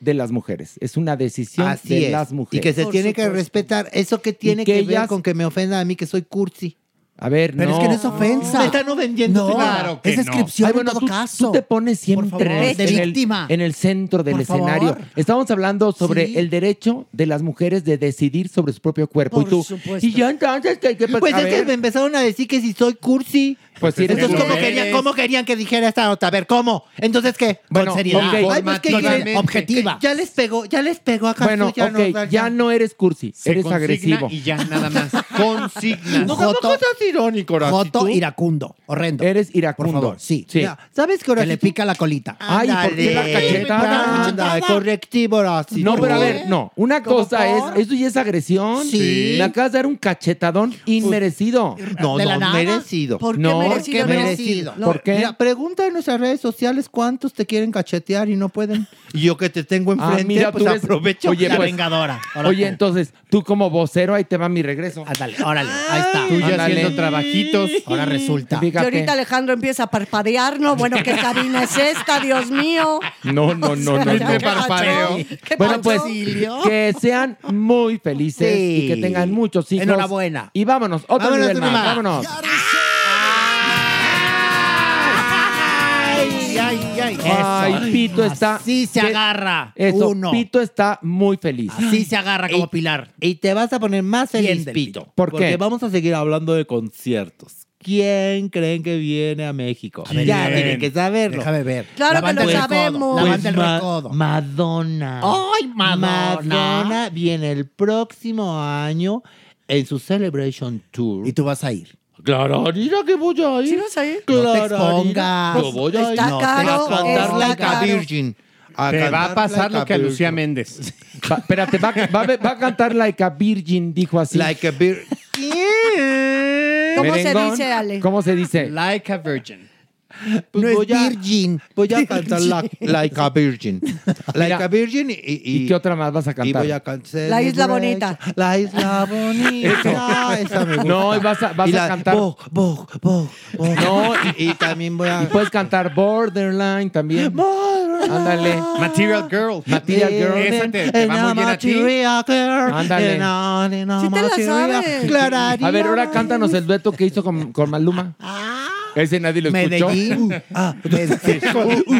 de las mujeres. Es una decisión Así de es. las mujeres. Y que se tiene que respetar. Eso que tiene que que, ver con que me ofenda a mí que soy cursi. A ver, Pero no. es que no es ofensa. Me están ofendiendo. No, Claro que es no. descripción Ay, bueno, en todo tú, caso. tú te pones siempre en, el, víctima. en el centro del Por escenario. favor. Estamos hablando sobre Sí. el derecho de las mujeres de decidir sobre su propio cuerpo. Por y tú, supuesto. y ya entonces, ¿qué, qué Pues a es que me empezaron a decir que si soy cursi. Pues si eres Entonces, ¿cómo querían, ¿cómo querían que dijera esta nota? A ver, ¿cómo? Entonces, ¿qué? Bueno, Con seriedad. ok. Ay, pues, ¿qué Formativamente. quieren? Objetiva. Ya les pegó, ya les pegó acá. Bueno, ya ok, no, ya, no eres cursi, Se eres consigna agresivo. Y ya nada más. Consignas. No, Joto- tampoco seas irónico, Horacio, Joto tú. iracundo. Horrendo. Eres iracundo. Por favor, sí. Sí. Ya, ¿Sabes qué, Que le pica la colita. Ay, ¿por qué la cachetada? Anda, correctivo, Horacio. No, pero a ¿Por ver, qué? no. Una ¿Cómo cosa por? es, eso ya es agresión. Sí. Me acabas de dar un cachetadón inmerecido. No, ¿De la no, nada? merecido. ¿Por qué No, merecido? ¿Qué no? merecido? No, ¿Por qué? Mira, pregunta en nuestras redes sociales cuántos te quieren cachetear y no pueden. Y yo que te tengo Ah, enfrente, mira, pues tú aprovecho. Oye, la pues- vengadora. Oye, entonces, tú como vocero, ahí te va mi regreso. Ándale, órale. Ahí está. Tú ya Ándale. haciendo trabajitos. Ahora resulta. Y Fíjate. ahorita Alejandro empieza a parpadear, ¿no? Bueno, ¿qué cabina es esta, Dios mío? No, no, no, no. No. parpadeo. ¿Qué Bueno, pues que sean muy felices Sí. y que tengan muchos hijos. Enhorabuena. Y vámonos, otro Vámonos, nivel más, vámonos. Ay. Pito está- Así se agarra. Eso, Uno. Pito está muy feliz. Así se agarra como Y- Pilar. Y te vas a poner más feliz, Pito. Pito. ¿Por Porque qué? vamos a seguir hablando de conciertos. ¿Quién creen que viene a México? Ya tienen que saberlo. Déjame ver. Claro La que lo sabemos. La Pues banda del Ma- recodo. Madonna. ¡Ay, Madonna! Madonna viene el próximo año en su Celebration Tour. Y tú vas a ir. Claro, mira que voy a ir. ¿Sí vas a ir? No te Claro, expongas. Yo voy a ir. Está No, caro, a cantar está like a caro. virgin. A Te va a cantar pasar like lo que a virgin. Lucía Méndez. Va, espérate, va, va, va a cantar Like a Virgin, dijo así. Like a virgin. ¿Cómo se Merengón, dice, Ale? ¿Cómo se dice? Like a virgin. Pues no es voy a- virgin. Voy a cantar like, like a virgin. Like Mira, a virgin y, y, ¿Y qué otra más vas a y cantar? voy a cantar. La Isla Bonita. La isla bonita. Esa me gusta. No, y vas a- vas Y a la- cantar- Bo, bo, bo. No, y, y también voy a. Y puedes cantar Borderline también. Ándale. Material Girl. Material Girl. Esa te, te va muy bien a ti. Ándale. Sí te la sabes. Clararía. A ver, ahora cántanos el dueto que hizo con, con Maluma. Ese nadie lo escuchó. Medellín. Ah, Medellín.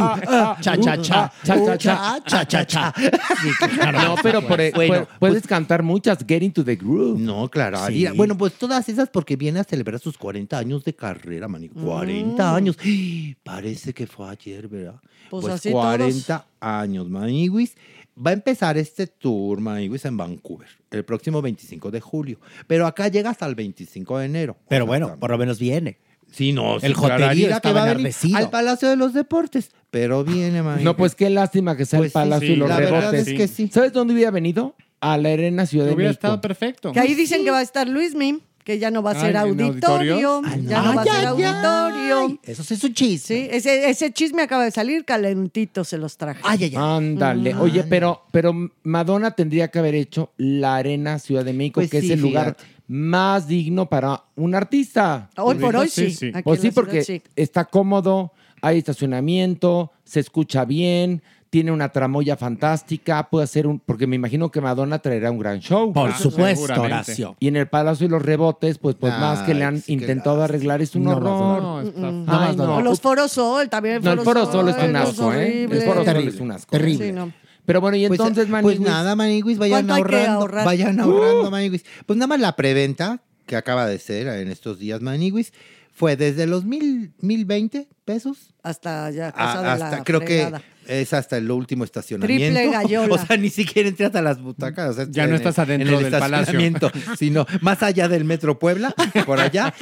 Cha, cha, cha. Cha, cha, cha. Cha, cha, cha. Sí, claro. No, pero por- e- Bueno, pu- puedes cantar muchas. Get into the groove. No, claro. Sí. Bueno, pues todas esas porque viene a celebrar sus 40 años de carrera, mani. 40 años. Parece que fue ayer, ¿verdad? Pues Pues, así 40 años, Maniguis. Va a empezar este tour, Maniguis, en Vancouver, el próximo 25 de julio. Pero acá llega hasta el 25 de enero. Pero bueno, por lo menos viene. Sí, no, El sí, estaba que va a venir enardecido. al Palacio de los Deportes. Pero viene, Maniguis. No, pues qué lástima que sea Pues el sí, Palacio sí, y los la verdad es que sí. ¿Sabes dónde hubiera venido? A la Arena Ciudad de Hubiera México. estado perfecto. Que ahí dicen que va a estar Luis Mim, que ya no va a ser Ay, ¿en auditorio. no. Ya no va a ser ay, auditorio. Eso sí es un chisme. Sí, ese, ese chisme acaba de salir, calentito se los traje. Ay, ay, ay. Ándale. Oye, pero, pero Madonna tendría que haber hecho la Arena Ciudad de México, Pues que sí, es el lugar fíjate. más digno para un artista. Hoy por hoy sí. Sí, sí. aquí Pues sí, la ciudad, porque sí. está cómodo, hay estacionamiento, se escucha bien, tiene una tramoya fantástica, puede hacer un... Porque me imagino que Madonna traerá un gran show. Por supuesto. Horacio. Y en el Palacio y los Rebotes, pues, pues Ay, más que le han intentado arreglar, es un No, horror. No, está- Ay, no, no. O los Foro Sol, también el No, el Foro Sol es un es asco, ¿eh? El. Foro Sol Terrible, es un asco. terrible. Sí, no. Pero bueno, y Pues, entonces, pues Maniguis, nada, Maniguis, vayan ¿Cuánto hay que ahorrando. ahorrar? Vayan ahorrando, Maniguis. Pues nada más la preventa que acaba de ser en estos días, Maniguis, fue desde los mil, 1020 pesos Hasta ya, a- casa de hasta la creo fregada. que es hasta el último estacionamiento. Triple gallola. O sea, ni siquiera entré hasta las butacas. o sea, Ya no estás el- adentro en el del palacio. Sino más allá del Metro Puebla, por allá,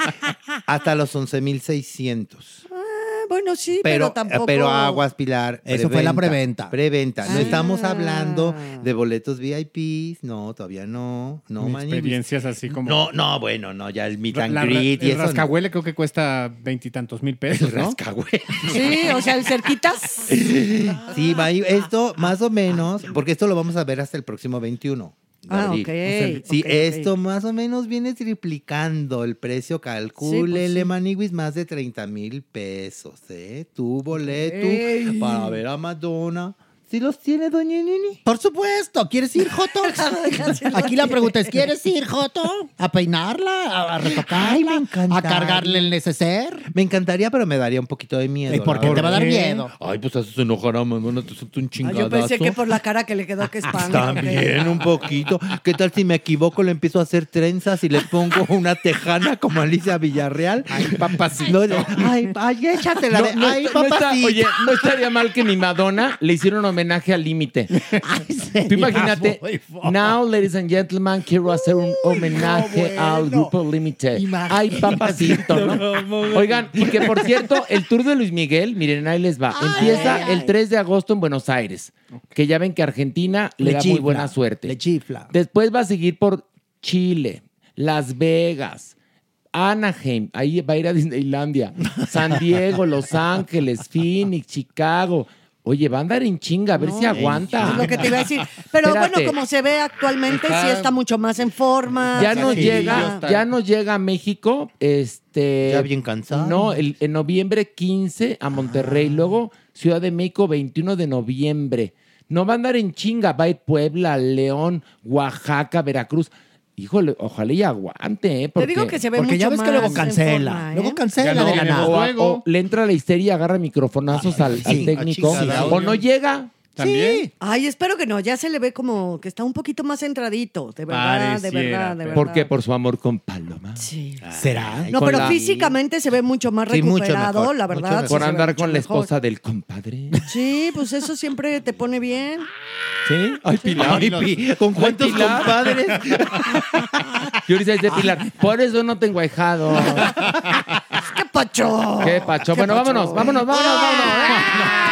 hasta los 11,600. Bueno, sí, Pero, pero, eh, tampoco. pero aguas, Pilar. Eso fue la preventa. Preventa. No Ah. estamos hablando de boletos VIPs. No, todavía no. No, Manny. experiencias así como. No, no, bueno, no, ya el meet and La- la- greet y el eso. no. rascahuele creo que cuesta veintitantos mil pesos, ¿no? Rascahuele. Sí, o sea, el cerquitas. Sí, Manny, esto más o menos, porque esto lo vamos a ver hasta el próximo 21. De Ah, abril. ok, Sí, ok, ok. esto más o menos viene triplicando el precio. Calcúlele, sí. Maniwis, más de 30 mil pesos, ¿eh? Tu boleto para ver a Madonna. ¿Sí los tiene, doña Nini? Por supuesto, ¿quieres ir, Joto? Aquí la pregunta es, ¿quieres ir, Joto? ¿A peinarla? ¿A, a retocarla? Ay, me encantaría. ¿A cargarle el neceser? Me encantaría, pero me daría un poquito de miedo. ¿Y por qué te va a dar miedo? Ay, pues eso se enojará, Madonna, te suelta un Ah, chingadazo. yo pensé que por la cara que le quedó que espanto. También un poquito. ¿Qué tal si me equivoco, le empiezo a hacer trenzas y le pongo una tejana como Alicia Villarreal? Ay, papacito. ay, ay, échatela. de- No, no ay, no está- papacito. oye, no estaría mal que mi Madonna le hiciera un homenaje al límite. Tú imagínate, now, ladies and gentlemen, quiero hacer un homenaje al grupo Límite. Ay, papacito, ¿no? Oigan, y que por cierto, el tour de Luis Miguel, miren, ahí les va. Empieza el 3 de agosto en Buenos Aires, que ya ven que Argentina le, Le da muy buena suerte. le chifla. Después va a seguir por Chile, Las Vegas, Anaheim, ahí va a ir a Disneylandia, San Diego, Los Ángeles, Phoenix, Chicago. Oye, va a andar en chinga, a ver si aguanta. Es lo que te iba a decir. Pero Espérate. bueno, como se ve actualmente, sí Ajá. está mucho más en forma. Ya nos Sí, llega, ya. ya nos llega a México, este. Ya bien cansado. No, el- en noviembre 15 a Monterrey, luego Ciudad de México 21 de noviembre. No va a andar en chinga, va a ir Puebla, León, Oaxaca, Veracruz. Híjole, ojalá y aguante, ¿eh? Te digo que se ve Porque ya mucho ves que luego en cancela. forma, ¿eh? Luego cancela Ya no, de la nada. o, o le entra la histeria y agarra microfonazos al, al sí, técnico. o no llega. Sí. Ay, espero que no. Ya se le ve como que está un poquito más centradito. De verdad, de verdad, de verdad. ¿Por qué? Por su amor con Paloma. Sí. ¿Será? No, Con pero la- físicamente se ve mucho más Sí, mucho recuperado, mejor, la mucho verdad. mejor. sí Por se ve andar mucho con la mejor. esposa del compadre. Sí, pues eso siempre te pone bien. ¿Sí? Ay, Pilar. Ay, Pi, ¿Con cuántos Pilar. compadres? Y ahorita dice Pilar, por eso no tengo ahijado. ¡Qué pacho! Qué pacho. Bueno, vámonos, vámonos, vámonos, vámonos.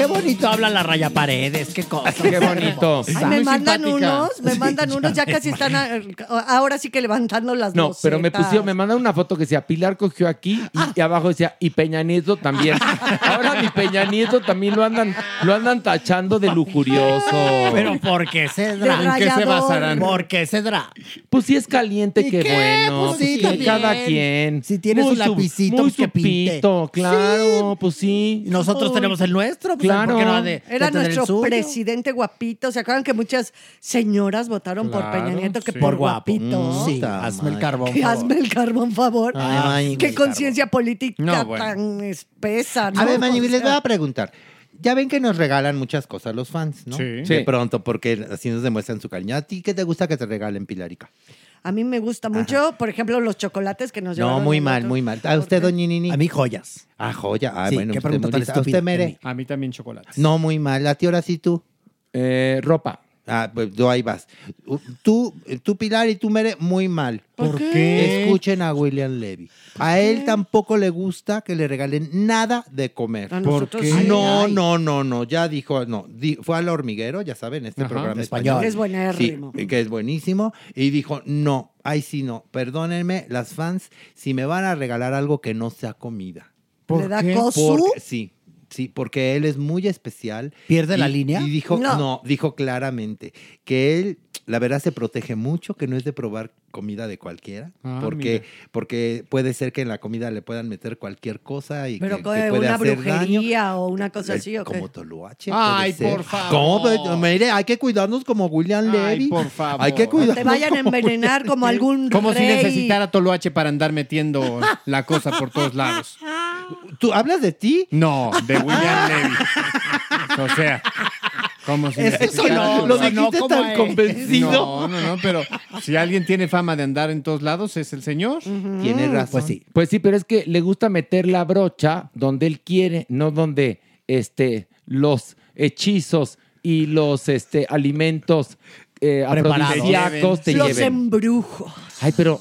Qué bonito habla la raya paredes, qué cosa. Qué bonito. Ay, me mandan unos, me mandan unos, ya casi están a- ahora sí que levantando las No, pero me pusieron, me mandaron una foto que decía Pilar cogió aquí y, y abajo decía y Peña Nieto también. Ahora mi Peña Nieto también lo andan, lo andan tachando de lujurioso. Pero ¿por qué Cedra? De ¿En qué se rayador. basarán? ¿Por qué Cedra? Pues si es caliente, ¿Y qué, qué? bueno. Pues sí, también. cada quien. Si tienes Muy un lapicito, muy pues que pinte. supito, claro, pues sí. Y nosotros tenemos el nuestro, pues Claro. ¿por qué no ha de, de Era nuestro presidente guapito. ¿Se acuerdan que muchas señoras votaron por Peña Nieto que sí. por guapito? Mm, sí, Puta hazme el carbón. Que hazme el carbón, favor. Ay, Qué conciencia política No, bueno. tan espesa, ¿no? A ver, Mañi, les voy a preguntar. Ya ven que nos regalan muchas cosas los fans, ¿no? Sí. De Sí. pronto, porque así nos demuestran su cariño. ¿A ti qué te gusta que te regalen, Pilarica? A mí me gusta mucho, por ejemplo, los chocolates que nos No, llevaron muy mal, muy mal. ¿A usted, doña Nini? A mí joyas. Ah, joya. Ah, Sí, bueno, ¿qué usted pregunta tan. ¿A usted? Mere? A mí también chocolates. No, muy mal. ¿A ti ahora sí tú? Eh, ropa. Ah, pues tú ahí vas. Tú, tú, Pilar, y tú, Mere, muy mal. ¿Por qué? Escuchen a William Levy. A él tampoco le gusta que le regalen nada de comer. A nosotros qué? sí. No, Ay. no, no, no. Ya dijo, no. di- fue al hormiguero, ya saben, este Ajá, programa español. Es buenérrimo. Sí, que es buenísimo. Y dijo, no, ahí sí no. Perdónenme, las fans, si me van a regalar algo que no sea comida. ¿Le da cosu? Porque, sí, sí, porque él es muy especial. ¿Pierde la línea? Y dijo, No. no. dijo claramente que él, la verdad, se protege mucho, que no es de probar comida de cualquiera, Ah, porque, mira. porque puede ser que en la comida le puedan meter cualquier cosa y Pero que, que puede una hacer daño. brujería o una cosa así, ¿o qué? Como toloache. Ay, puede ser. por favor. ¿Cómo? Mire, hay que cuidarnos como William Ay, Levy. por favor. Hay que No cuidarnos. te vayan a como- envenenar como algún Como si necesitara Toloache para andar metiendo la cosa por todos lados. ¿Tú hablas de ti? No, de William Levy. O sea, Como si Eso no, Lo no, dijiste ¿cómo tan es? convencido. No, no, no, pero si alguien tiene fama de andar en todos lados, es el señor. Tiene razón. Pues sí. Pues sí, pero es que le gusta meter la brocha donde él quiere, no donde este, los hechizos y los este, alimentos eh, te Los lleven. embrujos. Ay, pero,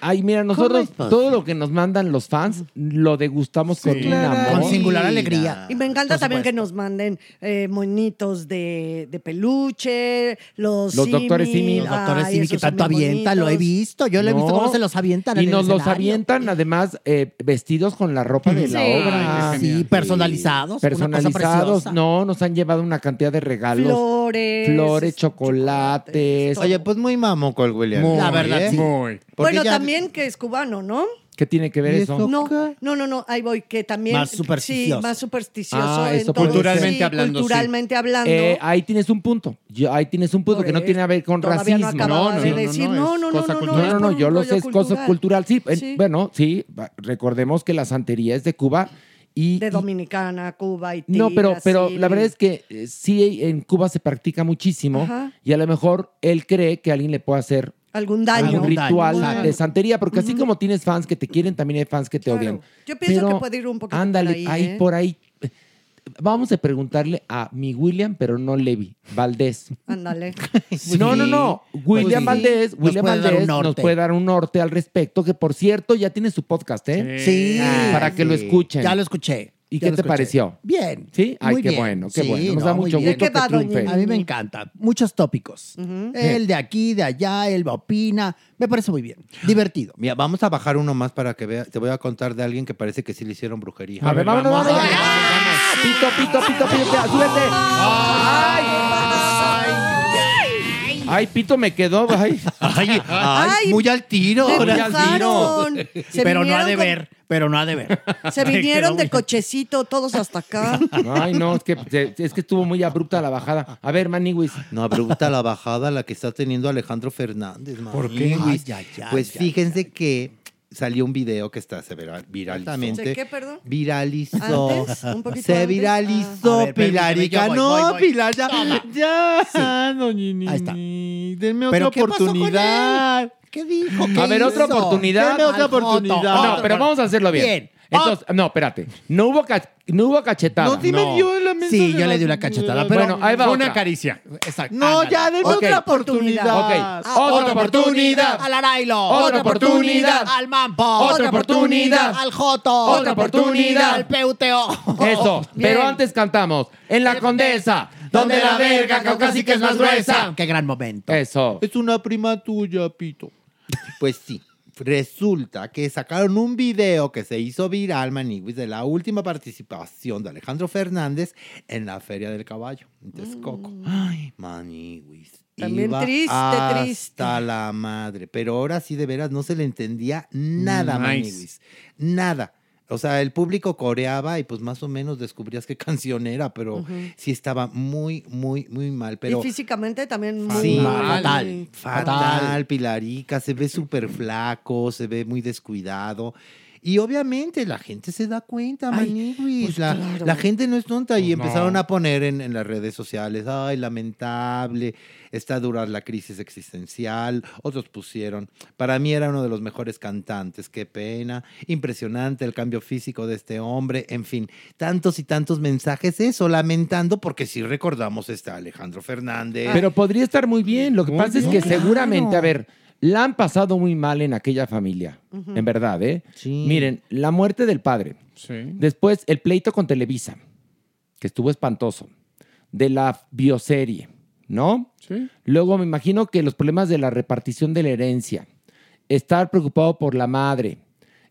ay, mira, nosotros todo lo que nos mandan los fans lo degustamos con un amor. Con singular alegría. Y me encanta también que nos manden eh, monitos de, de peluche, los Los doctores. Simi. Los doctores Simi que tanto avientan, lo he visto. Yo lo he visto cómo se los avientan en Y el nos los avientan además eh, vestidos con la ropa de la obra. Ay, Sí, personalizados. una cosa Personalizados, no, nos han llevado una cantidad de regalos. Flores. Flores, chocolates. Oye, pues muy mamoco el William. Muy, La verdad, ¿eh? sí. Muy. Porque Bueno, ya- también que es cubano, ¿no? ¿Qué tiene que ver ¿Y eso? No, no, no, no, ahí voy, que también... Más supersticioso. Sí, más supersticioso. Ah, eso entonces, Culturalmente sí, hablando, sí. Culturalmente hablando. Eh, ahí tienes un punto. Yo- ahí tienes un punto Por que no tiene que ver con no racismo. No, no, de no, no, no, no, no, no, cosa no, No, no, es no, por yo lo sé, es cosa cultural. Sí, eh, Sí. bueno, sí, recordemos que la santería es de Cuba y... De Dominicana, Cuba, Haití, no, pero, pero la verdad es que eh, sí en Cuba se practica muchísimo Ajá. y a lo mejor él cree que alguien le puede hacer Algún daño. algún ritual daño, de santería, porque así como tienes fans que te quieren, también hay fans que te Claro. odian. Yo pienso Pero, que puede ir un poquito Ándale, por ahí, ¿eh? por ahí. Vamos a preguntarle a mi William, pero no Levi, Valdés. Ándale. No, no, no. William sí. Valdés, William Valdés nos puede dar un norte al respecto, que por cierto ya tiene su podcast, ¿eh? Sí. Para que lo escuchen. Ya lo escuché. ¿Y Ya qué te escuché. pareció? Bien. ¿Sí? Ay, Muy qué bien. bueno, qué Sí, bueno. Nos no, da muy mucho bien. gusto ¿De qué va, que triunfe. doña A mí me encanta. Muchos tópicos. Él de aquí, de allá, él opina. Me parece muy bien. Divertido. Mira, vamos a bajar uno más para que veas. Te voy a contar de alguien que parece que sí le hicieron brujería. A ver, vámonos, vámonos. Pito, pito, pito, pito, pito, súbete. Ay. Ay, pito me quedó. Ay. Ay, Ay, muy al tiro. Sí, empujaron. Se pero no ha de con- ver. Pero no ha de ver. Se vinieron de muy- cochecito todos hasta acá. Ay, no, es que, es que estuvo muy abrupta la bajada. A ver, Maniwis. No, abrupta la bajada la que está teniendo Alejandro Fernández. ¿Por qué? Ay, ay, ay, pues ay, fíjense que salió un video que está se vira- viralizó. ¿De qué, perdón? Viralizó. ¿Antes? ¿Un poquito Se antes? viralizó, Ah. Ver, Pilarica. voy, no, voy, voy. Pilar, ya. Toma. Ya, doña Ahí está. Denme ¿Pero otra qué pasó con oportunidad. él? ¿Qué dijo? ¿Qué A ver, otra hizo? oportunidad. Deme otra Al Joto. oportunidad. No, pero vamos a hacerlo bien. Bien. Entonces, no, espérate. No hubo, ca- no hubo cachetada. No, sí me dio la mesa Sí, de yo la- le di una cachetada. Pero Bueno, ahí va Una otra. caricia. Exacto. No, ándale. ya, deme Ok. otra oportunidad. Ok. Ah, Otra oportunidad. Al Arailo. Otra oportunidad. Al Mampo. Otra oportunidad. Al Joto. Otra oportunidad. Al Peuteo. Eso. Pero antes cantamos. En la condesa, donde la verga caucásica es más gruesa. Qué gran momento. Eso. Es una prima tuya, Pito. Pues sí. Resulta que sacaron un video que se hizo viral, Maniwis, de la última participación de Alejandro Fernández en la Feria del Caballo, en Texcoco. Ay, Maniwis. También Iba triste, hasta triste. la madre. Pero ahora sí, de veras, no se le entendía nada, Nice. Maniwis. Nada. O sea, el público coreaba y pues más o menos descubrías qué canción era, pero sí estaba muy, muy, muy mal. Pero y físicamente también muy Sí, mal. fatal. Fatal, Pilarica, se ve súper flaco, se ve muy descuidado. Y obviamente la gente se da cuenta, Ay, Maniwis. pues la, claro. la gente no es tonta y Pues no. empezaron a poner en, en las redes sociales, ay, lamentable, está dura la crisis existencial. Otros pusieron, para mí era uno de los mejores cantantes, qué pena, impresionante el cambio físico de este hombre, en fin, tantos y tantos mensajes, eso, lamentando, porque sí recordamos está Alejandro Fernández. Pero podría estar muy bien. Lo que Muy pasa es que seguramente, a ver, la han pasado muy mal en aquella familia. En verdad, ¿eh? Sí. Miren, la muerte del padre. Sí. Después, el pleito con Televisa, que estuvo espantoso. De la bioserie, ¿no? Sí. Luego me imagino que los problemas de la repartición de la herencia, estar preocupado por la madre,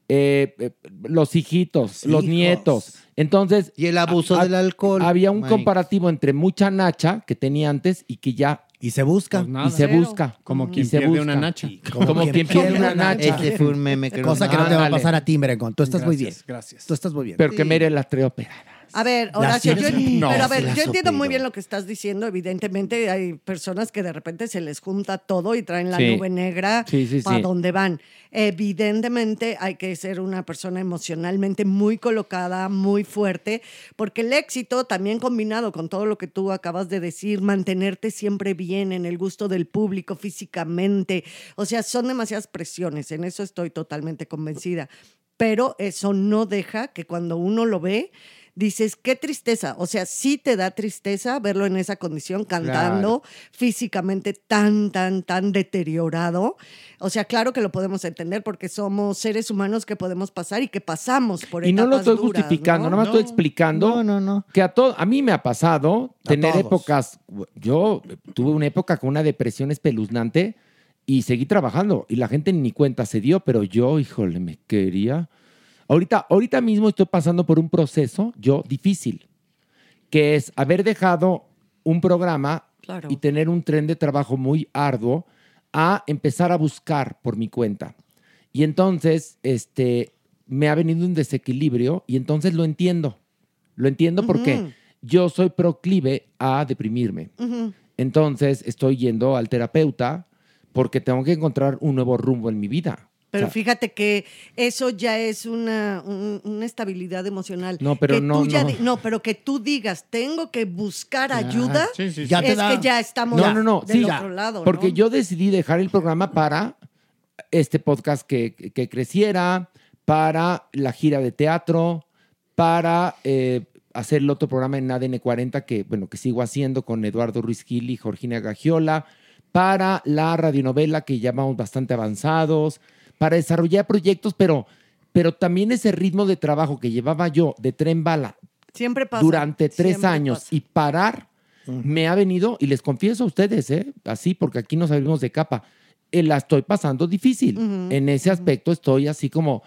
eh, eh, los hijitos, los hijos. nietos. Entonces. Y el abuso del alcohol. Había un Mike. comparativo entre mucha nacha que tenía antes y que ya. Y se busca. Pues nada. y se Cero. busca. Como quien se pierde busca. una nacha. Como, quien pierde una nacha. Ese fue un meme que Cosa que no te va a pasar a ti, Merecón. Tú estás muy bien. Gracias. Tú estás muy bien. Pero que Mere las trae operadas. A ver, Horacio, yo, No, pero a sí ver, yo entiendo muy bien lo que estás diciendo. Evidentemente, hay personas que de repente se les junta todo y traen la Sí. nube negra Sí, sí, para sí. donde van. Evidentemente, hay que ser una persona emocionalmente muy colocada, muy fuerte, porque el éxito, también combinado con todo lo que tú acabas de decir, mantenerte siempre bien en el gusto del público físicamente, o sea, son demasiadas presiones. En eso estoy totalmente convencida pero eso no deja que cuando uno lo ve, dices, qué tristeza. O sea, sí te da tristeza verlo en esa condición, cantando, físicamente tan, tan, tan deteriorado. O sea, claro que lo podemos entender porque somos seres humanos que podemos pasar y que pasamos por Y no lo estoy duras, justificando, ¿no? nada más estoy explicando que a todo, a mí me ha pasado tener todos. épocas, yo tuve una época con una depresión espeluznante y seguí trabajando y la gente ni cuenta se dio, pero yo, híjole, me quería. Ahorita, ahorita mismo estoy pasando por un proceso, yo, difícil, que es haber dejado un programa Claro. y tener un tren de trabajo muy arduo a empezar a buscar por mi cuenta. Y entonces, este, me ha venido un desequilibrio y entonces lo entiendo. Lo entiendo porque yo soy proclive a deprimirme. Entonces estoy yendo al terapeuta porque tengo que encontrar un nuevo rumbo en mi vida. Pero O sea, fíjate que eso ya es una, un- una estabilidad emocional. No, pero Que no, tú ya no. di- no, pero que tú digas, tengo que buscar ayuda, sí, sí, sí. es que ya estamos no, no, no, del sí, otro lado. porque ¿no? yo decidí dejar el programa para este podcast que, que creciera, para la gira de teatro, para eh, hacer el otro programa en ADN 40 que, bueno, que sigo haciendo con Eduardo Ruiz Gil y Georgina Gagiola, para la radionovela que ya vamos bastante avanzados, para desarrollar proyectos, pero, pero también ese ritmo de trabajo que llevaba yo de tren bala Siempre pasa. durante tres siempre años pasa. y parar me ha venido, y les confieso a ustedes, ¿eh? así, porque aquí nos salimos de capa, eh, la estoy pasando difícil. Ujú, En ese aspecto estoy así como,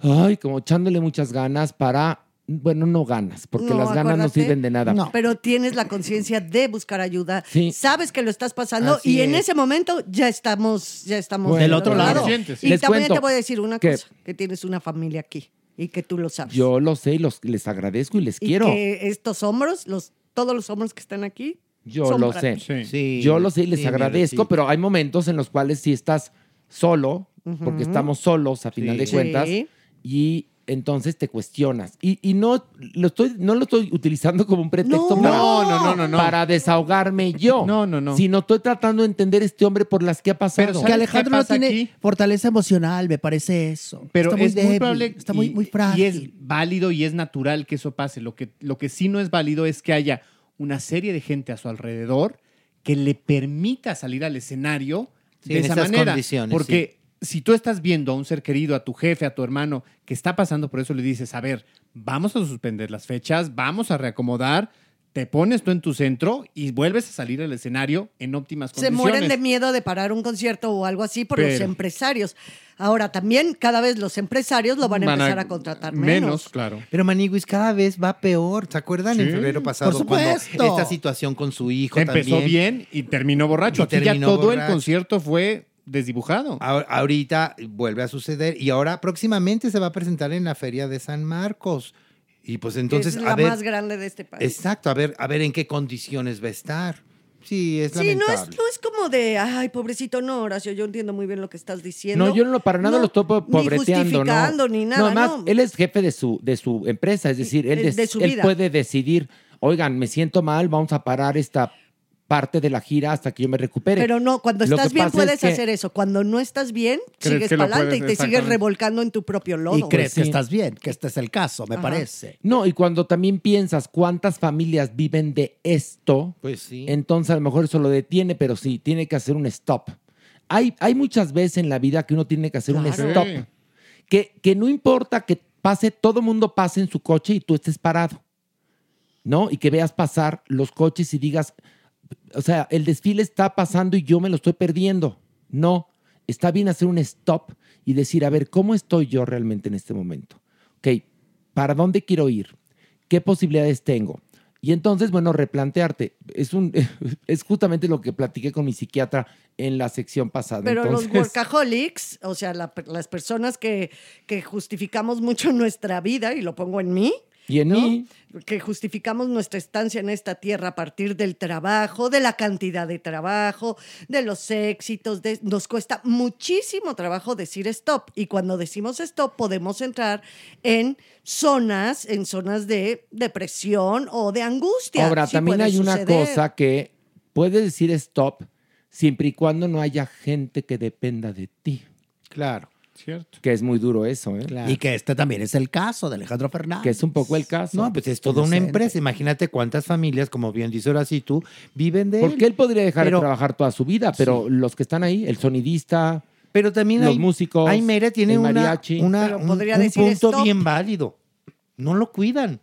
ay, como echándole muchas ganas para, bueno, no ganas, porque No, las ganas no sirven de nada. Pero tienes la conciencia de buscar ayuda. Sí. Sabes que lo estás pasando Así y en es. ese momento ya estamos, ya estamos Bueno, Del otro lado. Y Les también te voy a decir una que- cosa, que tienes una familia aquí y que tú lo sabes. Yo lo sé y los, les agradezco y les y quiero. que estos hombros, los, todos los hombros que están aquí, Yo son lo para sé. ti. Sí. Yo lo sé y les agradezco, pero hay momentos en los cuales si estás solo, porque estamos solos a final Sí. de cuentas, Sí. y entonces te cuestionas. Y, y no, lo estoy, no lo estoy utilizando como un pretexto No. para, No, no, no, no, no. para desahogarme yo. No, no, no. Sino estoy tratando de entender este hombre por las que ha pasado. que Alejandro no tiene aquí? fortaleza emocional, me parece eso. Pero está muy es muy débil, probable está muy, y- muy frágil. Y es válido y es natural que eso pase. Lo que, lo que sí no es válido es que haya una serie de gente a su alrededor que le permita salir al escenario Sí, de en esa esas manera. condiciones, Porque si tú estás viendo a un ser querido, a tu jefe, a tu hermano, que está pasando por eso, le dices, a ver, vamos a suspender las fechas, vamos a reacomodar, te pones tú en tu centro y vuelves a salir al escenario en óptimas se condiciones. mueren de miedo de parar un concierto o algo así por los empresarios. Ahora también cada vez los empresarios lo van a Van empezar a contratar menos. claro. Pero Maniguis cada vez va peor. ¿Se acuerdan en febrero pasado por cuando esta situación con su hijo Empezó también? bien y terminó borracho. Y Aquí ya todo el concierto fue desdibujado. Ahor- Ahorita vuelve a suceder y ahora próximamente se va a presentar en la Feria de San Marcos. Y pues entonces, es la a ver, más grande de este país. exacto, a ver, a ver en qué condiciones va a estar. Sí, es Sí, no lamentable. es, no es como de, ay, pobrecito, no, Horacio, yo entiendo muy bien lo que estás diciendo. No, yo no para nada No, lo estoy po- ni pobreteando, justificando, no. ni nada, además, no. él es jefe de su, de su empresa, es decir, él, de- des- de su él vida. puede decidir, oigan, me siento mal, vamos a parar esta parte de la gira hasta que yo me recupere. Pero no, cuando Lo estás que bien puedes es que- hacer eso. Cuando no estás bien, ¿Crees sigues que para adelante y te sigues revolcando en tu propio lodo. Y crees que sí. estás bien, que este es el caso, me Ajá. parece. No, y cuando también piensas cuántas familias viven de esto, pues sí. entonces a lo mejor eso lo detiene, pero sí, tiene que hacer un stop. Hay, hay muchas veces en la vida que uno tiene que hacer un Claro. stop. Sí. Que, que no importa que pase, todo mundo pase en su coche y tú estés parado, ¿no? Y que veas pasar los coches y digas, o sea, el desfile está pasando y yo me lo estoy perdiendo. No, está bien hacer un stop y decir, a ver, ¿cómo estoy yo realmente en este momento? Ok, ¿para dónde quiero ir? ¿Qué posibilidades tengo? Y entonces, bueno, replantearte. Es, un, es justamente lo que platiqué con mi psiquiatra en la sección pasada. Pero Entonces, los workaholics, o sea, la- las personas que, que justificamos mucho nuestra vida, y lo pongo en mí, Y en ¿no? mí. que justificamos nuestra estancia en esta tierra a partir del trabajo, de la cantidad de trabajo, de los éxitos. de- nos cuesta muchísimo trabajo decir stop. Y cuando decimos stop, podemos entrar en zonas, en zonas de depresión o de angustia. Ahora, Sí también puede hay una cosa que puedes decir stop siempre y cuando no haya gente que dependa de ti. Claro. Cierto. Que es muy duro eso, ¿eh? Y que este también es el caso de Alejandro Fernández. Que es un poco el caso. No, pues es toda una empresa. Imagínate cuántas familias, como bien dice Horacio, tú, viven de él. Porque él podría dejar Pero- de trabajar toda su vida, pero los que están ahí, el sonidista, Pero también los hay, músicos, hay Mere tiene el mariachi. una- Pero un, podría un decir punto stop. bien válido. No lo cuidan.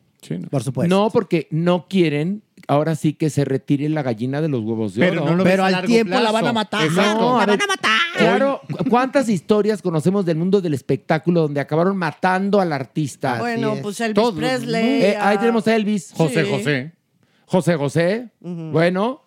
Por supuesto. No, porque no quieren, ahora sí que se retire la gallina de los huevos de Pero oro. no lo Pero al tiempo la van a matar. Exacto. La a van ver, a matar. Claro, ¿cu- ¿cuántas historias conocemos del mundo del espectáculo donde acabaron matando al artista? Bueno, pues Elvis Todos. Presley. Eh, ahí ah, tenemos a Elvis. José Sí. José. José José. Bueno,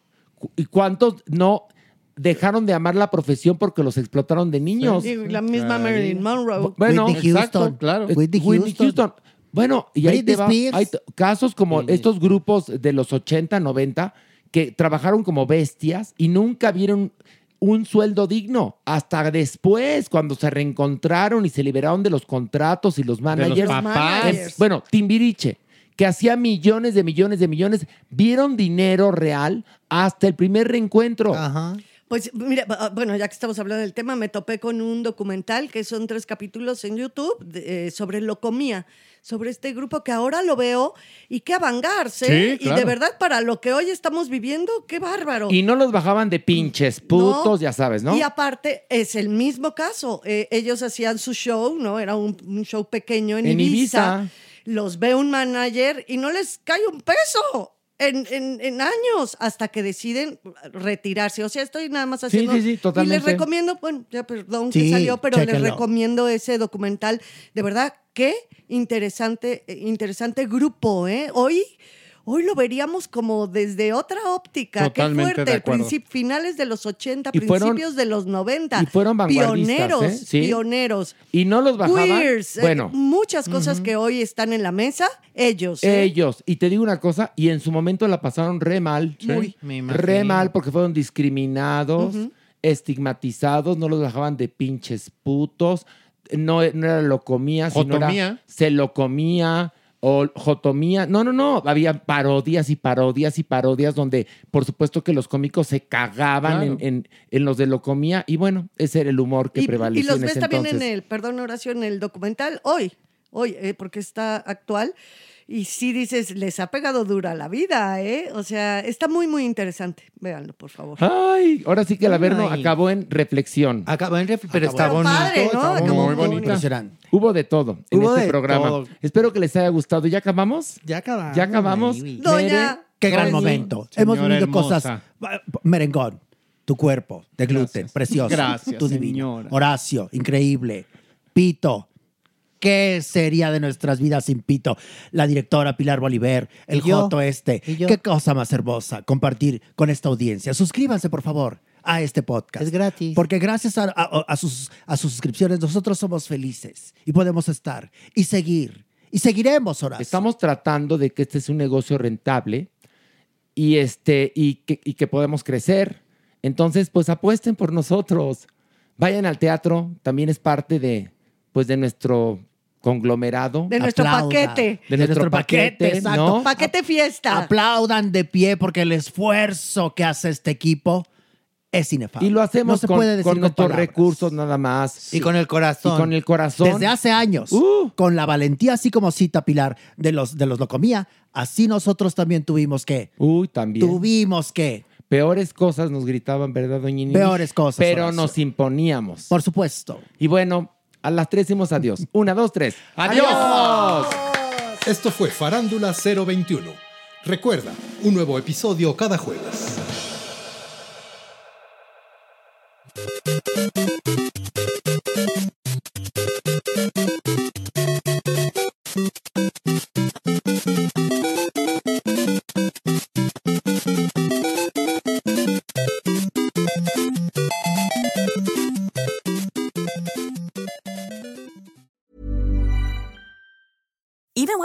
¿y cuántos no dejaron de amar la profesión porque los explotaron de niños? Y la misma Marilyn Monroe. Bueno, Whitney exacto, Houston. claro. Whitney Houston. Bueno, y ahí Britney te va. Spears. Hay casos como estos grupos de los 80, 90 que trabajaron como bestias y nunca vieron un sueldo digno hasta después cuando se reencontraron y se liberaron de los contratos y los managers. papás. Em, bueno, Timbiriche que hacía millones de millones de millones, vieron dinero real hasta el primer reencuentro. Pues mira, ah, bueno, ya que estamos hablando del tema, me topé con un documental que son tres capítulos en YouTube de- eh, sobre Locomía, sobre este grupo que ahora lo veo y qué avangarse. Sí, Y de verdad, para lo que hoy estamos viviendo, qué bárbaro. Y no los bajaban de pinches putos, ya sabes, ¿no? Y aparte, es el mismo caso. Eh, ellos hacían su show, ¿no? Era un, un show pequeño en, En Ibiza. Ibiza. Los ve un manager y no les cae un peso. En, en- en años hasta que deciden retirarse. O sea, estoy nada más Sí, haciendo. sí, sí, Y les totalmente. recomiendo, bueno, ya perdón que salió, pero les recomiendo ese documental. De verdad, qué interesante, eh, interesante grupo, ¿eh? Hoy. Hoy lo veríamos como desde otra óptica. Totalmente Qué fuerte. de acuerdo. Finales de los 80, Y fueron- principios de los 90. y fueron vanguardistas, Pioneros, ¿eh? Sí. pioneros. Y no los bajaban. Queers, eh, bueno, muchas cosas que hoy están en la mesa, ellos. ¿eh? ellos. Y te digo una cosa, y en su momento la pasaron re mal. Muy. Me. Re mal porque fueron discriminados, estigmatizados, no los bajaban de pinches putos. No, no era lo comía, sino era se lo comía o jotomía. No, no, no. Había parodias y parodias y parodias donde, por supuesto, que los cómicos se cagaban Claro. en, en- en los de lo comía. Y bueno, ese era el humor que y, prevaleció y los en ves ese también entonces. en el, perdón Horacio, en el documental hoy, hoy, eh, porque está actual. Y sí dices, les ha pegado dura la vida, ¿eh? O sea, está muy, muy interesante. Véanlo, por favor. Ay, ahora sí que el Averno Ay. acabó en reflexión. Acabó en ref- pero está bonito. padre, ¿no? está Acabó muy bonito. Impresionante. Hubo de todo en Hubo este de programa. todo. Espero que les haya gustado. ¿Ya acabamos? Ya acabamos. ¿Ya acabamos? baby. Doña. Qué gran Ay, momento. señora Hemos vivido hermosa. cosas. Merengón, tu cuerpo de gluten, Gracias. precioso. Gracias, tu divino. señora. Horacio, increíble. Pito. ¿Qué sería de nuestras vidas sin Pito? La directora Pilar Bolívar, el. Joto este. Qué cosa más hermosa compartir con esta audiencia. Suscríbanse, por favor, a este podcast. Es gratis. Porque gracias a, a- a sus, a sus suscripciones nosotros somos felices y podemos estar y seguir. Y seguiremos, Horacio. Estamos tratando de que este es un negocio rentable y, este, y, que, y que podemos crecer. Entonces, pues apuesten por nosotros. Vayan al teatro, también es parte de, pues, de nuestro conglomerado. De nuestro Aplauda. paquete. de nuestro paquete, exacto. ¿no? Paquete fiesta. Aplaudan de pie porque el esfuerzo que hace este equipo es inefable. Y lo hacemos No se con, puede decir con con nuestros recursos nada más. Y con el corazón. Y con el corazón. Desde hace años, Uh. con la valentía, así como cita Pilar de los, de los Locomía, así nosotros también tuvimos que. Uy, también. Tuvimos que. Peores cosas nos gritaban, ¿verdad, doña Inés? Peores cosas, Pero Horacio. nos imponíamos. Por supuesto. Y bueno, a las tres decimos adiós. Una, dos, tres. ¡Adiós! Esto fue Farándula 021. Recuerda, un nuevo episodio cada jueves.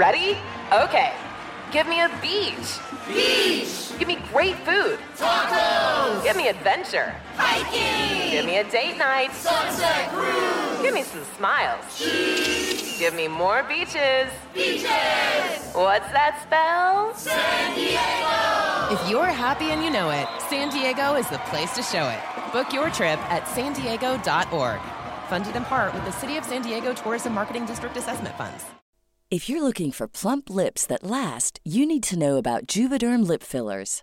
Ready? Okay. Give me a beach. Beach. Give me great food. Tacos. Give me adventure. Hiking. Give me a date night. Sunset cruise. Give me some smiles. Cheese. Give me more beaches. Beaches. What's that spell? San Diego. If you're happy and you know it, San Diego is the place to show it. Book your trip at san diego.org. Funded in part with the City of San Diego Tourism Marketing District Assessment Funds. If you're looking for plump lips that last, you need to know about Juvederm lip fillers.